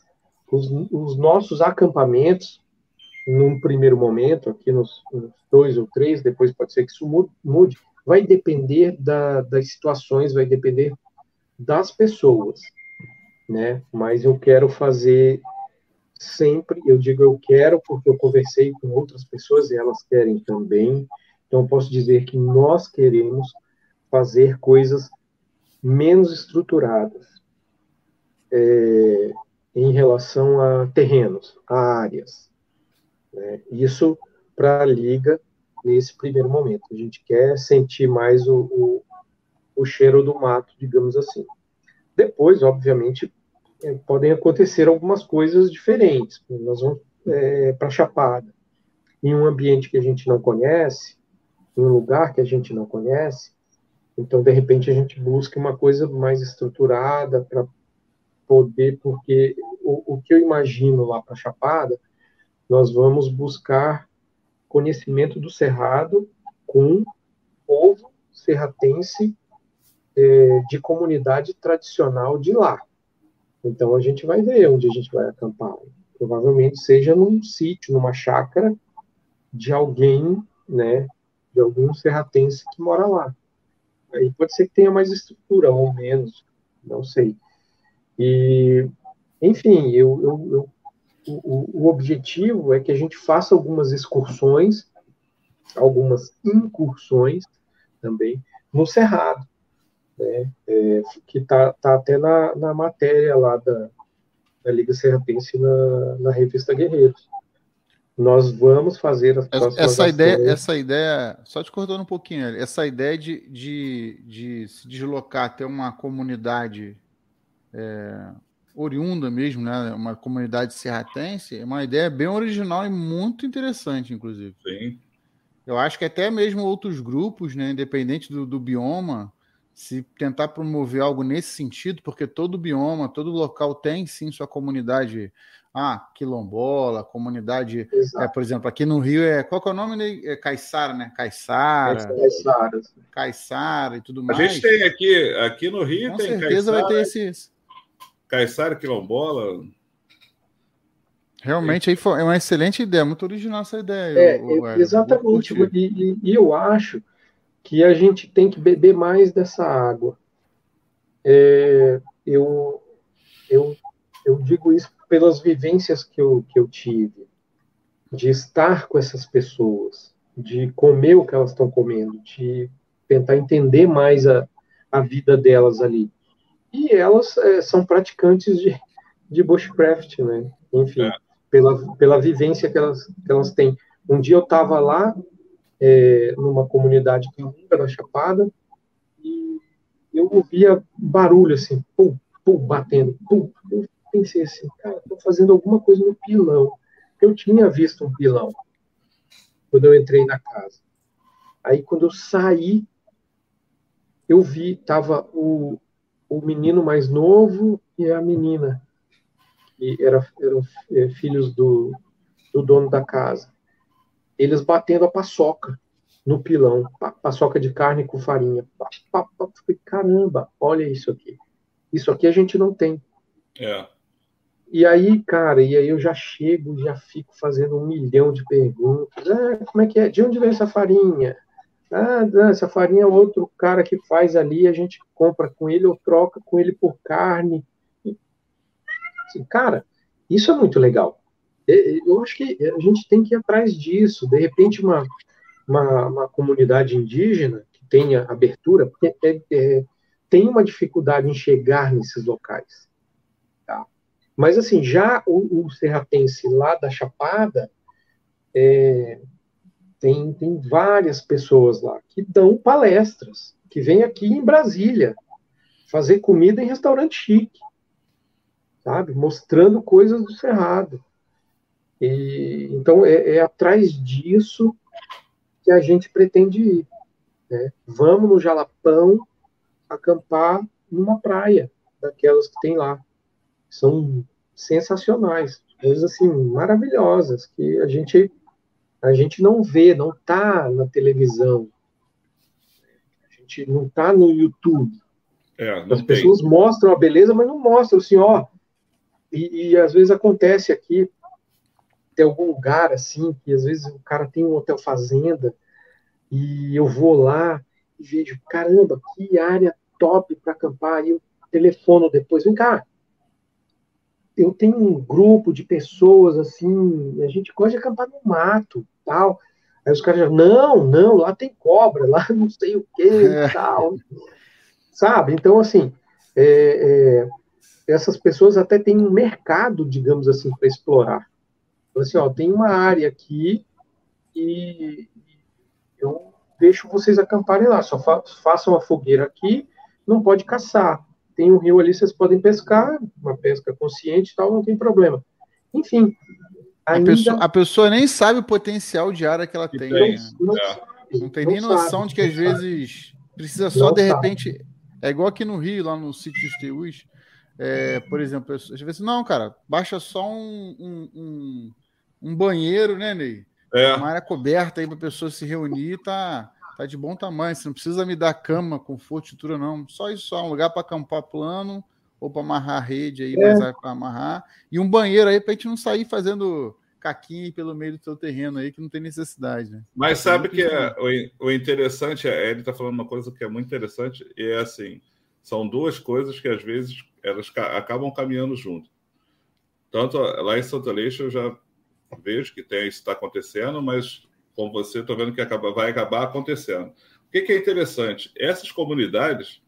os, os nossos acampamentos num primeiro momento, aqui nos, nos, dois ou três, depois pode ser que isso mude, vai depender da, das situações, vai depender das pessoas, né? Mas eu quero fazer sempre, eu digo eu quero porque eu conversei com outras pessoas e elas querem também, então posso dizer que nós queremos fazer coisas menos estruturadas é, em relação a terrenos, a áreas, né? Isso para a liga nesse primeiro momento. A gente quer sentir mais o, o, o cheiro do mato, digamos assim. Depois, obviamente, é, podem acontecer algumas coisas diferentes. Nós vamos é, para Chapada, em um ambiente que a gente não conhece, em um lugar que a gente não conhece. Então, de repente, a gente busca uma coisa mais estruturada para poder, porque o, o que eu imagino lá para Chapada nós vamos buscar conhecimento do Cerrado com o povo serratense é, de comunidade tradicional de lá. Então a gente vai ver onde a gente vai acampar. Provavelmente seja num sítio, numa chácara de alguém, né, de algum serratense que mora lá. Aí pode ser que tenha mais estrutura ou menos, não sei. E, enfim, eu, eu, eu o, o, objetivo é que a gente faça algumas excursões algumas incursões também no Cerrado, né, é, que está tá até na, na matéria lá da, da Liga Serrapense na, na revista Guerreiros. Nós vamos fazer as próximas essa ideia, essa ideia, só te cortando um pouquinho, essa ideia de, de, de se deslocar até uma comunidade é, oriunda mesmo, né? Uma comunidade serratense, é uma ideia bem original e muito interessante, inclusive. Sim. Eu acho que até mesmo outros grupos, né, independente do, do bioma, se tentar promover algo nesse sentido, porque todo bioma, todo local tem sim sua comunidade, ah, quilombola, comunidade, é, por exemplo, aqui no Rio é, qual que é o nome? É Caiçara, né? Caiçara. Caiçara. Caiçara e tudo mais. A gente tem aqui, aqui no Rio Com tem certeza vai ter esses. Caiçara, quilombola. Realmente aí foi, é uma excelente ideia, muito original essa ideia. É, o, o, exatamente, e, e, eu acho que a gente tem que beber mais dessa água. É, eu, eu, eu digo isso pelas vivências que eu, que eu tive, de estar com essas pessoas, de comer o que elas estão comendo, de tentar entender mais a, a vida delas ali. E elas é, são praticantes de, de bushcraft, né? Enfim, é. pela, pela vivência que elas, que elas têm. Um dia eu estava lá, é, numa comunidade caminga da Chapada, e eu ouvia barulho assim, pum, pum, batendo, pum. Pensei assim, cara, estou fazendo alguma coisa no pilão. Eu tinha visto um pilão quando eu entrei na casa. Aí quando eu saí, eu vi, tava o, o menino mais novo e a menina, que era, eram é, filhos do, do dono da casa eles batendo a paçoca no pilão, paçoca de carne com farinha. Falei, caramba, olha isso aqui. Isso aqui a gente não tem. É. E aí, cara, e aí eu já chego, já fico fazendo um milhão de perguntas. Ah, como é que é? De onde vem essa farinha? Ah, essa farinha é outro cara que faz ali, a gente compra com ele ou troca com ele por carne. Assim, cara, isso é muito legal. Eu acho que a gente tem que ir atrás disso. De repente, uma, uma, uma comunidade indígena que tenha abertura, é, é, tem uma dificuldade em chegar nesses locais. Mas, assim, já o, o serratense lá da Chapada, é, tem, tem várias pessoas lá que dão palestras, que vêm aqui em Brasília fazer comida em restaurante chique, sabe? Mostrando coisas do Cerrado. E, então, é, é, atrás disso que a gente pretende ir. Né? Vamos no Jalapão acampar numa praia, daquelas que tem lá. São sensacionais, coisas assim, maravilhosas, que a gente, a gente não vê, não está na televisão, a gente não está no YouTube. É, As tem. pessoas mostram a beleza, mas não mostram assim, ó. E, e às vezes acontece aqui, tem algum lugar assim, que às vezes o cara tem um hotel fazenda, e eu vou lá e vejo, caramba, que área top para acampar, e eu telefono depois, vem cá, eu tenho um grupo de pessoas assim, a gente gosta de acampar no mato, tal. Aí os caras já, não, não, lá tem cobra, lá não sei o que é. tal. Sabe? Então, assim, é, é, essas pessoas até têm um mercado, digamos assim, para explorar. Então, assim, ó, tem uma área aqui e eu deixo vocês acamparem lá. Só fa façam a fogueira aqui, não pode caçar. Tem um rio ali, vocês podem pescar, uma pesca consciente e tal, não tem problema. Enfim. Ainda... A, pessoa, a, pessoa, nem sabe o potencial de área que ela tem. Né? Não, é. não, tem nem noção de que às vezes precisa só, de repente. É igual aqui no Rio, lá no sítio dos Teus. É, por exemplo, às vezes, não, cara, baixa só um, um, um, um banheiro, né, Ney? É. Uma área coberta aí para a pessoa se reunir, tá, tá de bom tamanho. Você não precisa me dar cama, conforto, estrutura, não. Só isso, só um lugar para acampar plano ou para amarrar a rede aí, é. para amarrar. E um banheiro aí para a gente não sair fazendo caquinho pelo meio do seu terreno aí, que não tem necessidade, né? Mas sabe que é, o, o interessante é, ele está falando uma coisa que é muito interessante, e é assim, são duas coisas que às vezes elas acabam caminhando junto. Tanto lá em Santa Leixa eu já vejo que tem, isso está acontecendo, mas como você, estou vendo que acaba, vai acabar acontecendo. O que, que é interessante? Essas comunidades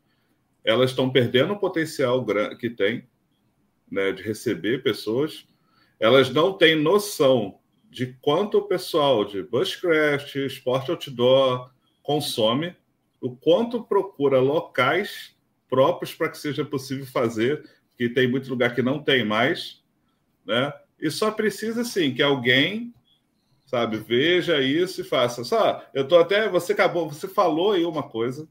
elas estão perdendo o potencial que tem né, de receber pessoas. Elas não têm noção de quanto o pessoal de bushcraft, esporte outdoor consome, o quanto procura locais próprios para que seja possível fazer, que tem muito lugar que não tem mais, né? E só precisa sim que alguém, sabe, veja isso e faça. Só, eu tô até, você acabou, você falou aí uma coisa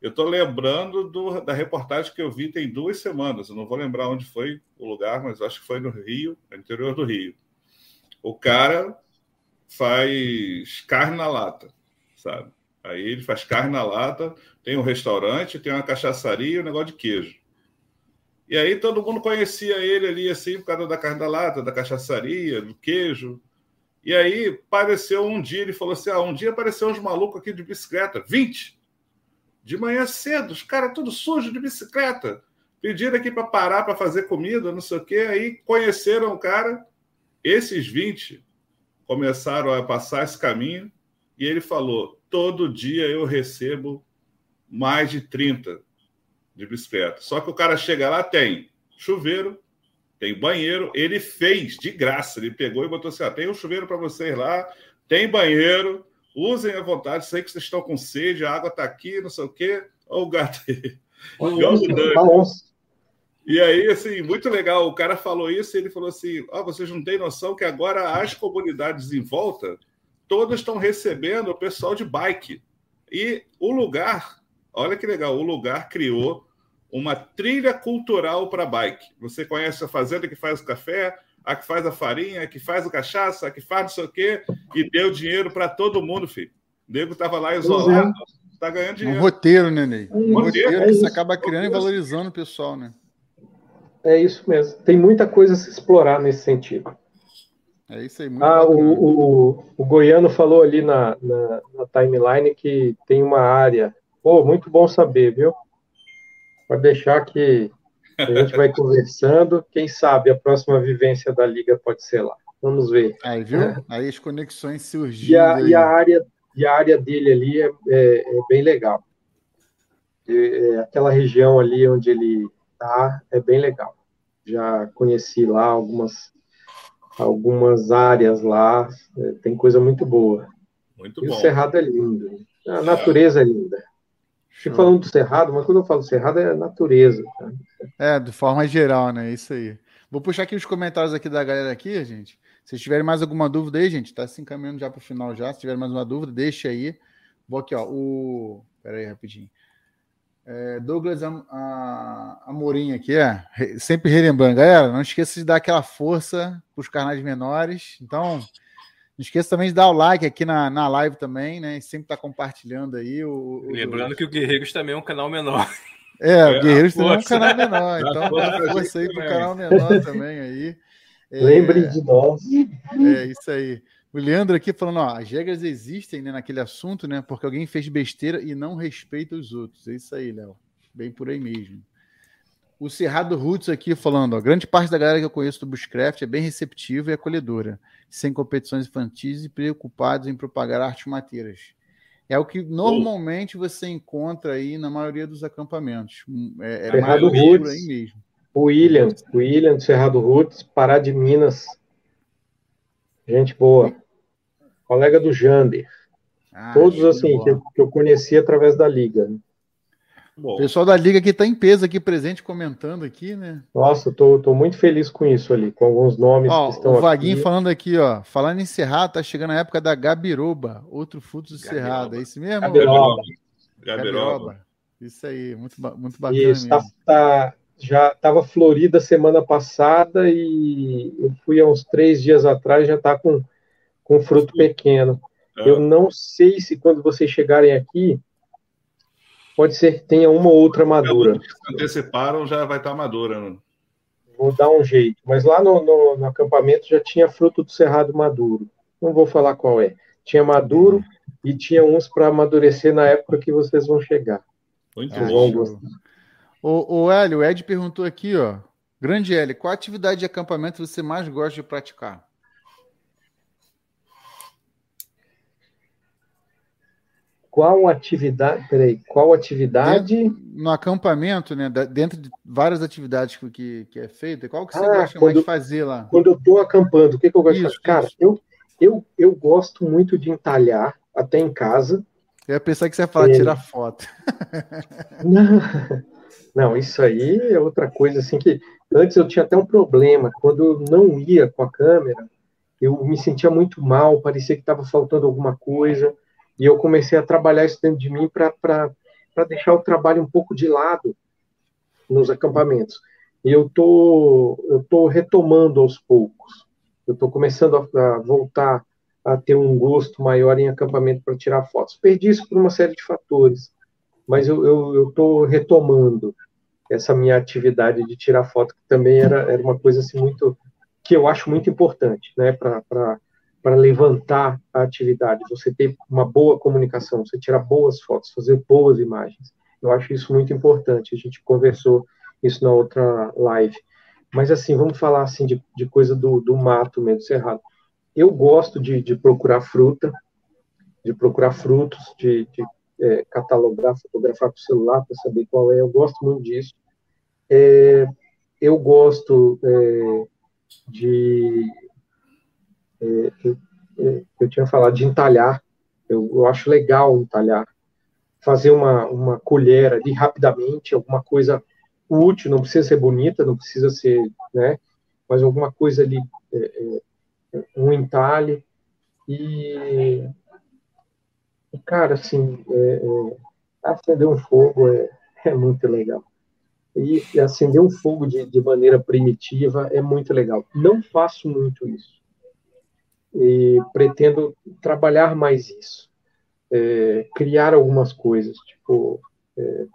eu estou lembrando do, da reportagem que eu vi tem duas semanas. Eu não vou lembrar onde foi o lugar, mas acho que foi no Rio, no interior do Rio. O cara faz carne na lata, sabe? Aí ele faz carne na lata, tem um restaurante, tem uma cachaçaria e um negócio de queijo. E aí todo mundo conhecia ele ali, assim, por causa da carne da lata, da cachaçaria, do queijo. E aí apareceu um dia, ele falou assim: ah, um dia apareceu uns malucos aqui de bicicleta, 20 de manhã cedo, os caras tudo sujo de bicicleta. Pediram aqui para parar para fazer comida, não sei o quê. Aí conheceram o cara. Esses 20 começaram a passar esse caminho e ele falou: todo dia eu recebo mais de 30 de bicicleta. Só que o cara chega lá, tem chuveiro, tem banheiro. Ele fez de graça. Ele pegou e botou assim: ah, tem um chuveiro para vocês lá, tem banheiro, Usem à vontade, sei que vocês estão com sede, a água está aqui, não sei o quê. Olha o gato aí. E aí, assim, muito legal. O cara falou isso e ele falou assim: oh, vocês não têm noção que agora as comunidades em volta todas estão recebendo o pessoal de bike. E o lugar, olha que legal, o lugar criou uma trilha cultural para bike. Você conhece a fazenda que faz o café, a que faz a farinha, a que faz o cachaça, a que faz não sei o quê, e deu dinheiro para todo mundo, filho. O nego estava lá isolado, está ganhando dinheiro. Um roteiro, né, Ney? Um, um roteiro, roteiro é que você acaba criando e valorizando o pessoal, né? É isso mesmo. Tem muita coisa a se explorar nesse sentido. É isso aí. Muito ah, o, o, o, Goiano falou ali na, na, na, timeline que tem uma área. Pô, muito bom saber, viu? Pode deixar que a gente vai conversando. Quem sabe a próxima vivência da Liga pode ser lá. Vamos ver. Aí, viu? É. Aí as conexões surgindo. E a, e a, área, e a área dele ali é, é, é bem legal. É, aquela região ali onde ele está é bem legal. Já conheci lá algumas, algumas áreas lá. É, tem coisa muito boa. Muito e bom. o Cerrado é lindo. A natureza é linda. Fico falando do Cerrado, mas quando eu falo Cerrado é natureza. Tá? É, de forma geral, né? Isso aí. Vou puxar aqui os comentários aqui da galera aqui, gente. Se tiverem mais alguma dúvida aí, gente, tá se encaminhando já para o final já. Se tiver mais uma dúvida, deixa aí. Vou aqui, ó. O. Pera aí, rapidinho. É, Douglas Am a, Amorim aqui, é. Sempre relembrando, galera. Não esqueça de dar aquela força para os canais menores. Então, não esqueça também de dar o like aqui na, na live também, né? E sempre tá compartilhando aí. O, o Lembrando que o Guerreiros também é um canal menor. É, é o Guerreiros também é um canal menor. Então dá força aí pro canal menor também aí. É, Lembre de nós. É isso aí. O Leandro aqui falando, ó, as regras existem né, naquele assunto, né? Porque alguém fez besteira e não respeita os outros. É isso aí, Léo. Bem por aí mesmo. O Cerrado Roots aqui falando, ó, grande parte da galera que eu conheço do Bushcraft é bem receptiva e acolhedora sem competições infantis e preocupados em propagar artes mateiras. É o que normalmente você encontra aí na maioria dos acampamentos. É, é Cerrado Roots, aí mesmo. O William, o William do Cerrado Roots, Pará de Minas. Gente boa. Colega do Jander. Ah, Todos assim, que eu, que eu, conheci através da liga. Né? Bom. Pessoal da Liga que está em peso aqui presente comentando aqui, né? Nossa, tô, tô muito feliz com isso ali, com alguns nomes ó, que estão O Vaguinho aqui. falando aqui, ó. Falando em Cerrado, tá chegando a época da Gabiroba, outro fruto do Cerrado. É isso mesmo? Gabiroba. Gabiroba. Isso aí, muito, muito bacana isso, tá, tá, já estava florida semana passada e eu fui há uns três dias atrás, já está com, com fruto pequeno. É. Eu não sei se quando vocês chegarem aqui, Pode ser que tenha uma ou outra madura. Se anteciparam, já vai estar madura. Né? Vou dar um jeito. Mas lá no, no, no, acampamento já tinha fruto do cerrado maduro. Não vou falar qual é. Tinha maduro e tinha uns para amadurecer na época que vocês vão chegar. Muito ah, bom. O, o Hélio, o Ed perguntou aqui, ó. Grande Hélio, qual atividade de acampamento você mais gosta de praticar? Qual atividade, peraí, qual atividade? Dentro, no acampamento, né? Dentro de várias atividades que, que é feita, qual que você ah, gosta quando, mais de fazer lá? Quando eu estou acampando, o que, que eu gosto isso, de fazer? Cara, eu, eu, eu gosto muito de entalhar, até em casa. Eu ia pensar que você ia falar é... tirar foto. Não, não, isso aí é outra coisa assim que antes eu tinha até um problema. Quando eu não ia com a câmera, eu me sentia muito mal, parecia que estava faltando alguma coisa. E eu comecei a trabalhar isso dentro de mim para deixar o trabalho um pouco de lado nos acampamentos. E eu tô, eu tô retomando aos poucos. Eu estou começando a, a, voltar a ter um gosto maior em acampamento para tirar fotos. Perdi isso por uma série de fatores, mas eu estou retomando essa minha atividade de tirar foto, que também era, era uma coisa assim muito que eu acho muito importante, né, para para levantar a atividade, você ter uma boa comunicação, você tirar boas fotos, fazer boas imagens. Eu acho isso muito importante. A gente conversou isso na outra live. Mas assim, vamos falar assim de, de coisa do, do mato mesmo, cerrado. Eu gosto de, de procurar fruta, de procurar frutos, de, de é, catalogar, fotografar com o celular para saber qual é. Eu gosto muito disso. É, eu gosto é, de é, eu, é, eu, tinha falado de entalhar, eu, eu, acho legal entalhar, fazer uma, uma colher ali rapidamente, alguma coisa útil, não precisa ser bonita, não precisa ser, né, mas alguma coisa ali, é, é, um entalhe, e, cara, assim, é, acender um fogo é, muito legal. E, e acender um fogo de, de maneira primitiva é muito legal. Não faço muito isso e pretendo trabalhar mais isso, é, criar algumas coisas, tipo é,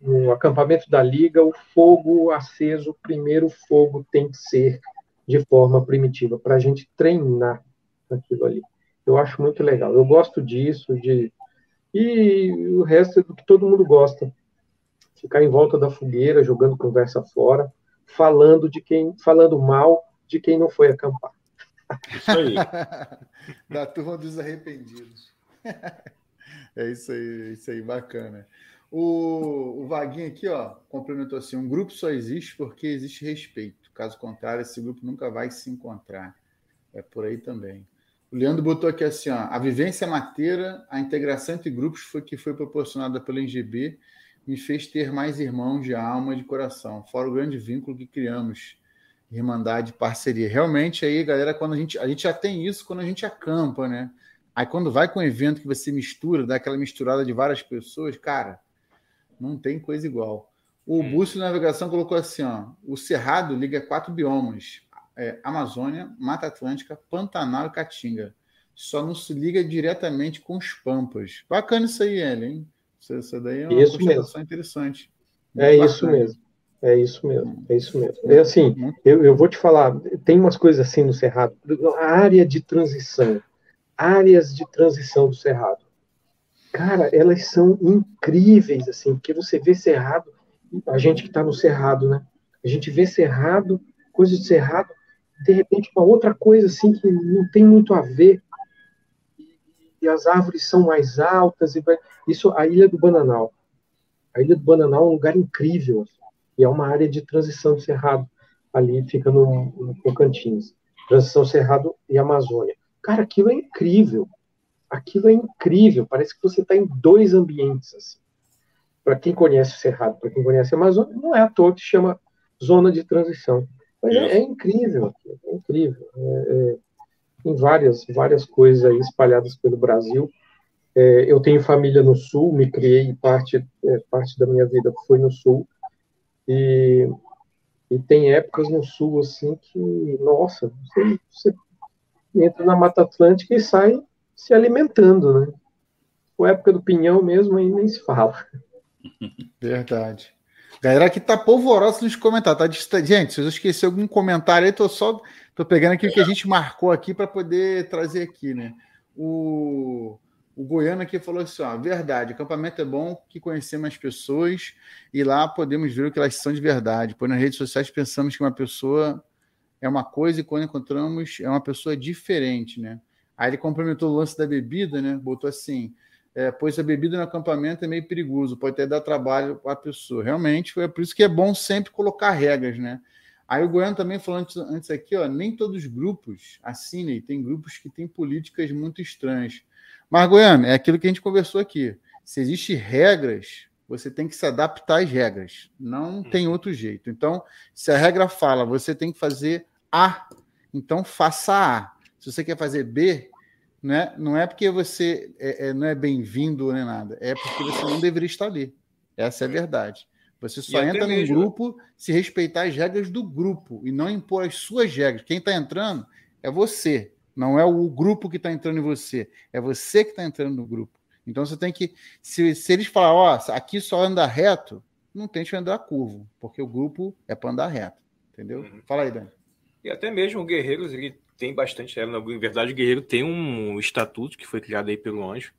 no acampamento da liga, o fogo aceso, o primeiro fogo tem que ser de forma primitiva para a gente treinar aquilo ali. Eu acho muito legal. Eu gosto disso, de e o resto é do que todo mundo gosta. Ficar em volta da fogueira, jogando conversa fora, falando de quem, falando mal de quem não foi acampar. Isso aí. da turma dos arrependidos. é isso aí, é isso aí, bacana. O, o Vaguinho aqui, ó, complementou assim: um grupo só existe porque existe respeito. Caso contrário, esse grupo nunca vai se encontrar. É por aí também. O Leandro botou aqui assim: ó, a vivência mateira, a integração entre grupos foi que foi proporcionada pelo NGB me fez ter mais irmãos de alma e de coração, fora o grande vínculo que criamos Irmandade, parceria. Realmente, aí, galera, quando a gente. A gente já tem isso quando a gente acampa, né? Aí quando vai com um evento que você mistura, dá aquela misturada de várias pessoas, cara, não tem coisa igual. O hum. Bússola de Navegação colocou assim: ó, o Cerrado liga quatro biomas: é, Amazônia, Mata Atlântica, Pantanal e Caatinga. Só não se liga diretamente com os Pampas. Bacana isso aí, Ellen. Isso, isso daí é uma isso mesmo. interessante. Muito é bacana. isso mesmo. É isso mesmo, é isso mesmo. É assim, eu, eu vou te falar, tem umas coisas assim no Cerrado, a área de transição, áreas de transição do Cerrado. Cara, elas são incríveis, assim, porque você vê Cerrado, a gente que está no Cerrado, né? A gente vê Cerrado, coisas de Cerrado, de repente uma outra coisa, assim, que não tem muito a ver. E as árvores são mais altas, e vai... isso, a Ilha do Bananal. A Ilha do Bananal é um lugar incrível, assim e é uma área de transição do Cerrado, ali fica no, no Tocantins. Transição Cerrado e Amazônia. Cara, aquilo é incrível. Aquilo é incrível. Parece que você está em dois ambientes. Assim. Para quem conhece o Cerrado, para quem conhece a Amazônia, não é à toa que chama zona de transição. Mas é, é incrível. É incrível. É, é, tem várias, várias coisas aí espalhadas pelo Brasil. É, eu tenho família no Sul, me criei, parte, é, parte da minha vida foi no Sul. E, e tem épocas no sul, assim, que, nossa, você, você entra na Mata Atlântica e sai se alimentando, né? A época do pinhão mesmo aí nem se fala. Verdade. Galera aqui tá polvorosa nos comentários. Tá distante. Gente, se eu esquecer algum comentário aí, tô só tô pegando aqui o que a gente marcou aqui para poder trazer aqui, né? O o Goiano aqui falou assim: ó, verdade, acampamento é bom que conhecer mais pessoas e lá podemos ver o que elas são de verdade. Pois nas redes sociais pensamos que uma pessoa é uma coisa e quando encontramos é uma pessoa diferente, né? Aí ele complementou o lance da bebida, né? Botou assim: é, pois a bebida no acampamento é meio perigoso, pode até dar trabalho a pessoa. Realmente, é por isso que é bom sempre colocar regras, né? Aí o Goiano também falou antes, antes aqui, ó, nem todos os grupos assinem, tem grupos que têm políticas muito estranhas. Mas, Goiano, é aquilo que a gente conversou aqui. Se existem regras, você tem que se adaptar às regras. Não tem outro jeito. Então, se a regra fala, você tem que fazer A, então faça A. Se você quer fazer B, né, não é porque você é, é, não é bem-vindo nem nada, é porque você não deveria estar ali. Essa é a verdade. Você só entra mesmo. grupo se respeitar as regras do grupo e não impor as suas regras. Quem está entrando é você, não é o grupo que está entrando em você, é você que está entrando no grupo. Então você tem que, se, se eles falarem, ó, oh, aqui só anda reto, não tente andar curvo, porque o grupo é para andar reto, entendeu? Uhum. Fala aí, Dani. E até mesmo o Guerreiros, ele tem bastante, na verdade o Guerreiro tem um estatuto que foi criado aí pelo Anjo,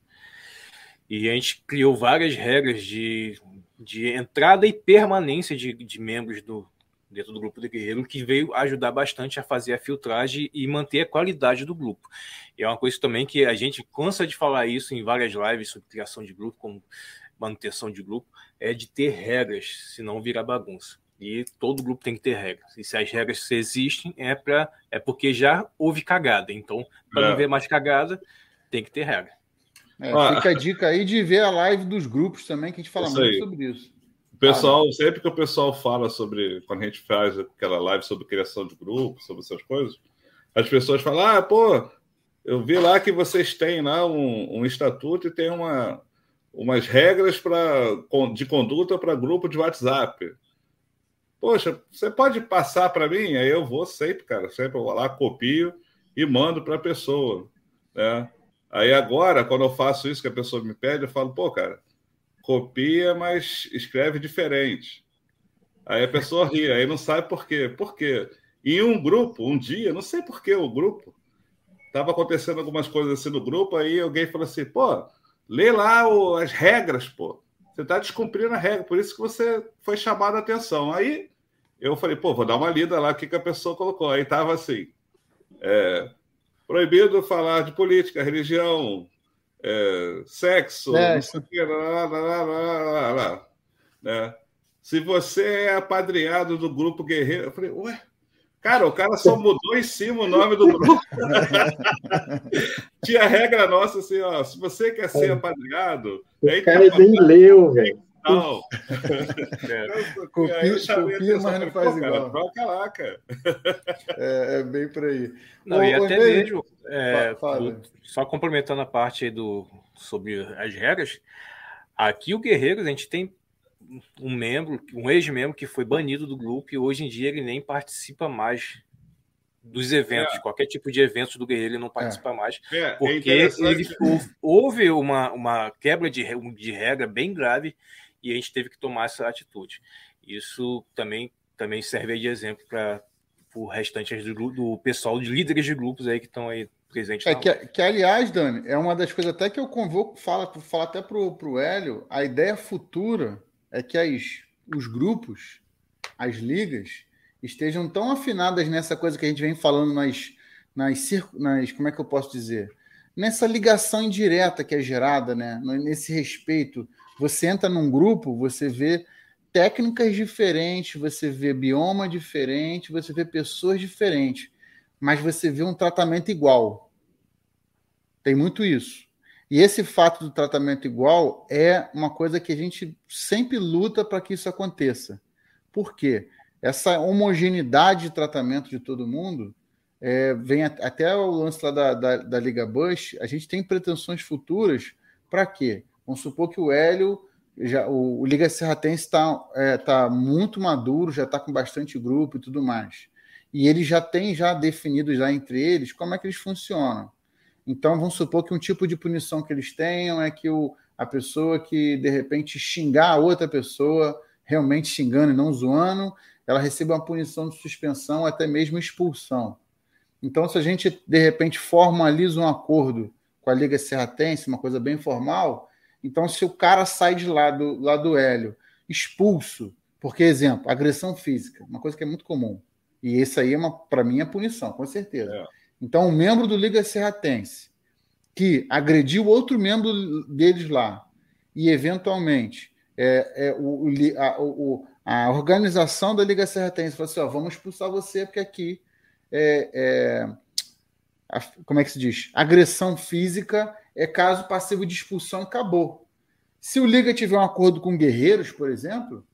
e a gente criou várias regras de de entrada e permanência de, de membros do, dentro do grupo do Guerreiro, que veio ajudar bastante a fazer a filtragem e manter a qualidade do grupo. E é uma coisa também que a gente cansa de falar isso em várias lives sobre criação de grupo, como manutenção de grupo, é de ter regras, senão vira bagunça. E todo grupo tem que ter regras. E se as regras existem, é, pra, é porque já houve cagada. Então, para é. não ver mais cagada, tem que ter regra. É, ah, fica a dica aí de ver a live dos grupos também, que a gente fala muito sobre isso. Pessoal, sempre que o pessoal fala sobre, quando a gente faz aquela live sobre criação de grupos, sobre essas coisas, as pessoas falam: ah, pô, eu vi lá que vocês têm lá um, um estatuto e tem uma, umas regras pra, de conduta para grupo de WhatsApp. Poxa, você pode passar para mim? Aí eu vou sempre, cara, sempre vou lá, copio e mando para a pessoa. Né? Aí agora, quando eu faço isso que a pessoa me pede, eu falo, pô, cara, copia, mas escreve diferente. Aí a pessoa ri, aí não sabe por quê. Por quê? Em um grupo, um dia, não sei por que o grupo, estava acontecendo algumas coisas assim no grupo, aí alguém falou assim, pô, lê lá o, as regras, pô. Você está descumprindo a regra, por isso que você foi chamado a atenção. Aí eu falei, pô, vou dar uma lida lá, o que, que a pessoa colocou. Aí tava assim, é, proibido falar de política, religião, é, sexo, é. não sei o que, lá, lá, lá, lá, né? Se você é apadreado do grupo guerreiro, eu falei, ué, cara, o cara só mudou em cima o nome do grupo. Tinha regra nossa assim, ó, se você quer ser apadreado, o cara nem leu, velho. Não. É. Copia, copia mas não faz igual. troca lá, cara. É, é, bem por aí. Não, e até mesmo, é, só complementando a parte do, sobre as regras, aqui o Guerreiros, a gente tem um membro, um ex-membro que foi banido do grupo e hoje em dia ele nem participa mais dos eventos, é. qualquer tipo de eventos do Guerreiro ele não participa é. mais, é, é porque ele, houve uma, uma quebra de, de regra bem grave e a gente teve que tomar essa atitude. Isso também, também serve de exemplo para o restante do, do, pessoal de líderes de grupos aí que estão aí presentes. É que, que, aliás, Dani, é uma das coisas até que eu convoco, fala, fala até para o Hélio, a ideia futura é que as, os grupos, as ligas, estejam tão afinadas nessa coisa que a gente vem falando nas, nas, nas como é que eu posso dizer? Nessa ligação indireta que é gerada, né? nesse respeito você entra num grupo, você vê técnicas diferentes, você vê bioma diferente, você vê pessoas diferentes, mas você vê um tratamento igual. Tem muito isso. E esse fato do tratamento igual é uma coisa que a gente sempre luta para que isso aconteça. Por quê? Essa homogeneidade de tratamento de todo mundo é, vem até o lance lá da, da, da Liga Bush. A gente tem pretensões futuras para quê? Vamos supor que o Hélio, já, o, o Liga Serratense está é, tá muito maduro, já está com bastante grupo e tudo mais. E eles já têm já definido já entre eles como é que eles funcionam. Então, vamos supor que um tipo de punição que eles tenham é que o, a pessoa que, de repente, xingar a outra pessoa, realmente xingando e não zoando, ela receba uma punição de suspensão, até mesmo expulsão. Então, se a gente, de repente, formaliza um acordo com a Liga Serratense, uma coisa bem formal, então, se o cara sai de lá do, lá do Hélio expulso, porque, exemplo, agressão física, uma coisa que é muito comum. E isso aí, é para mim, é punição, com certeza. É. Então, um membro do Liga Serratense que agrediu outro membro deles lá e, eventualmente, é, é, o, a, o, a, organização da Liga Serratense falou assim: ó, vamos expulsar você porque aqui é, é a, como é que se diz? Agressão física é caso passivo de expulsão acabou. Se o Liga tiver um acordo com guerreiros, por exemplo,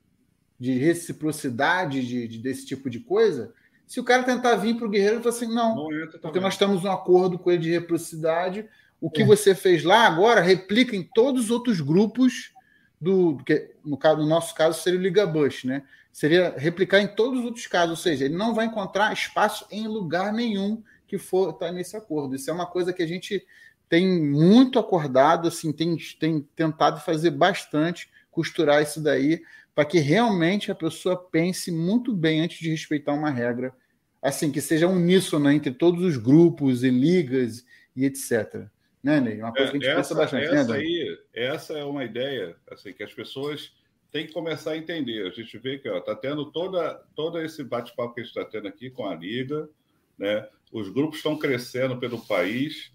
de reciprocidade de, de desse tipo de coisa, se o cara tentar vir para o guerreiro, ele fala assim: não, não porque nós temos um acordo com ele de reciprocidade. O que é. você fez lá agora replica em todos os outros grupos do. que no, caso, no nosso caso seria o Liga Bush, né? Seria replicar em todos os outros casos, ou seja, ele não vai encontrar espaço em lugar nenhum que for estar tá nesse acordo. Isso é uma coisa que a gente tem muito acordado, assim, tem, tem tentado fazer bastante, costurar isso daí, para que realmente a pessoa pense muito bem antes de respeitar uma regra, assim, que seja uníssona entre todos os grupos e ligas e etc. Né, Ney? Uma coisa que a gente é, essa, pensa bastante. Né, essa, né, aí, essa é uma ideia assim, que as pessoas têm que começar a entender. A gente vê que está tendo toda, todo esse bate-papo que a gente está tendo aqui com a Liga, né? os grupos estão crescendo pelo país.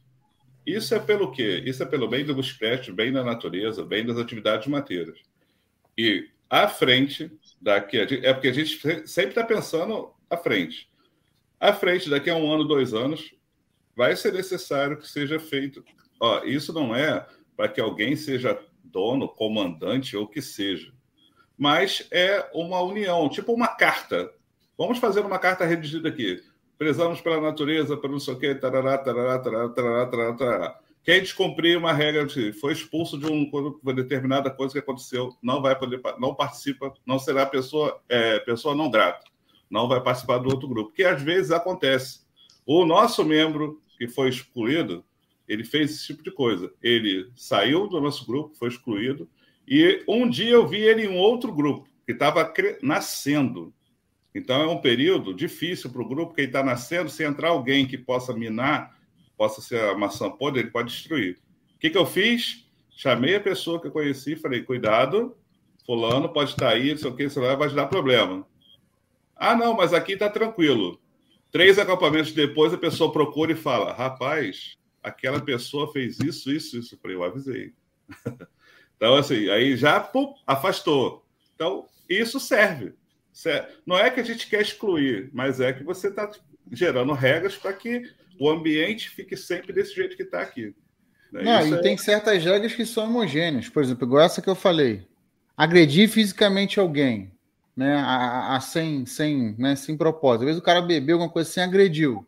Isso é pelo quê? Isso é pelo bem do buscrete, bem da natureza, bem das atividades mateiras. E à frente daqui, é porque a gente sempre está pensando à frente. À frente, daqui a um ano, dois anos, vai ser necessário que seja feito. Ó, isso não é para que alguém seja dono, comandante ou que seja, mas é uma união, tipo uma carta. Vamos fazer uma carta redigida aqui prezamos pela natureza, pelo não sei o quê, tarará, tarará, tarará, tarará, tarará, tarará. Quem descumprir uma regra, foi expulso de um, uma determinada coisa que aconteceu, não vai poder, não participa, não será pessoa, é, pessoa não grata, não vai participar do outro grupo, que às vezes acontece. O nosso membro que foi excluído, ele fez esse tipo de coisa. Ele saiu do nosso grupo, foi excluído, e um dia eu vi ele em outro grupo que estava nascendo. Então, é um período difícil para o grupo, que está nascendo. Se entrar alguém que possa minar, possa ser a maçã podre, ele pode destruir. O que, que eu fiz? Chamei a pessoa que eu conheci falei: cuidado, Fulano pode estar aí, não sei o que, você vai te dar problema. Ah, não, mas aqui está tranquilo. Três acampamentos depois, a pessoa procura e fala: rapaz, aquela pessoa fez isso, isso, isso. Eu falei: eu avisei. então, assim, aí já pum, afastou. Então, isso serve. Não é que a gente quer excluir, mas é que você está gerando regras para que o ambiente fique sempre desse jeito que está aqui. Né? Não, e é... tem certas regras que são homogêneas. Por exemplo, igual essa que eu falei. Agredir fisicamente alguém, né? A, a, sem, sem, né? sem propósito. Às vezes o cara bebeu alguma coisa assim, agrediu.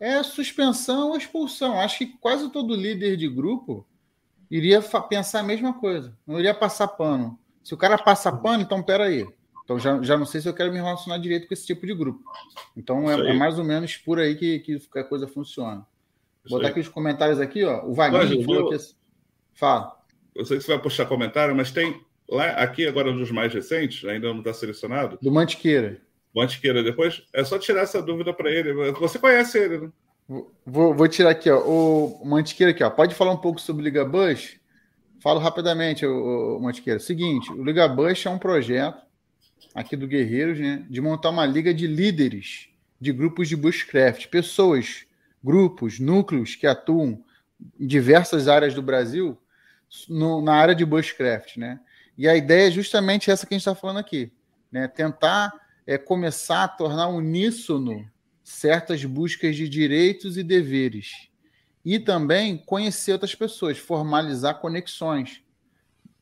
É suspensão ou expulsão. Acho que quase todo líder de grupo iria pensar a mesma coisa. Não iria passar pano. Se o cara passa pano, então peraí. Então já, já não sei se eu quero me relacionar direito com esse tipo de grupo. Então é, é, mais ou menos por aí que, que a coisa funciona. Vou botar aqui os comentários aqui, ó. O Vaguinho falou que. Fala. Eu sei que você vai puxar comentário, mas tem lá aqui agora um dos mais recentes, ainda não está selecionado. Do Mantiqueira. Mantiqueira, depois é só tirar essa dúvida para ele. Você conhece ele, né? Vou, vou, tirar aqui, ó. O Mantiqueira aqui, ó. Pode falar um pouco sobre o Liga Bush? Falo rapidamente, o, o Mantiqueira. Seguinte, o Liga Bush é um projeto aqui do Guerreiros, né, de montar uma liga de líderes de grupos de bushcraft, pessoas, grupos, núcleos que atuam em diversas áreas do Brasil no, na área de bushcraft, né? E a ideia é justamente essa que a gente está falando aqui, né? Tentar é, começar a tornar uníssono certas buscas de direitos e deveres e também conhecer outras pessoas, formalizar conexões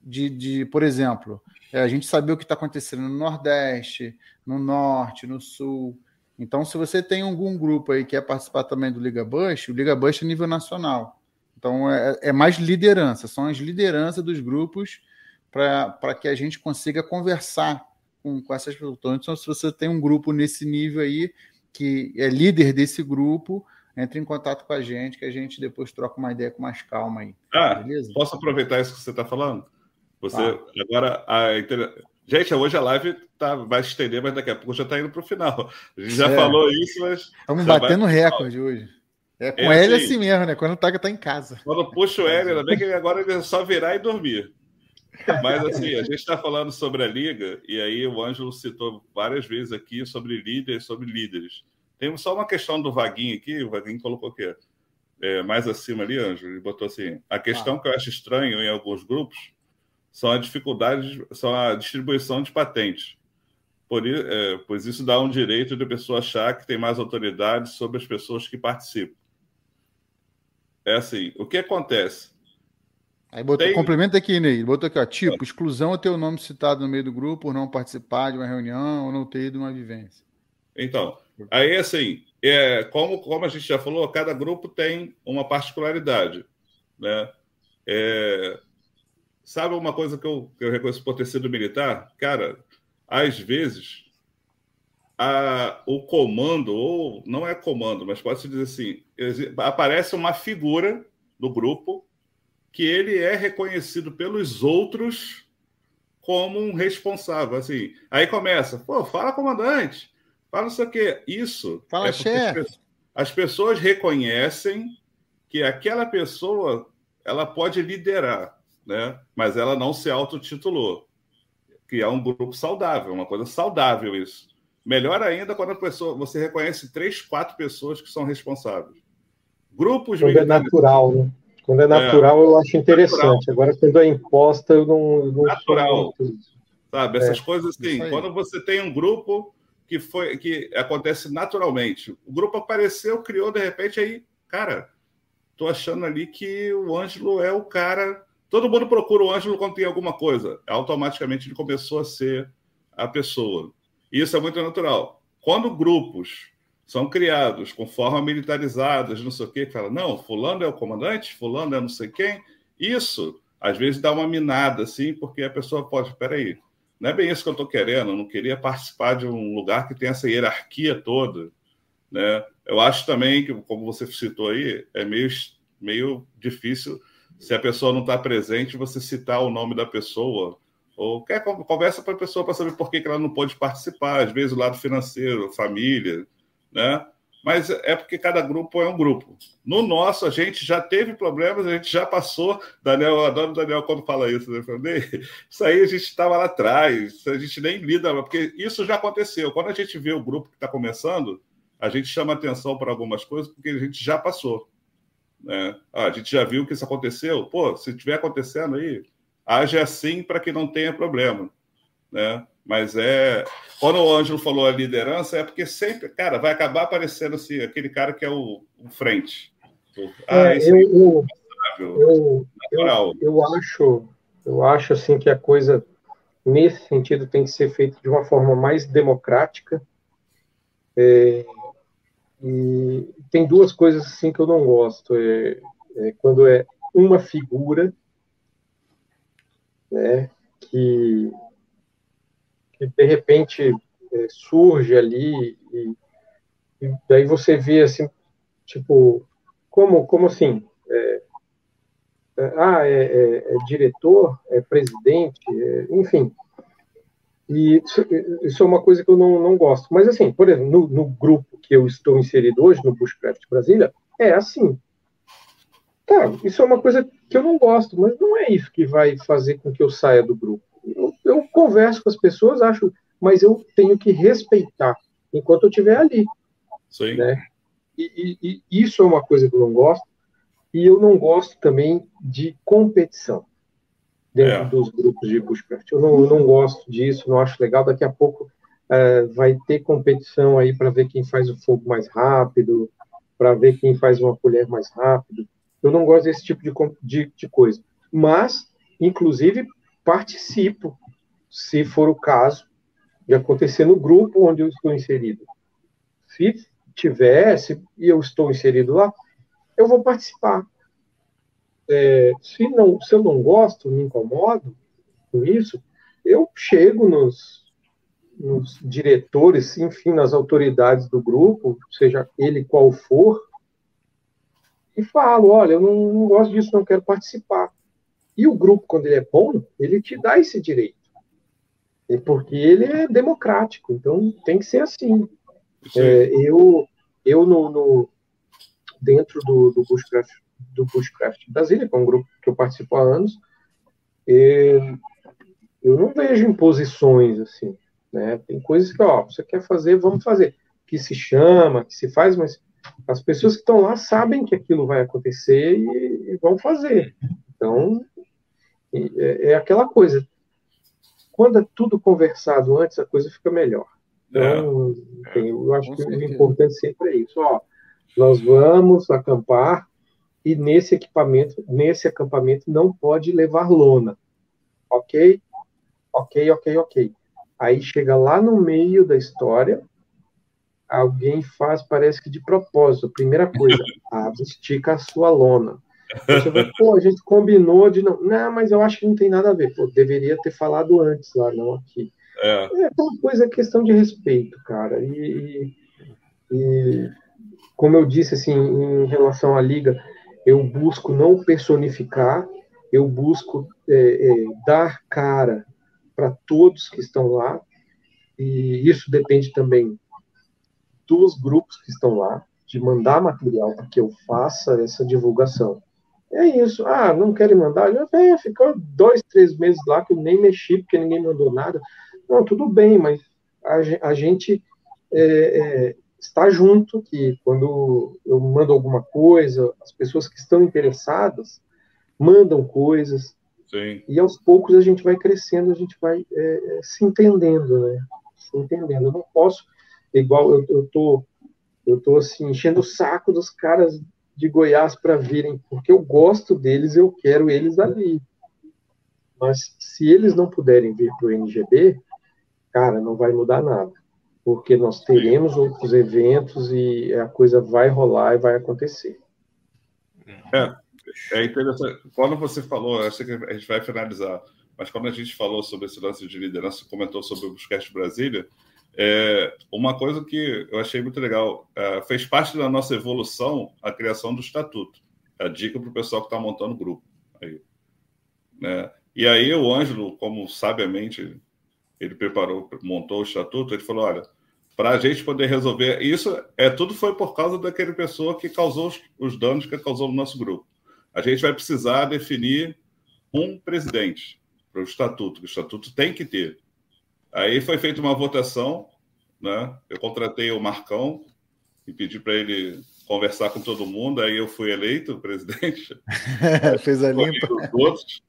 de, de por exemplo, é a gente saber o que está acontecendo no Nordeste, no Norte, no Sul. Então, se você tem algum grupo aí que quer participar também do Liga Bush, o Liga Bush é nível nacional. Então, é, é mais liderança, são as lideranças dos grupos para que a gente consiga conversar com, com essas pessoas. Então, se você tem um grupo nesse nível aí, que é líder desse grupo, entre em contato com a gente, que a gente depois troca uma ideia com mais calma aí. Ah, beleza? posso aproveitar isso que você está falando? Você tá. agora a Gente, hoje a live tá, vai se estender, mas daqui a pouco já está indo para o final. A gente já é. falou isso, mas. Estamos batendo recorde hoje. É com é ele assim, assim mesmo, né? Quando o Taga tá em casa. Quando puxa o L, ainda bem que agora ele é só virar e dormir. Mas assim, a gente está falando sobre a liga, e aí o Ângelo citou várias vezes aqui sobre líderes, sobre líderes. Temos só uma questão do Vaguinho aqui, o Vaguinho colocou o quê? é, mais acima ali, Ângelo, ele botou assim: a questão ah. que eu acho estranho em alguns grupos são a dificuldade, são a distribuição de patentes. Por, é, pois isso dá um direito de pessoa achar que tem mais autoridade sobre as pessoas que participam. É assim, o que acontece? Aí botou, tem... complementa aqui, Ney. Botou aqui, ó, tipo, exclusão é ter o nome citado no meio do grupo por não participar de uma reunião ou não ter ido uma vivência. Então, aí assim, é, como, como a gente já falou, cada grupo tem uma particularidade, né? É, sabe uma coisa que eu, que eu reconheço por ter sido militar? Cara, às vezes a, o comando, ou não é comando, mas pode-se dizer assim, aparece uma figura do grupo que ele é reconhecido pelos outros como um responsável. Assim, aí começa, pô, fala comandante, fala não sei o quê. Isso. Fala, é chefe. As, as pessoas reconhecem que aquela pessoa ela pode liderar, né? Mas ela não se autotitulou. Que é um grupo saudável, uma coisa saudável isso. Melhor ainda quando a pessoa, você reconhece três, quatro pessoas que são responsáveis. Grupos Quando é natural, né? Quando é natural, é, eu acho interessante. Natural. Agora, quando é imposta, eu não. não natural. Sabe, essas é, coisas assim. Quando você tem um grupo que foi que acontece naturalmente. O grupo apareceu, criou, de repente, aí, cara, tô achando ali que o Ângelo é o cara. Todo mundo procura o Ângelo quando tem alguma coisa. Automaticamente ele começou a ser a pessoa. E isso é muito natural. Quando grupos são criados com forma militarizadas, não sei o quê, fala, não, fulano é o comandante, fulano é não sei quem. Isso, às vezes, dá uma minada, assim, porque a pessoa pode, peraí, não é bem isso que eu estou querendo, eu não queria participar de um lugar que tem essa hierarquia toda, né? Eu acho também que, como você citou aí, é meio, meio difícil, se a pessoa não está presente, você citar o nome da pessoa, ou quer conversa para a pessoa para saber por que, que ela não pode participar, às vezes o lado financeiro, família, né? Mas é porque cada grupo é um grupo. No nosso, a gente já teve problemas, a gente já passou. Daniel, eu adoro o Daniel quando fala isso, né? Isso aí a gente estava lá atrás, a gente nem lida, porque isso já aconteceu. Quando a gente vê o grupo que está começando, a gente chama atenção para algumas coisas, porque a gente já passou. Né? Ah, a gente já viu que isso aconteceu. Pô, se estiver acontecendo aí, age assim para que não tenha problema. Né? Mas é. Quando o Ângelo falou a liderança, é porque sempre, cara, vai acabar aparecendo assim, aquele cara que é o, o frente. Ah, é, eu, eu, eu, eu, eu, acho, eu acho assim que a coisa nesse sentido tem que ser feita de uma forma mais democrática. É, e tem duas coisas assim que eu não gosto. É, é quando é uma figura né, que que de repente é, surge ali e, e, daí você vê assim, tipo, como, como assim? É, é, ah, é, é, é, diretor, é presidente, enfim. E isso, isso, é uma coisa que eu não, não gosto. Mas, assim, por exemplo, no, no grupo que eu estou inserido hoje, no Bushcraft Brasília, é assim. Tá, isso é uma coisa que eu não gosto, mas não é isso que vai fazer com que eu saia do grupo eu converso com as pessoas, acho, mas eu tenho que respeitar enquanto eu estiver ali. Sim. Né? E, e, e, isso é uma coisa que eu não gosto. E eu não gosto também de competição dentro é. dos grupos de bushcraft. Eu não, não, gosto disso, não acho legal. Daqui a pouco é, vai ter competição aí para ver quem faz o fogo mais rápido, para ver quem faz uma colher mais rápido. Eu não gosto desse tipo de, de, de coisa. Mas, inclusive, participo se for o caso de acontecer no grupo onde eu estou inserido. Se tivesse e eu estou inserido lá, eu vou participar. É, se, não, se eu não gosto, me incomodo com isso, eu chego nos, nos diretores, enfim, nas autoridades do grupo, seja ele qual for, e falo: olha, eu não, não gosto disso, não quero participar. E o grupo, quando ele é bom, ele te dá esse direito. É porque ele é democrático, então tem que ser assim. É, eu, eu no, no, dentro do, do Bushcraft, do Bushcraft Brasília, que é um grupo que eu participo há anos, é, eu não vejo imposições assim. Né? Tem coisas que, ó, você quer fazer, vamos fazer. Que se chama, que se faz, mas as pessoas que estão lá sabem que aquilo vai acontecer e, e vão fazer. Então, é, é, aquela coisa. Quando é tudo conversado antes, a coisa fica melhor. Então, é, eu acho que o importante sempre é isso. Ó, nós vamos acampar e nesse equipamento, nesse acampamento não pode levar lona. Ok? Ok, ok, ok. Aí chega lá no meio da história, alguém faz, parece que de propósito. Primeira coisa, estica a sua lona. Você vai, pô, a gente combinou de não. Não, mas eu acho que não tem nada a ver. Pô, deveria ter falado antes lá, não aqui. É, é uma coisa, questão de respeito, cara. E, e, como eu disse, assim, em relação à liga, eu busco não personificar, eu busco é, é, dar cara para todos que estão lá, e isso depende também dos grupos que estão lá, de mandar material para que eu faça essa divulgação. É isso. Ah, não querem mandar? Já é, ficou dois, três meses lá que eu nem mexi porque ninguém mandou nada. Não, tudo bem, mas a, a gente é, está junto, que quando eu mando alguma coisa, as pessoas que estão interessadas mandam coisas, Sim. e aos poucos a gente vai crescendo, a gente vai é, é se entendendo, né? Se entendendo. Eu não posso, igual eu, eu tô, eu tô assim, enchendo o saco dos caras de Goiás para virem, porque eu gosto deles, eu quero eles ali. Mas se eles não puderem vir para o NGB, cara, não vai mudar nada porque nós teremos outros eventos e a coisa vai rolar e vai acontecer. É, é interessante. Quando você falou, acho que a gente vai finalizar, mas quando a gente falou sobre esse lance de liderança, comentou sobre o Buscast Brasília, é, uma coisa que eu achei muito legal, é, fez parte da nossa evolução a criação do estatuto. A dica para o pessoal que está montando o grupo. Aí, né? E aí o Ângelo, como sabiamente ele preparou, montou o estatuto, ele falou: olha, para a gente poder resolver isso, é tudo foi por causa daquele pessoa que causou os, os danos que causou no nosso grupo. A gente vai precisar definir um presidente para o estatuto, que o estatuto tem que ter. Aí foi feita uma votação, né? Eu contratei o Marcão e pedi para ele conversar com todo mundo. Aí eu fui eleito presidente. Fez a limpa. Outros,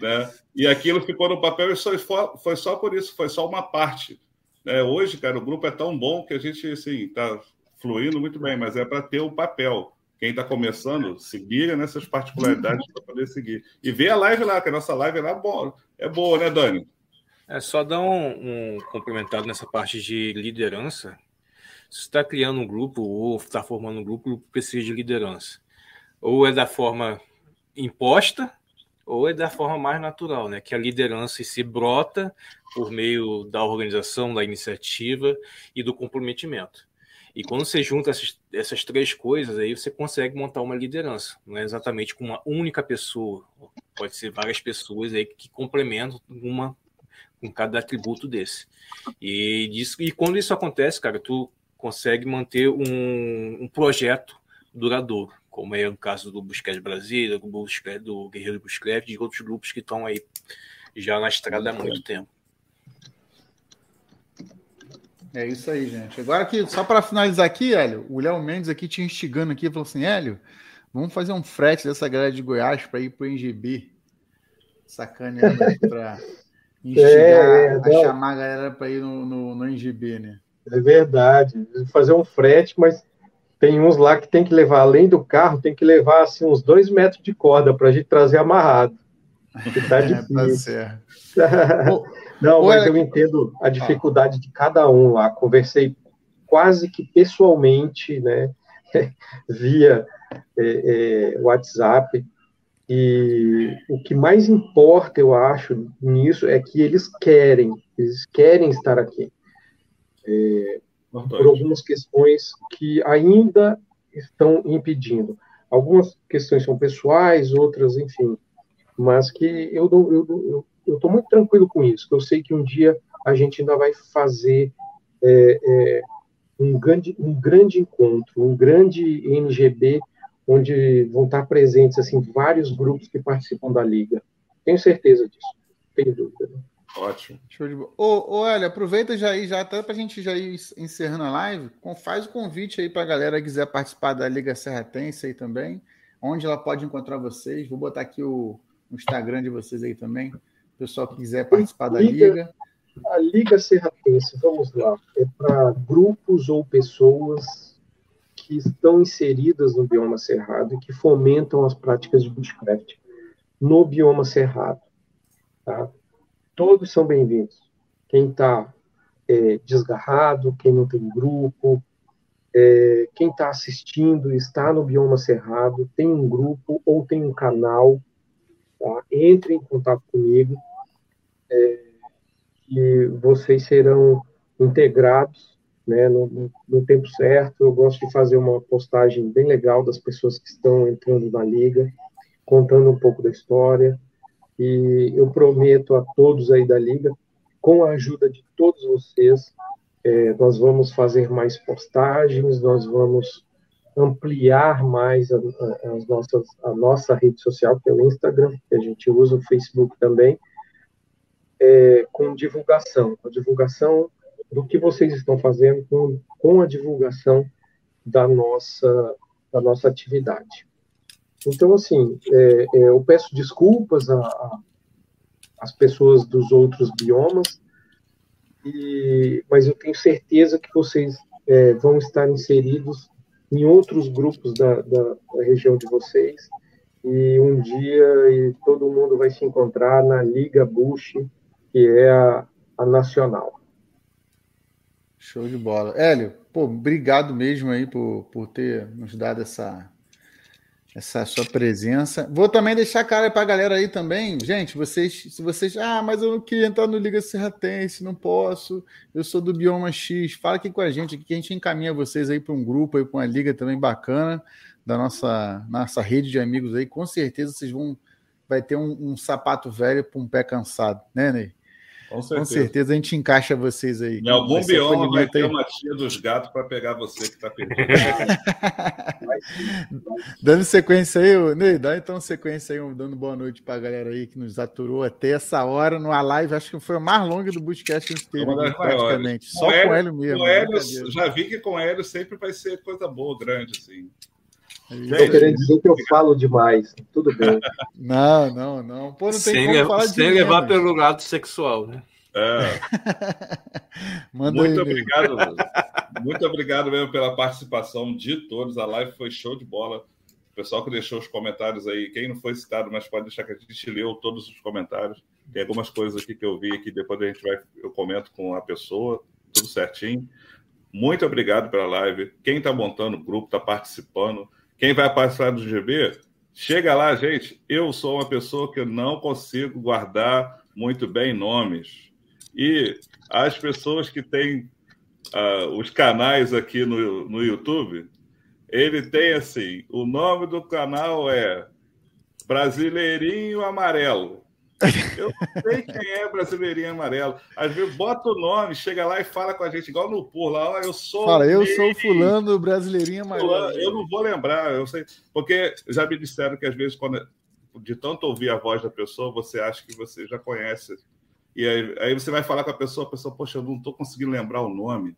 né? E aquilo ficou no papel e foi só por isso, foi só uma parte. É, hoje, cara, o grupo é tão bom que a gente assim está fluindo muito bem, mas é para ter o papel. Quem está começando, seguir nessas particularidades para poder seguir. E ver a live lá, que a nossa live lá é boa, é boa né, Dani? É só dar um, um complementado nessa parte de liderança. Se está criando um grupo ou está formando um grupo, o grupo precisa de liderança. Ou é da forma imposta, ou é da forma mais natural, né? Que a liderança se brota por meio da organização, da iniciativa e do comprometimento. E quando você junta essas, essas três coisas, aí você consegue montar uma liderança. Não é exatamente com uma única pessoa, pode ser várias pessoas aí que complementam uma com cada atributo desse. E, disso, e quando isso acontece, cara, tu consegue manter um, um projeto duradouro como é o caso do Busquets Brasília, do, Busquets, do Guerreiro Busquets, de outros grupos que estão aí já na estrada há muito tempo. É isso aí, gente. Agora aqui, só para finalizar aqui, Hélio, o Léo Mendes aqui te instigando aqui, falou assim, Hélio, vamos fazer um frete dessa galera de Goiás para ir para o NGB. Sacaneando para instigar, é, é, a chamar a galera para ir no, no, no NGB, né? É verdade. Fazer um frete, mas tem uns lá que tem que levar, além do carro, tem que levar assim, uns dois metros de corda para a gente trazer amarrado. Que tá difícil. É, tá Não, mas eu entendo a dificuldade de cada um lá. Conversei quase que pessoalmente, né, via é, é, WhatsApp. E o que mais importa, eu acho, nisso é que eles querem, eles querem estar aqui. É, por algumas questões que ainda estão impedindo. Algumas questões são pessoais, outras, enfim, mas que eu estou eu, eu, eu muito tranquilo com isso, que eu sei que um dia a gente ainda vai fazer é, é, um, grande, um grande encontro, um grande NGB, onde vão estar presentes assim vários grupos que participam da liga. Tenho certeza disso, tenho dúvida. Né? Ótimo. Show de bola. Ô, ô, olha, aproveita já aí, já até para a gente já ir encerrando a live, faz o convite aí para a galera que quiser participar da Liga Serratense aí também, onde ela pode encontrar vocês. Vou botar aqui o, o Instagram de vocês aí também. O pessoal que quiser participar da Liga. A Liga Serratense, vamos lá, é para grupos ou pessoas que estão inseridas no bioma cerrado e que fomentam as práticas de bushcraft no bioma cerrado. Tá? Todos são bem-vindos. Quem está é, desgarrado, quem não tem grupo, é, quem está assistindo está no bioma cerrado, tem um grupo ou tem um canal, tá? entre em contato comigo. É, que vocês serão integrados né, no, no, tempo certo. Eu gosto de fazer uma postagem bem legal das pessoas que estão entrando na liga, contando um pouco da história. E eu prometo a todos aí da liga, com a ajuda de todos vocês, é, nós vamos fazer mais postagens, nós vamos ampliar mais a, a, as nossas, a nossa rede social, que é o Instagram, que a gente usa o Facebook também, é, com divulgação, a divulgação do que vocês estão fazendo com, com a divulgação da nossa, da nossa atividade. Então, assim, é, é, eu peço desculpas às pessoas dos outros biomas, e, mas eu tenho certeza que vocês é, vão estar inseridos em outros grupos da, da, da região de vocês, e um dia e todo mundo vai se encontrar na Liga Bush que é a, a nacional. Show de bola. Hélio, pô, obrigado mesmo aí por, por ter nos dado essa, essa sua presença. Vou também deixar cara para a galera aí também. Gente, vocês, se vocês, ah, mas eu não queria entrar no Liga Serratense, não posso. Eu sou do Bioma X. Fala aqui com a gente, que a gente encaminha vocês aí para um grupo para uma liga também bacana da nossa nossa rede de amigos aí. Com certeza vocês vão vai ter um, um sapato velho para um pé cansado, né, Ney? Com certeza. Com certeza a gente encaixa vocês aí. Em algum bioma vai ter aí. uma tia dos gatos para pegar você que está perdido. dando sequência aí, Ney, dá então sequência aí, dando boa noite para a galera aí que nos aturou até essa hora numa live, acho que foi a mais longa do Bootcast que a gente teve, praticamente. Só com, com Hélio mesmo. Com Hélio, já vi que com Hélio sempre vai ser coisa boa, grande, assim. Estou querendo dizer que eu falo demais. Tudo bem. Não, não, não. Pô, não tem sem como falar Sem levar mas... pelo lado sexual, né? É. muito aí, obrigado. muito obrigado mesmo pela participação de todos. A live foi show de bola. O pessoal que deixou os comentários aí, quem não foi citado, mas pode deixar que a gente leu todos os comentários. Tem algumas coisas aqui que eu vi que depois a gente vai, eu comento com a pessoa, tudo certinho. Muito obrigado pela live. Quem está montando o grupo, está participando. Quem vai participar do GB, chega lá, gente. Eu sou uma pessoa que não consigo guardar muito bem nomes. E as pessoas que têm uh, os canais aqui no, no YouTube, ele tem assim: o nome do canal é Brasileirinho Amarelo. Eu sei quem é brasileirinho amarelo. Às vezes bota o nome, chega lá e fala com a gente, igual no por lá, eu sou. Fala, eu sou fulano brasileirinho amarelo. Eu não vou lembrar, eu sei. Porque já me disseram que às vezes, quando, de tanto ouvir a voz da pessoa, você acha que você já conhece. E aí, aí você vai falar com a pessoa, a pessoa, poxa, eu não estou conseguindo lembrar o nome.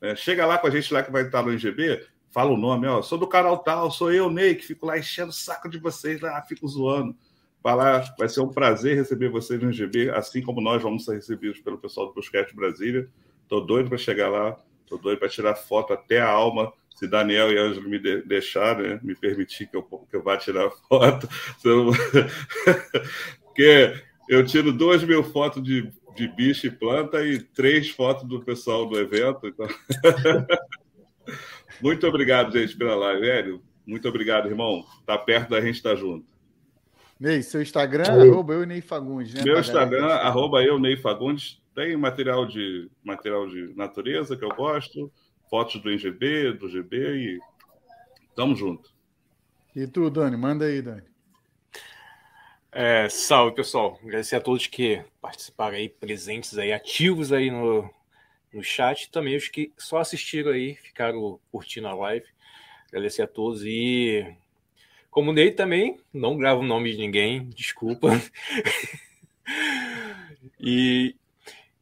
É, chega lá com a gente lá que vai estar no IGB, fala o nome, ó, sou do canal tal, sou eu, Ney, que fico lá enchendo o saco de vocês, lá, fico zoando. Vai ser um prazer receber vocês no GB, assim como nós vamos ser recebidos pelo pessoal do Busquete Brasília. Estou doido para chegar lá, estou doido para tirar foto até a alma. Se Daniel e Ângelo me de deixar, né, me permitir que eu, que eu vá tirar foto. Porque eu tiro duas mil fotos de, de bicho e planta e três fotos do pessoal do evento. Então... Muito obrigado, gente, pela live, velho. Muito obrigado, irmão. Tá perto da gente estar tá junto. Ney, seu Instagram, Aí. arroba eu, Ney Fagundes, né? Meu Instagram, arroba eu, Ney Fagundes. Tem material de, material de natureza que eu gosto, fotos do NGB, do GB e tamo junto. E tu, Dani? Manda aí, Dani. É, salve, pessoal. Agradecer a todos que participaram aí, presentes aí, ativos aí no, no chat. Também os que só assistiram aí, ficaram curtindo a live. Agradecer a todos e como Ney também, não gravo o nome de ninguém, desculpa. e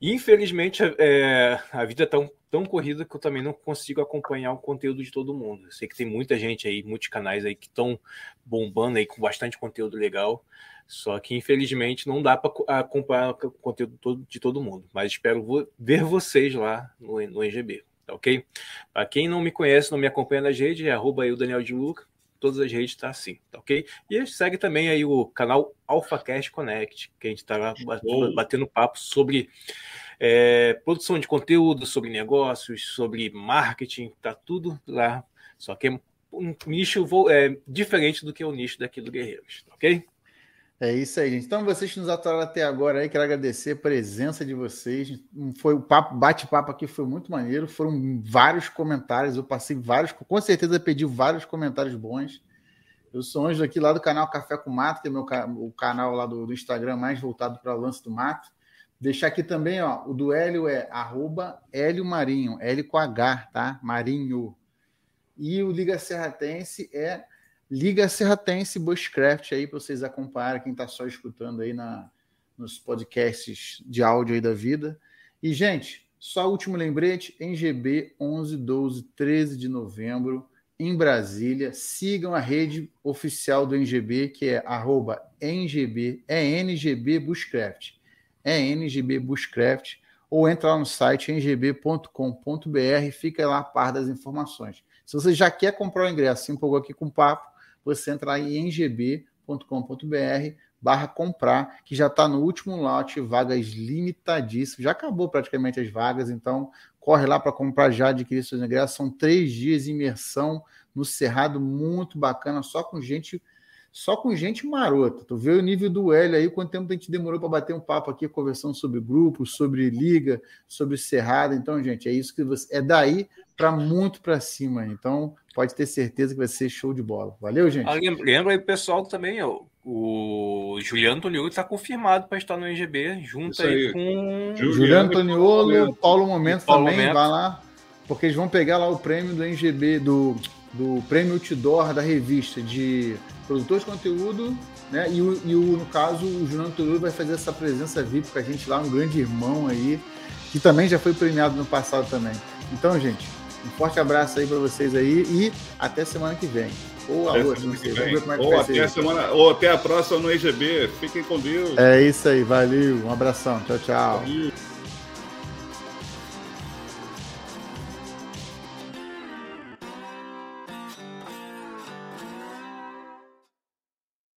Infelizmente, é, a vida é tão, tão corrida que eu também não consigo acompanhar o conteúdo de todo mundo. Eu sei que tem muita gente aí, muitos canais aí que estão bombando aí com bastante conteúdo legal. Só que, infelizmente, não dá para acompanhar o conteúdo de todo mundo. Mas espero ver vocês lá no, no NGB, tá ok? Para quem não me conhece, não me acompanha nas redes, é arroba eu, Daniel de Luca. Todas as redes tá assim, tá ok? E segue também aí o canal AlphaCast Connect, que a gente está batendo papo sobre é, produção de conteúdo, sobre negócios, sobre marketing, tá tudo lá. Só que é um nicho é, diferente do que o nicho daqui do Guerreiros, tá ok? É isso aí, gente. Então, vocês que nos atuaram até agora aí, quero agradecer a presença de vocês. Foi o papo, bate-papo aqui foi muito maneiro. Foram vários comentários. Eu passei vários, com certeza pedi vários comentários bons. Eu sou Anjo aqui lá do canal Café com Mato, que é meu, o canal lá do, do Instagram mais voltado para o lance do mato. Deixar aqui também, ó, o do Hélio é arroba Hélio Marinho, Hélio com H, tá? Marinho. E o Liga Serratense é Liga Serratense Bushcraft aí para vocês acompanharem, quem está só escutando aí na, nos podcasts de áudio aí da vida. E, gente, só último lembrete, NGB 11, 12, 13 de novembro, em Brasília. Sigam a rede oficial do NGB, que é arroba NGB, é NGB Bushcraft. É NGB Bushcraft. Ou entra lá no site ngb.com.br, fica lá a par das informações. Se você já quer comprar o ingresso, se empolgou aqui com o papo, você entra lá em ngb.com.br barra comprar, que já está no último lote, vagas limitadíssimas. Já acabou praticamente as vagas, então corre lá para comprar já, adquirir seus ingressos. São três dias de imersão no Cerrado, muito bacana, só com gente só com gente marota. Tu vê o nível do Hélio aí, quanto tempo a gente demorou para bater um papo aqui, conversando sobre grupos, sobre liga, sobre Cerrado. Então, gente, é isso que você. É daí para muito para cima. Então, pode ter certeza que vai ser show de bola. Valeu, gente. Ah, lembra aí, pessoal, também, ó, o Juliano Toniolo está confirmado para estar no NGB, junto aí, aí, com. Juliano Toniolo, Paulo Momento Paulo também, Momento. vai lá, porque eles vão pegar lá o prêmio do NGB, do, do prêmio Outdoor da revista de produtor de conteúdo, né? E, o, e o, no caso, o Juliano Toniolo vai fazer essa presença VIP com a gente lá, um grande irmão aí, que também já foi premiado no passado também. Então, gente, um forte abraço aí para vocês aí e até semana que vem. Ou a outra, não sei. Vamos ver como é que ou vai até ser. A semana, ou até a próxima no EGB. Fiquem com Deus. É isso aí, valeu. Um abração. Tchau, tchau. Valeu.